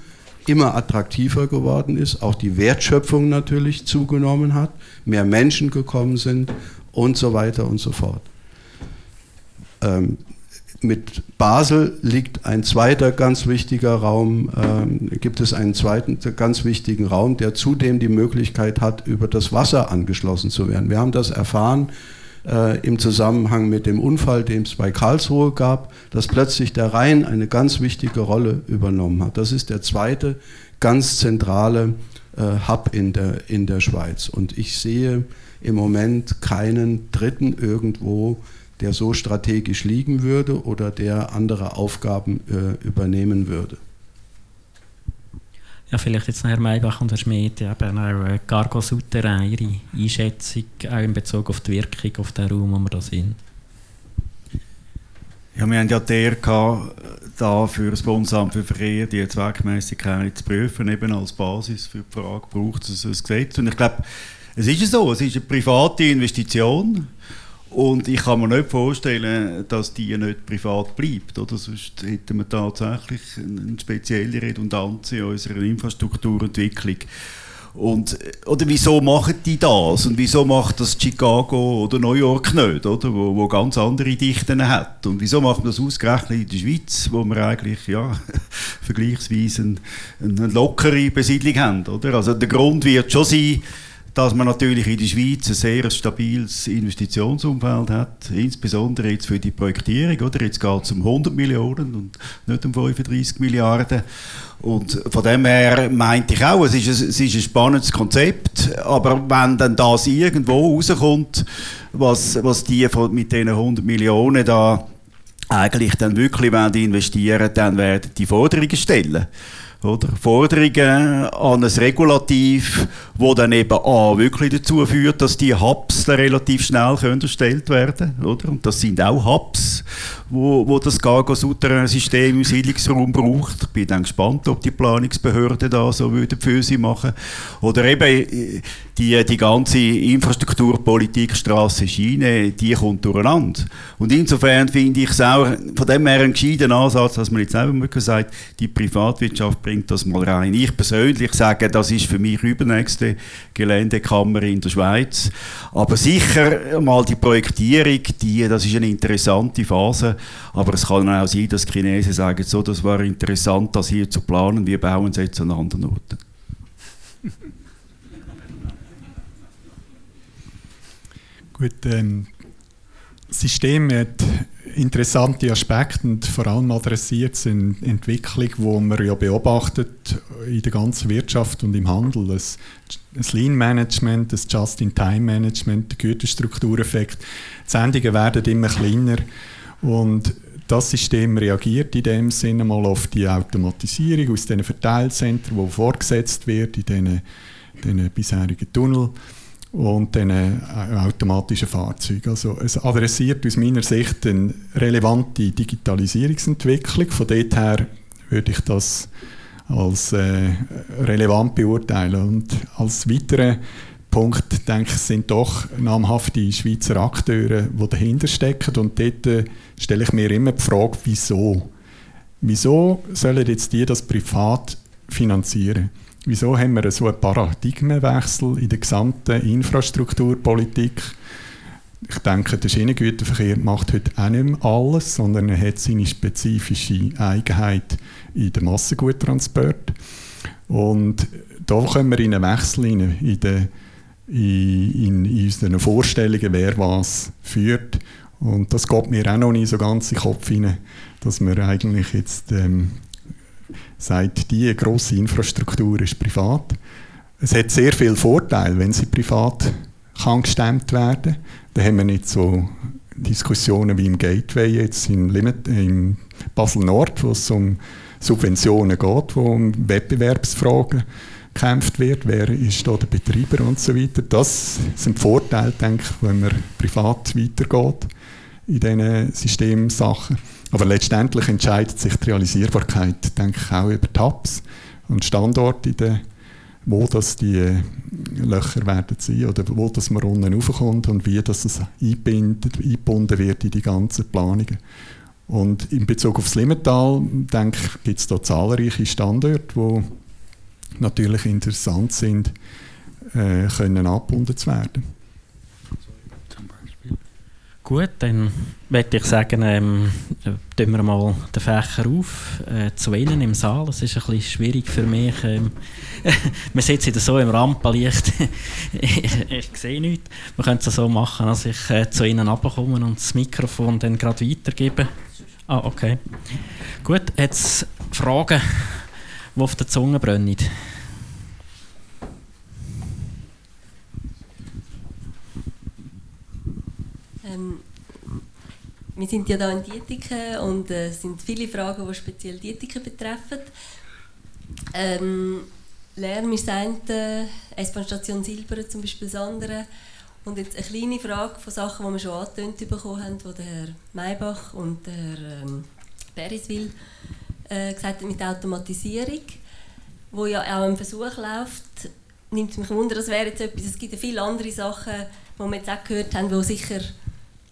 immer attraktiver geworden ist, auch die Wertschöpfung natürlich zugenommen hat, mehr Menschen gekommen sind und so weiter und so fort. Ähm, mit Basel liegt ein zweiter ganz wichtiger Raum, ähm, gibt es einen zweiten ganz wichtigen Raum, der zudem die Möglichkeit hat, über das Wasser angeschlossen zu werden. Wir haben das erfahren äh, im Zusammenhang mit dem Unfall, den es bei Karlsruhe gab, dass plötzlich der Rhein eine ganz wichtige Rolle übernommen hat. Das ist der zweite ganz zentrale äh, Hub in der, in der Schweiz. Und ich sehe im Moment keinen dritten irgendwo, der so strategisch liegen würde oder der andere Aufgaben äh, übernehmen würde. Ja, vielleicht jetzt Herr Maybach und Herr Schmidt, eben auch äh, Cargo Souterrain, Ihre Einschätzung auch in Bezug auf die Wirkung auf den Raum, wo wir da sind. Ja, wir haben ja der da für das Bundesamt für Verkehr die Zweckmäßigkeit zu prüfen, eben als Basis für die Frage, braucht es ein Gesetz? Und ich glaube, es ist so, es ist eine private Investition und ich kann mir nicht vorstellen, dass die nicht privat bleibt. Oder? Sonst hätten wir tatsächlich eine spezielle Redundanz in unserer Infrastrukturentwicklung. Und, oder wieso machen die das? Und wieso macht das Chicago oder New York nicht, oder? Wo, wo ganz andere Dichten hat? Und wieso macht man das ausgerechnet in der Schweiz, wo wir eigentlich ja, vergleichsweise eine, eine lockere Besiedlung haben? Oder? Also der Grund wird schon sein, dass man natürlich in der Schweiz ein sehr stabiles Investitionsumfeld hat, insbesondere jetzt für die Projektierung. Oder? Jetzt geht es um 100 Millionen und nicht um 35 Milliarden. Und von dem her meinte ich auch, es ist, ein, es ist ein spannendes Konzept, aber wenn dann das irgendwo rauskommt, was, was die von, mit diesen 100 Millionen da eigentlich dann wirklich investieren wollen, dann werden die Forderungen stellen oder? Forderungen an ein Regulativ, wo dann eben A, wirklich dazu führt, dass die Hubs relativ schnell erstellt werden oder? Und das sind auch Hubs, wo, wo das Cargo-Souterrain-System im Siedlungsraum braucht. Ich bin dann gespannt, ob die Planungsbehörden da so würden für sie machen. Oder eben die, die ganze Infrastrukturpolitik, Straße, Schiene, die kommt durcheinander. Und insofern finde ich es auch von dem her einen gescheiten Ansatz, dass man jetzt einfach mal sagt, die Privatwirtschaft bringt das mal rein. Ich persönlich sage, das ist für mich übernächste Geländekammer in der Schweiz. Aber sicher mal die Projektierung, die, das ist eine interessante Phase. Aber es kann auch sein, dass die Chinesen sagen, so, das war interessant, das hier zu planen, wir bauen es jetzt an anderen Orten. Gut, ähm, System hat interessante Aspekte und vor allem adressiert es eine Entwicklung, die man ja beobachtet in der ganzen Wirtschaft und im Handel. Das, Lean-Management, das Just-in-Time-Management, der Güterstruktureffekt. Die Sendungen werden immer kleiner und das System reagiert in dem Sinne mal auf die Automatisierung aus den Verteilzentren, die vorgesetzt wird in diesen, diesen bisherigen Tunnel und den äh, automatischen Fahrzeugen. Also es adressiert aus meiner Sicht eine relevante Digitalisierungsentwicklung. Von dort her würde ich das als äh, relevant beurteilen. Und als weiterer Punkt, denke ich, sind doch namhafte Schweizer Akteure, die dahinter stecken. Und dort äh, stelle ich mir immer die Frage, wieso? Wieso sollen jetzt die das privat finanzieren? Wieso haben wir so einen Paradigmenwechsel in der gesamten Infrastrukturpolitik? Ich denke, der Schienengüterverkehr macht heute auch nicht mehr alles, sondern er hat seine spezifische Eigenheit in der Massenguttransport. Und da kommen wir in einen Wechsel rein, in, den, in, in unseren Vorstellungen, wer was führt. Und das geht mir auch noch nicht so ganz in den Kopf rein, dass wir eigentlich jetzt ähm, sagt, die grosse Infrastruktur ist privat. es hat sehr viele Vorteile, wenn sie privat kann gestemmt werden. Da haben wir nicht so Diskussionen wie im Gateway jetzt in Limit, im Basel Nord, wo es um Subventionen geht, wo um Wettbewerbsfragen gekämpft wird, wer ist da der Betreiber und so weiter. Das sind Vorteile, denke ich, wenn man privat weitergeht in diesen Systemsachen. Aber letztendlich entscheidet sich die Realisierbarkeit, denke ich, auch über Tabs und Standorte, wo das die äh, Löcher werden sein oder wo das man unten raufkommt und wie das eingebunden wird in die ganzen Planungen. Und in Bezug auf das Limmental, denke ich, gibt es da zahlreiche Standorte, die natürlich interessant sind, äh, können abgebunden zu werden. Gut, dann möchte ich sagen, ähm, tun wir mal den Fächer auf äh, zu Ihnen im Saal. Das ist ein bisschen schwierig für mich. Ähm, wir sitzen so im Rampenlicht. ich, ich sehe nichts. Wir können es so machen, dass ich äh, zu Ihnen abkomme und das Mikrofon dann gerade weitergebe. Ah, okay. Gut, jetzt Fragen, die auf der Zunge brennen. Ähm, wir sind ja da in Dietiken und es äh, sind viele Fragen, die speziell Dietiken betreffen. Ähm, Lärm ist das eine, S-Bahn-Station Silber zum Beispiel das andere. Und jetzt eine kleine Frage von Sachen, die wir schon angetönt bekommen haben, die der Herr Maybach und der Herr ähm, Beriswil äh, gesagt haben mit Automatisierung, wo ja auch ein Versuch läuft, nimmt mich wunder, das wäre jetzt etwas, es gibt ja viele andere Sachen, die wir jetzt auch gehört haben, die sicher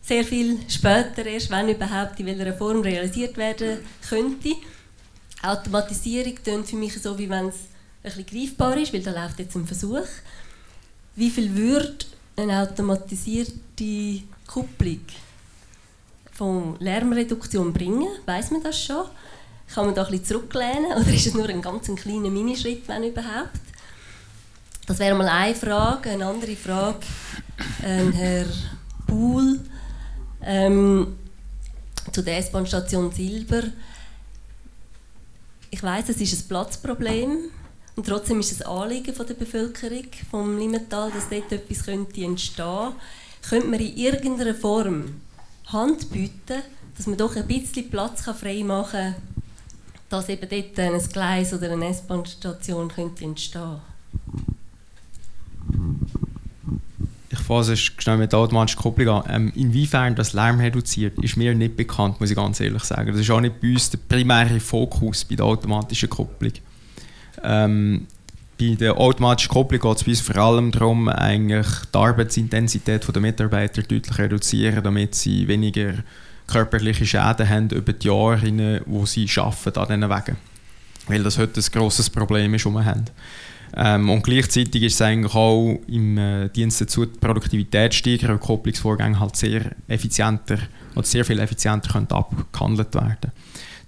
sehr viel später erst, wenn überhaupt, in welcher Form realisiert werden könnte. Automatisierung klingt für mich so, wie wenn es bisschen greifbar ist, weil da läuft jetzt ein Versuch. Wie viel würde eine automatisierte Kupplung von Lärmreduktion bringen? Weiß man das schon? Kann man da bisschen zurücklehnen oder ist es nur ein ganz kleiner Minischritt, wenn überhaupt? Das wäre mal eine Frage. Eine andere Frage, äh, Herr Buhl ähm, zu der S-Bahn-Station Silber. Ich weiß, es ist ein Platzproblem und trotzdem ist es ein Anliegen von der Bevölkerung vom Limmental, dass dort etwas könnte entstehen könnte. man in irgendeiner Form Hand bieten, dass man doch ein bisschen Platz frei machen kann, dass eben dort ein Gleis oder eine S-Bahn-Station könnte entstehen ich fasse schnell mit der automatischen Kopplung an. Ähm, inwiefern das Lärm reduziert, ist mir nicht bekannt, muss ich ganz ehrlich sagen. Das ist auch nicht bei uns der primäre Fokus bei der automatischen Kopplung. Ähm, bei der automatischen Kopplung geht es bei uns vor allem darum, eigentlich die Arbeitsintensität der Mitarbeiter deutlich zu reduzieren, damit sie weniger körperliche Schäden haben über die Jahre, wo sie arbeiten an diesen Wegen. Weil das heute ein grosses Problem ist, das wir haben. Ähm, und gleichzeitig ist es eigentlich auch im äh, Dienst dazu, die Produktivität steigern, weil Kopplungsvorgänge halt sehr effizienter oder sehr viel effizienter können abgehandelt werden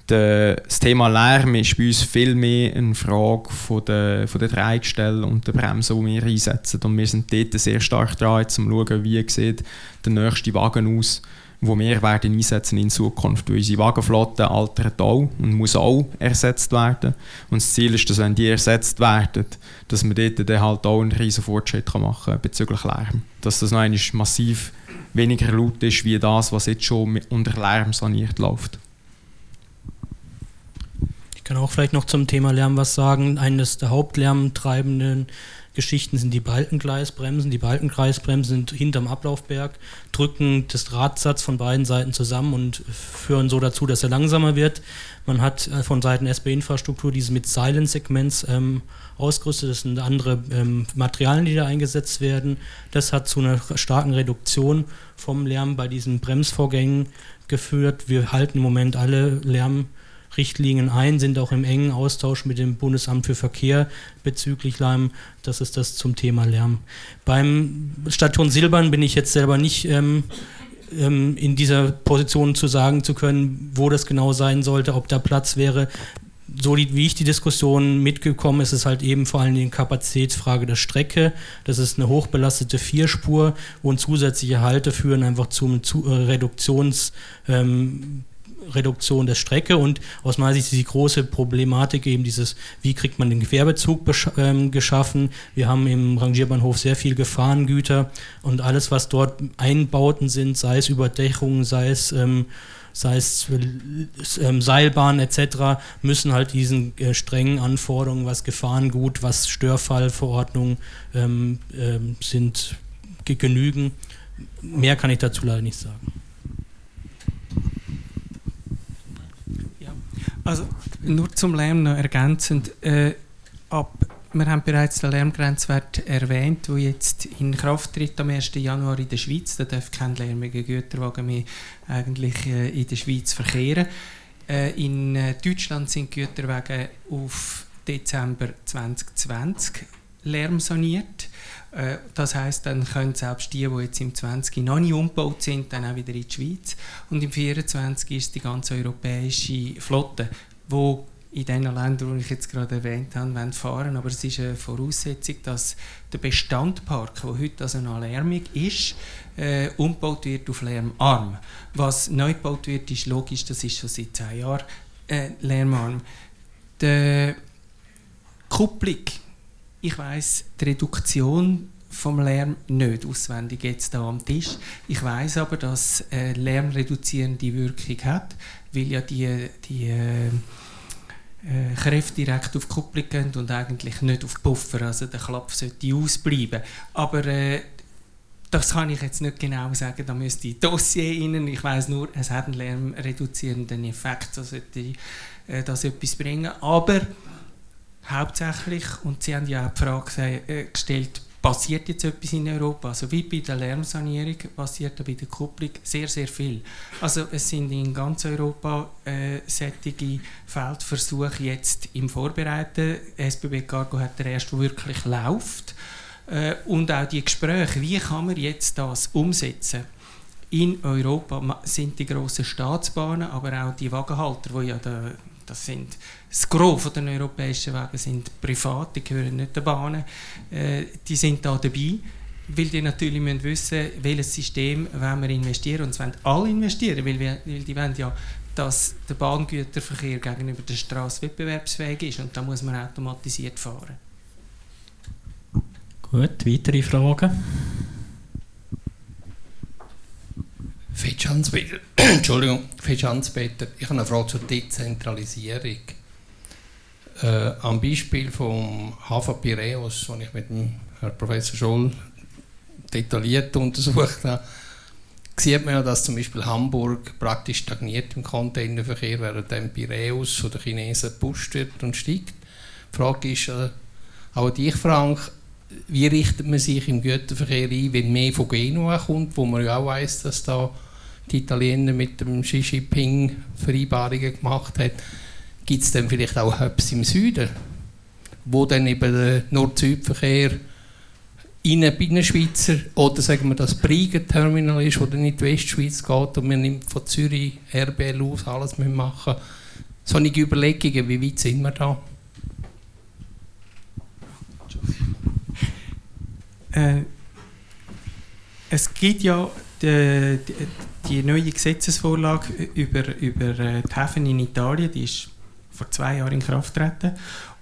das Thema Lärm ist bei uns viel mehr eine Frage von der, von der Drehgestelle und der Bremse, die wir einsetzen. Und wir sind dort sehr stark dran, um zu schauen, wie sieht der nächste Wagen aus wo wir werden einsetzen in Zukunft. Weil unsere Wagenflotte altert auch und muss auch ersetzt werden. Und das Ziel ist, dass wenn die ersetzt werden, dass man dort dann halt auch einen riesen Fortschritt machen kann bezüglich Lärm. Dass das noch massiv weniger laut ist, wie das, was jetzt schon unter Lärm saniert läuft. Ich kann auch vielleicht noch zum Thema Lärm was sagen. Eines der hauptlärmtreibenden Geschichten sind die Balkengleisbremsen. Die Balkengleisbremsen sind hinterm Ablaufberg, drücken das Drahtsatz von beiden Seiten zusammen und führen so dazu, dass er langsamer wird. Man hat äh, von Seiten SB-Infrastruktur diese mit Silent-Segments ähm, ausgerüstet. Das sind andere ähm, Materialien, die da eingesetzt werden. Das hat zu einer starken Reduktion vom Lärm bei diesen Bremsvorgängen geführt. Wir halten im Moment alle Lärm Richtlinien ein, sind auch im engen Austausch mit dem Bundesamt für Verkehr bezüglich Lärm. Das ist das zum Thema Lärm. Beim Station Silbern bin ich jetzt selber nicht ähm, ähm, in dieser Position zu sagen zu können, wo das genau sein sollte, ob da Platz wäre. So wie ich die Diskussion mitgekommen ist, ist halt eben vor allem die Kapazitätsfrage der Strecke. Das ist eine hochbelastete Vierspur und zusätzliche Halte führen einfach zum zu, äh, Reduktions ähm, Reduktion der Strecke und aus meiner Sicht ist die große Problematik eben dieses, wie kriegt man den Querbezug ähm, geschaffen. Wir haben im Rangierbahnhof sehr viel Gefahrengüter und alles, was dort Einbauten sind, sei es Überdächungen, sei es ähm, sei es ähm, Seilbahnen etc., müssen halt diesen äh, strengen Anforderungen, was Gefahrengut, was Störfallverordnungen ähm, ähm, sind, genügen. Mehr kann ich dazu leider nicht sagen. Also nur zum Lärm noch ergänzend. Äh, ab, wir haben bereits den Lärmgrenzwert erwähnt, der jetzt in Kraft tritt am 1. Januar in der Schweiz. Da darf kein lärmiger Güterwagen mehr eigentlich äh, in der Schweiz verkehren. Äh, in äh, Deutschland sind Güterwagen auf Dezember 2020 lärmsaniert. Äh, das heißt, dann können selbst die, die jetzt im 20 noch nicht umgebaut sind, dann auch wieder in die Schweiz. Und im 24 ist die ganze europäische Flotte, wo in den Ländern, die ich jetzt gerade erwähnt habe, fahren Aber es ist eine Voraussetzung, dass der Bestandpark, der heute also noch lärmig ist, äh, umgebaut wird auf lärmarm. Was neu gebaut wird, ist logisch, das ist schon seit zehn Jahren äh, lärmarm. Die Kupplung ich weiß die Reduktion vom Lärm nicht auswendig jetzt da am Tisch. Ich weiß aber, dass äh, lärmreduzierende Wirkung hat, weil ja die, die äh, äh, Kräfte direkt auf die Kupplung gehen und eigentlich nicht auf Puffer. Also der Klapp sollte ausbleiben. Aber äh, das kann ich jetzt nicht genau sagen, da müsste ich Dossier rein. Ich weiß nur, es hat einen lärmreduzierenden Effekt, so sollte äh, das etwas bringen. Aber hauptsächlich, und Sie haben ja auch die Frage äh, gestellt, passiert jetzt etwas in Europa? Also wie bei der Lärmsanierung passiert da bei der Kupplung sehr, sehr viel. Also es sind in ganz Europa äh, sättige Feldversuche jetzt im Vorbereiten. SBB Cargo hat der erste, der wirklich läuft. Äh, und auch die Gespräche, wie kann man jetzt das umsetzen? In Europa sind die grossen Staatsbahnen, aber auch die Wagenhalter, die ja der das sind das Gros der europäischen Wege sind privat, die gehören nicht den Bahnen. Äh, die sind da dabei, weil die natürlich müssen wissen, welches System wollen wir investieren. Und es wollen alle investieren, weil, wir, weil die wollen ja, dass der Bahngüterverkehr gegenüber der Straße wettbewerbsfähig ist und da muss man automatisiert fahren. Gut, weitere Fragen? Fetschhanspeter, Entschuldigung, Fetschhanspeter, ich habe eine Frage zur Dezentralisierung. Äh, am Beispiel vom Hafen Piräus, das ich mit dem Herrn Professor Scholl detailliert untersucht habe, sieht man ja, dass zum Beispiel Hamburg praktisch stagniert im Containerverkehr, während dem Piräus von den Chinesen gepusht wird und steigt. Die Frage ist äh, auch dich, Frank, wie richtet man sich im Güterverkehr ein, wenn mehr von Genua kommt, wo man ja auch weiß, dass da die Italiener mit dem Xi Jinping Vereinbarungen gemacht haben, gibt es dann vielleicht auch Hubs im Süden, wo dann eben der Nord-Süd-Verkehr in den Schweizer oder sagen wir das Briegen-Terminal ist, wo dann in die Westschweiz geht und man nimmt von Zürich RBL aus alles machen. Solche Überlegungen, wie weit sind wir da? Äh, es gibt ja die, die, die, neue Gesetzesvorlage über, über äh, die Häfen in Italien, die ist vor zwei Jahren in Kraft getreten.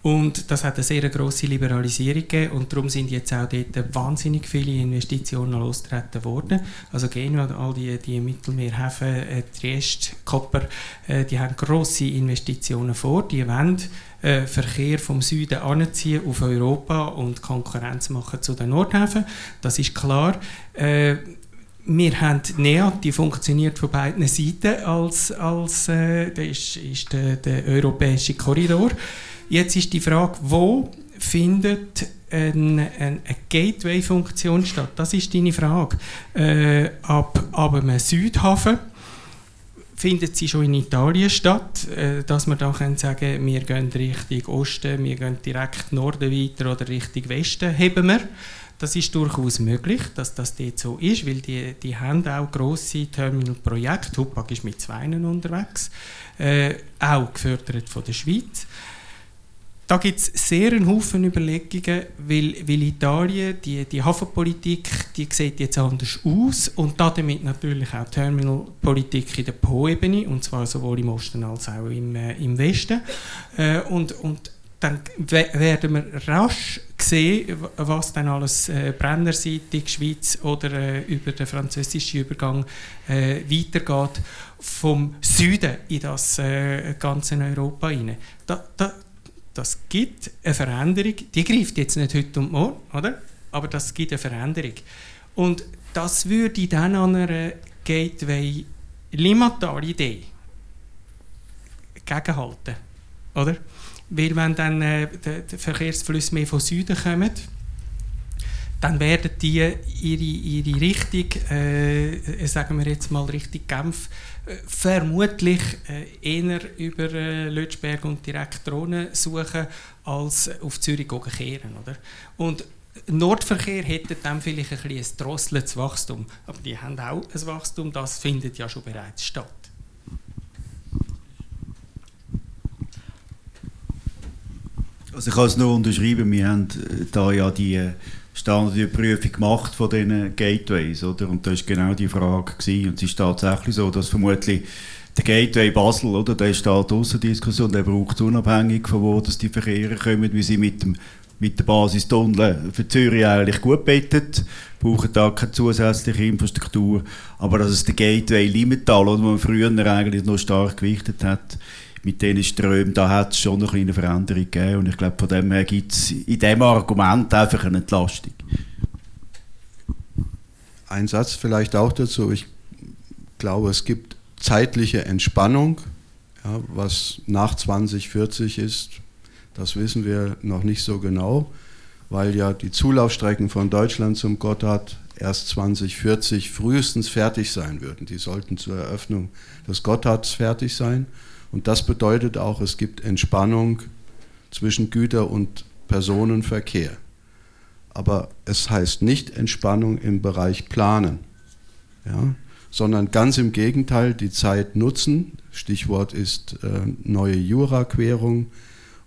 Und das hat eine sehr grosse Liberalisierung gegeben und darum sind jetzt auch dort wahnsinnig viele Investitionen losgetreten worden. Also Genua, all die, die Mittelmeerhäfen, äh, Triest, Koper, äh, die haben grosse Investitionen vor. Die wollen äh, Verkehr vom Süden anziehen auf Europa und Konkurrenz machen zu den Nordhäfen. Das ist klar. Äh, wir haben NEAT, die funktioniert von beiden Seiten als, als äh, das ist, ist der, der europäische Korridor. Jetzt ist die Frage, wo findet eine, eine, Gateway-Funktion statt? Das ist deine Frage. Äh, ab, ab einem Südhafen findet sie schon in Italien statt, äh, dass man dann können sagen wir gehen Richtung Osten, wir gehen direkt Norden weiter oder Richtung Westen, heben wir. Das ist durchaus möglich, dass das dort so ist, weil die, die haben auch grosse Terminalprojekte. Hupak ist mit Zweinen unterwegs, äh, auch gefördert von der Schweiz. da gibt es sehr einen Haufen Überlegungen, weil, weil Italien, die, die Hafenpolitik, die sieht jetzt anders aus und damit natürlich auch Terminalpolitik in der Po-Ebene, und zwar sowohl im Osten als auch im, äh, im Westen. Äh, und, und dann werden wir rasch sehen, was dann alles äh, brennerseitig Schweiz oder äh, über den französischen Übergang äh, weitergeht vom Süden in das äh, ganze Europa hinein. Da, da, das gibt eine Veränderung, die greift jetzt nicht heute und morgen, oder? aber das gibt eine Veränderung. Und das würde dann an einer Gateway Limatal-Idee gegenhalten. Oder? Weil wenn dann äh, die Verkehrsflüsse mehr von Süden kommen, dann werden die ihre, ihre Richtung, äh, sagen wir jetzt mal Richtung Genf, äh, vermutlich äh, eher über äh, Lötschberg und direkt Drohnen suchen, als auf Zürich kehren. Oder? Und Nordverkehr hätte dann vielleicht ein, ein drosseltes Wachstum, aber die haben auch ein Wachstum, das findet ja schon bereits statt. Also ich kann es nur unterschreiben, wir haben da ja die Standardprüfung gemacht von diesen Gateways, oder? Und da ist genau die Frage gewesen. Und es ist tatsächlich so, dass vermutlich der Gateway Basel, oder? Der steht außer Diskussion, der braucht unabhängig von wo dass die Verkehre kommen, wie sie mit dem mit der Basistunnel für Zürich eigentlich gut bettet, brauchen da keine zusätzliche Infrastruktur. Aber dass es der Gateway Limmental, oder, wo man früher eigentlich noch stark gewichtet hat, mit diesen Strömen, da hat es schon eine kleine Veränderung gegeben. Und ich glaube, von dem her gibt es in diesem Argument einfach eine Entlastung. Ein Satz vielleicht auch dazu. Ich glaube, es gibt zeitliche Entspannung, ja, was nach 2040 ist. Das wissen wir noch nicht so genau, weil ja die Zulaufstrecken von Deutschland zum Gotthard erst 2040 frühestens fertig sein würden. Die sollten zur Eröffnung des Gotthards fertig sein. Und das bedeutet auch, es gibt Entspannung zwischen Güter- und Personenverkehr. Aber es heißt nicht Entspannung im Bereich Planen, ja, sondern ganz im Gegenteil, die Zeit nutzen. Stichwort ist äh, neue Juraquerung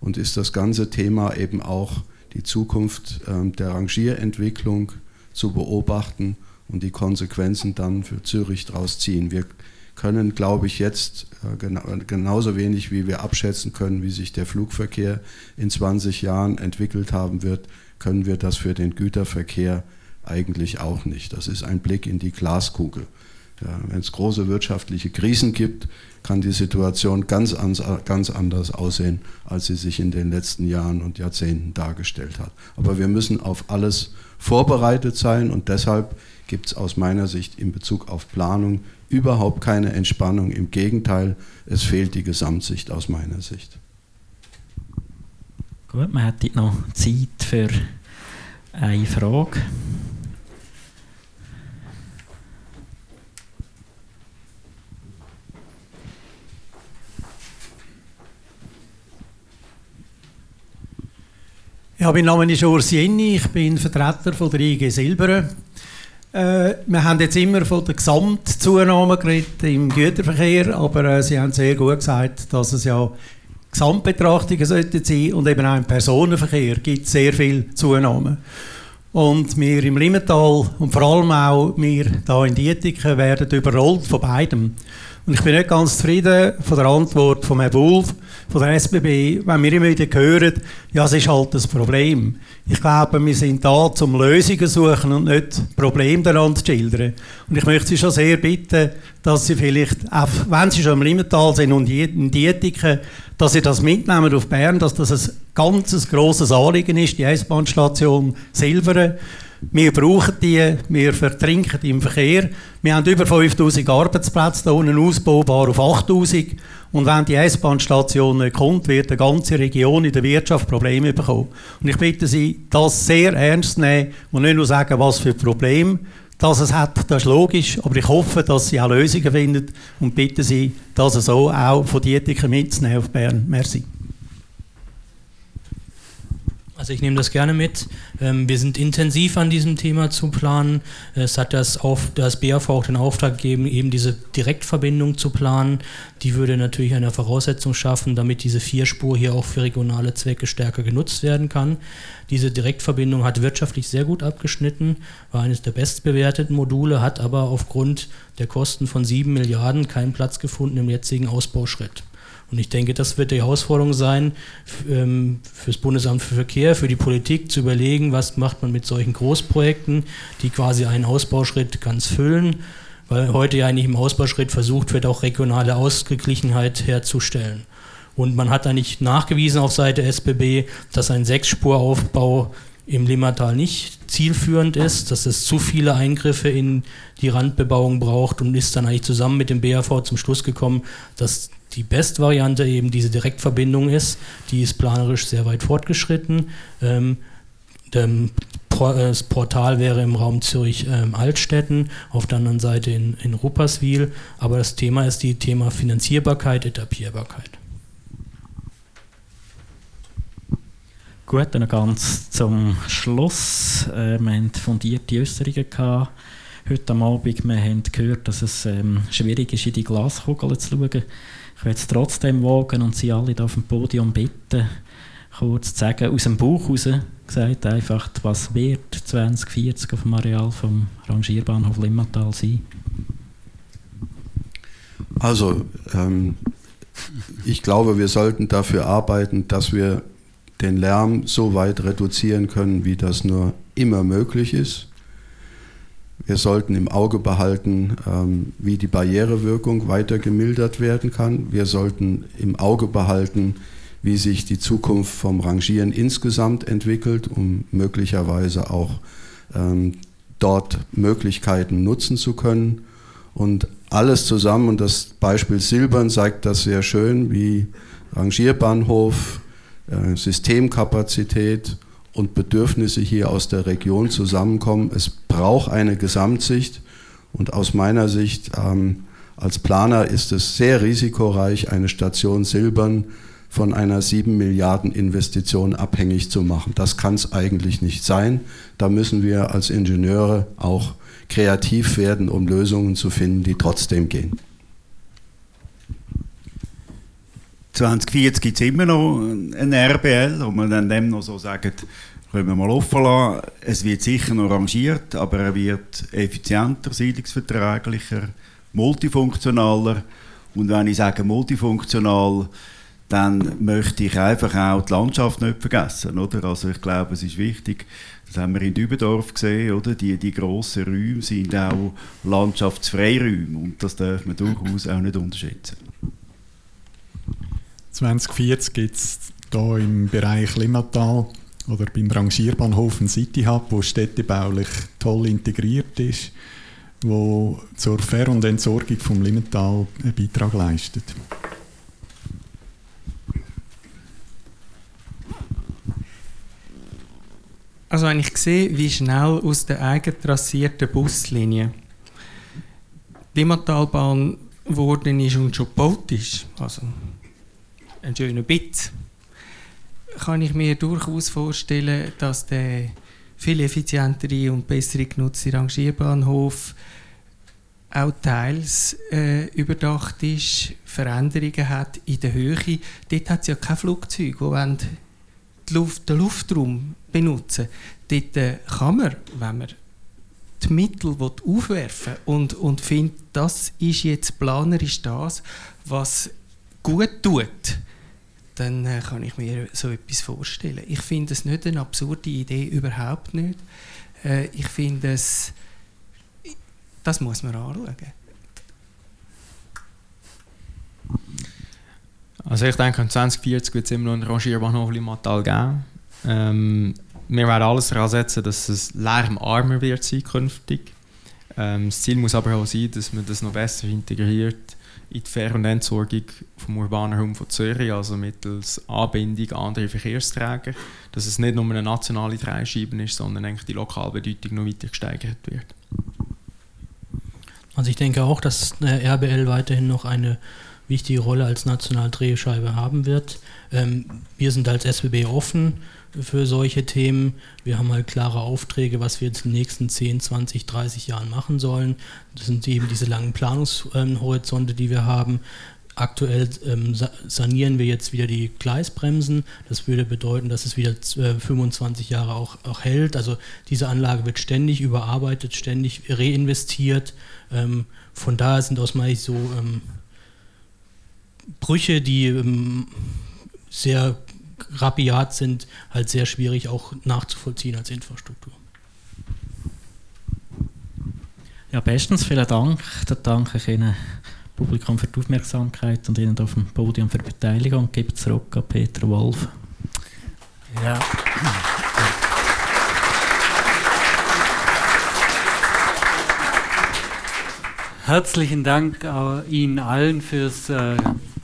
und ist das ganze Thema eben auch die Zukunft äh, der Rangierentwicklung zu beobachten und die Konsequenzen dann für Zürich daraus ziehen. Wir können, glaube ich, jetzt äh, genauso wenig wie wir abschätzen können, wie sich der Flugverkehr in 20 Jahren entwickelt haben wird, können wir das für den Güterverkehr eigentlich auch nicht. Das ist ein Blick in die Glaskugel. Ja, Wenn es große wirtschaftliche Krisen gibt, kann die Situation ganz, ganz anders aussehen, als sie sich in den letzten Jahren und Jahrzehnten dargestellt hat. Aber wir müssen auf alles vorbereitet sein und deshalb gibt es aus meiner Sicht in Bezug auf Planung überhaupt keine Entspannung. Im Gegenteil, es fehlt die Gesamtsicht aus meiner Sicht. Gut, man hätte noch Zeit für eine Frage. Ja, mein Name ist Urs Jenny, ich bin Vertreter von der IG Silberen. Äh, wir haben jetzt immer von der Gesamtzunahme geredet im Güterverkehr, aber äh, Sie haben sehr gut gesagt, dass es ja Gesamtbetrachtungen sollten sein und eben auch im Personenverkehr gibt es sehr viel Zunahme. Und wir im Limmental und vor allem auch wir hier in Dietiken werden überrollt von beidem. Und ich bin nicht ganz zufrieden von der Antwort von Herrn Wolf, von der SBB, wenn wir immer wieder hören, ja, es ist halt das Problem. Ich glaube, wir sind da, um Lösungen zu suchen und nicht Probleme daran zu schildern. Und ich möchte Sie schon sehr bitten, dass Sie vielleicht, auch wenn Sie schon im Limmental sind und in Dietiken, dass Sie das mitnehmen auf Bern, dass das ein ganz grosses Anliegen ist, die S-Bahn-Station Silveren. Wir brauchen die, wir vertrinken im Verkehr. Wir haben über 5000 Arbeitsplätze hier unten ausbaubar auf 8000. Und wenn die S-Bahn-Station nicht kommt, wird die ganze Region in der Wirtschaft Probleme bekommen. Und ich bitte Sie, das sehr ernst zu nehmen und nicht nur sagen, was für Probleme das es hat, das ist logisch. Aber ich hoffe, dass Sie auch Lösungen finden und bitte Sie, das so auch von Dietiken mitzunehmen auf Bern. Merci. Also ich nehme das gerne mit. Ähm, wir sind intensiv an diesem Thema zu planen. Es hat das, auf, das BAV auch den Auftrag gegeben, eben diese Direktverbindung zu planen. Die würde natürlich eine Voraussetzung schaffen, damit diese Vierspur hier auch für regionale Zwecke stärker genutzt werden kann. Diese Direktverbindung hat wirtschaftlich sehr gut abgeschnitten, war eines der bestbewerteten Module, hat aber aufgrund der Kosten von sieben Milliarden keinen Platz gefunden im jetzigen Ausbauschritt. Und ich denke, das wird die Herausforderung sein, ähm, für das Bundesamt für Verkehr, für die Politik zu überlegen, was macht man mit solchen Großprojekten, die quasi einen Ausbauschritt ganz füllen, weil heute ja eigentlich im Ausbauschritt versucht wird, auch regionale Ausgeglichenheit herzustellen. Und man hat eigentlich nachgewiesen auf Seite SBB, dass ein Sechsspuraufbau im Limmatal nicht zielführend ist, dass es zu viele Eingriffe in die Randbebauung braucht und ist dann eigentlich zusammen mit dem BAV zum Schluss gekommen, dass die Bestvariante eben diese Direktverbindung ist. Die ist planerisch sehr weit fortgeschritten. Ähm, das Portal wäre im Raum Zürich-Altstetten, ähm, auf der anderen Seite in, in Rupperswil. Aber das Thema ist die Thema Finanzierbarkeit, Etappierbarkeit. Gut, dann ganz zum Schluss. Äh, wir hatten fundierte Äußerungen gehabt heute Abend. Wir haben gehört, dass es ähm, schwierig ist, in die Glaskugel zu schauen. Ich werde es trotzdem wagen und Sie alle auf dem Podium bitten, kurz zu sagen, aus dem Buch heraus gesagt, einfach, was wird 2040 auf dem Areal vom Rangierbahnhof Limmatal sein? Also, ähm, ich glaube, wir sollten dafür arbeiten, dass wir den Lärm so weit reduzieren können, wie das nur immer möglich ist. Wir sollten im Auge behalten, ähm, wie die Barrierewirkung weiter gemildert werden kann. Wir sollten im Auge behalten, wie sich die Zukunft vom Rangieren insgesamt entwickelt, um möglicherweise auch ähm, dort Möglichkeiten nutzen zu können. Und alles zusammen, und das Beispiel Silbern zeigt das sehr schön, wie Rangierbahnhof, äh, Systemkapazität und Bedürfnisse hier aus der Region zusammenkommen. Es braucht eine Gesamtsicht und aus meiner Sicht ähm, als Planer ist es sehr risikoreich, eine Station Silbern von einer 7 Milliarden Investition abhängig zu machen. Das kann es eigentlich nicht sein. Da müssen wir als Ingenieure auch kreativ werden, um Lösungen zu finden, die trotzdem gehen. 2040 gibt es immer noch ein RBL, wo man dann dem noch so sagt, können wir mal offen lassen. Es wird sicher noch rangiert, aber er wird effizienter, siedlungsverträglicher, multifunktionaler. Und wenn ich sage multifunktional, dann möchte ich einfach auch die Landschaft nicht vergessen. Oder? Also ich glaube, es ist wichtig, das haben wir in Dübendorf gesehen, oder? Die, die grossen Räume sind auch Landschaftsfreiräume und das darf man durchaus auch nicht unterschätzen. 2040 gibt es hier im Bereich Limmatal oder beim Rangierbahnhof ein City Hub, wo städtebaulich toll integriert ist, wo zur Ver- und Entsorgung vom Limmatal einen Beitrag leistet. Also wenn ich sehe, wie schnell aus der eigen trassierten Buslinie die Limmatalbahn geworden ist und schon gebaut ist, also ein schöner Bit, kann ich mir durchaus vorstellen, dass der viel effizientere und bessere genutzte Rangierbahnhof auch teils äh, überdacht ist, Veränderungen hat in der Höhe. Dort hat es ja kein Flugzeug, das Luft, den Luftraum benutzen Dort äh, kann man, wenn man die Mittel aufwerfen und, und findet, das ist jetzt planerisch das, was gut tut, dann äh, kann ich mir so etwas vorstellen. Ich finde es nicht eine absurde Idee, überhaupt nicht. Äh, ich finde es, das muss man anschauen. Also ich denke, 2040 wird es immer noch einen Rangierbahnhof im Mattal geben. Ähm, wir werden alles daran setzen, dass es lärmarmer wird sein künftig. Ähm, das Ziel muss aber auch sein, dass man das noch besser integriert in die Ver- und Entsorgung vom urbanen Raum von Zürich, also mittels Anbindung an andere Verkehrsträger, dass es nicht nur eine nationale Dreischeibe ist, sondern eigentlich die Lokalbedeutung noch weiter gesteigert wird. Also ich denke auch, dass RBL weiterhin noch eine wichtige Rolle als nationale Drehscheibe haben wird. Ähm, wir sind als SBB offen für solche Themen. Wir haben halt klare Aufträge, was wir jetzt in den nächsten 10, 20, 30 Jahren machen sollen. Das sind eben diese langen Planungshorizonte, die wir haben. Aktuell ähm, sanieren wir jetzt wieder die Gleisbremsen. Das würde bedeuten, dass es wieder äh, 25 Jahre auch, auch, hält. Also diese Anlage wird ständig überarbeitet, ständig reinvestiert. Ähm, von daher sind aus meiner Sicht so Brüche, die ähm, sehr rabiat sind, halt sehr schwierig auch nachzuvollziehen als Infrastruktur. Ja, bestens, vielen Dank. Dann danke ich Ihnen, Publikum, für die Aufmerksamkeit und Ihnen auf dem Podium für die Beteiligung. Ich gebe zurück an Peter Wolf. Ja. Herzlichen Dank Ihnen allen fürs äh,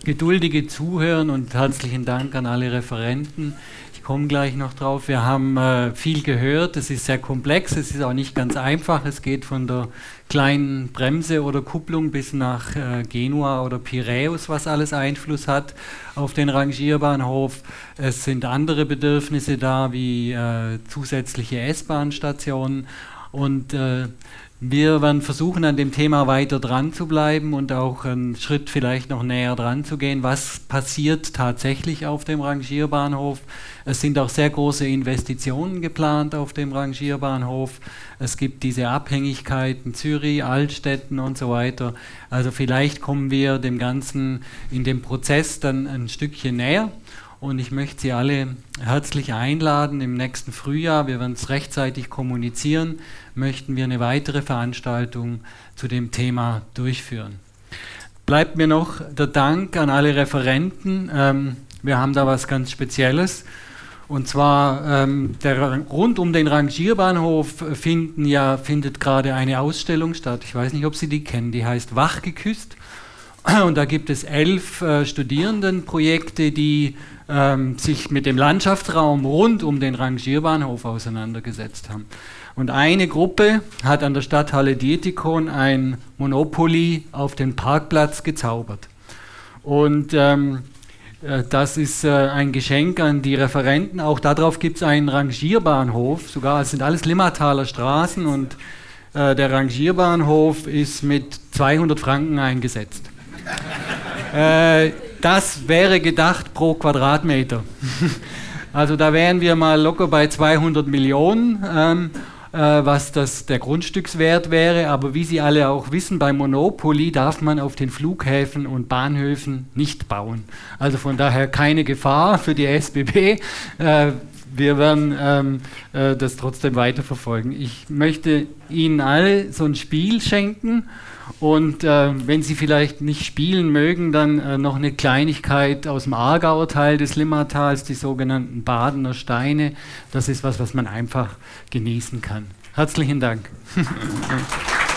geduldige Zuhören und herzlichen Dank an alle Referenten. Ich komme gleich noch drauf. Wir haben äh, viel gehört. Es ist sehr komplex. Es ist auch nicht ganz einfach. Es geht von der kleinen Bremse oder Kupplung bis nach äh, Genua oder Piräus, was alles Einfluss hat auf den Rangierbahnhof. Es sind andere Bedürfnisse da, wie äh, zusätzliche S-Bahn-Stationen. Und äh, wir werden versuchen, an dem Thema weiter dran zu bleiben und auch einen Schritt vielleicht noch näher dran zu gehen. Was passiert tatsächlich auf dem Rangierbahnhof? Es sind auch sehr große Investitionen geplant auf dem Rangierbahnhof. Es gibt diese Abhängigkeiten Zürich, Altstädten und so weiter. Also vielleicht kommen wir dem Ganzen in dem Prozess dann ein Stückchen näher. Und ich möchte Sie alle herzlich einladen im nächsten Frühjahr. Wir werden es rechtzeitig kommunizieren möchten wir eine weitere Veranstaltung zu dem Thema durchführen. Bleibt mir noch der Dank an alle Referenten. Ähm, wir haben da was ganz Spezielles. Und zwar ähm, der, rund um den Rangierbahnhof finden ja, findet gerade eine Ausstellung statt. Ich weiß nicht, ob Sie die kennen. Die heißt Wachgeküsst. Und da gibt es elf äh, Studierendenprojekte, die ähm, sich mit dem Landschaftsraum rund um den Rangierbahnhof auseinandergesetzt haben. Und eine Gruppe hat an der Stadthalle Dietikon ein Monopoly auf den Parkplatz gezaubert. Und ähm, äh, das ist äh, ein Geschenk an die Referenten. Auch darauf gibt es einen Rangierbahnhof. Sogar es sind alles Limmertaler Straßen und äh, der Rangierbahnhof ist mit 200 Franken eingesetzt. Äh, das wäre gedacht pro Quadratmeter. also da wären wir mal locker bei 200 Millionen. Ähm, äh, was das, der Grundstückswert wäre. Aber wie Sie alle auch wissen, bei Monopoly darf man auf den Flughäfen und Bahnhöfen nicht bauen. Also von daher keine Gefahr für die SBB. Äh, wir werden ähm, äh, das trotzdem weiterverfolgen. Ich möchte Ihnen alle so ein Spiel schenken. Und äh, wenn Sie vielleicht nicht spielen mögen, dann äh, noch eine Kleinigkeit aus dem Aargauer Teil des Limmatals, die sogenannten Badener Steine. Das ist was, was man einfach genießen kann. Herzlichen Dank.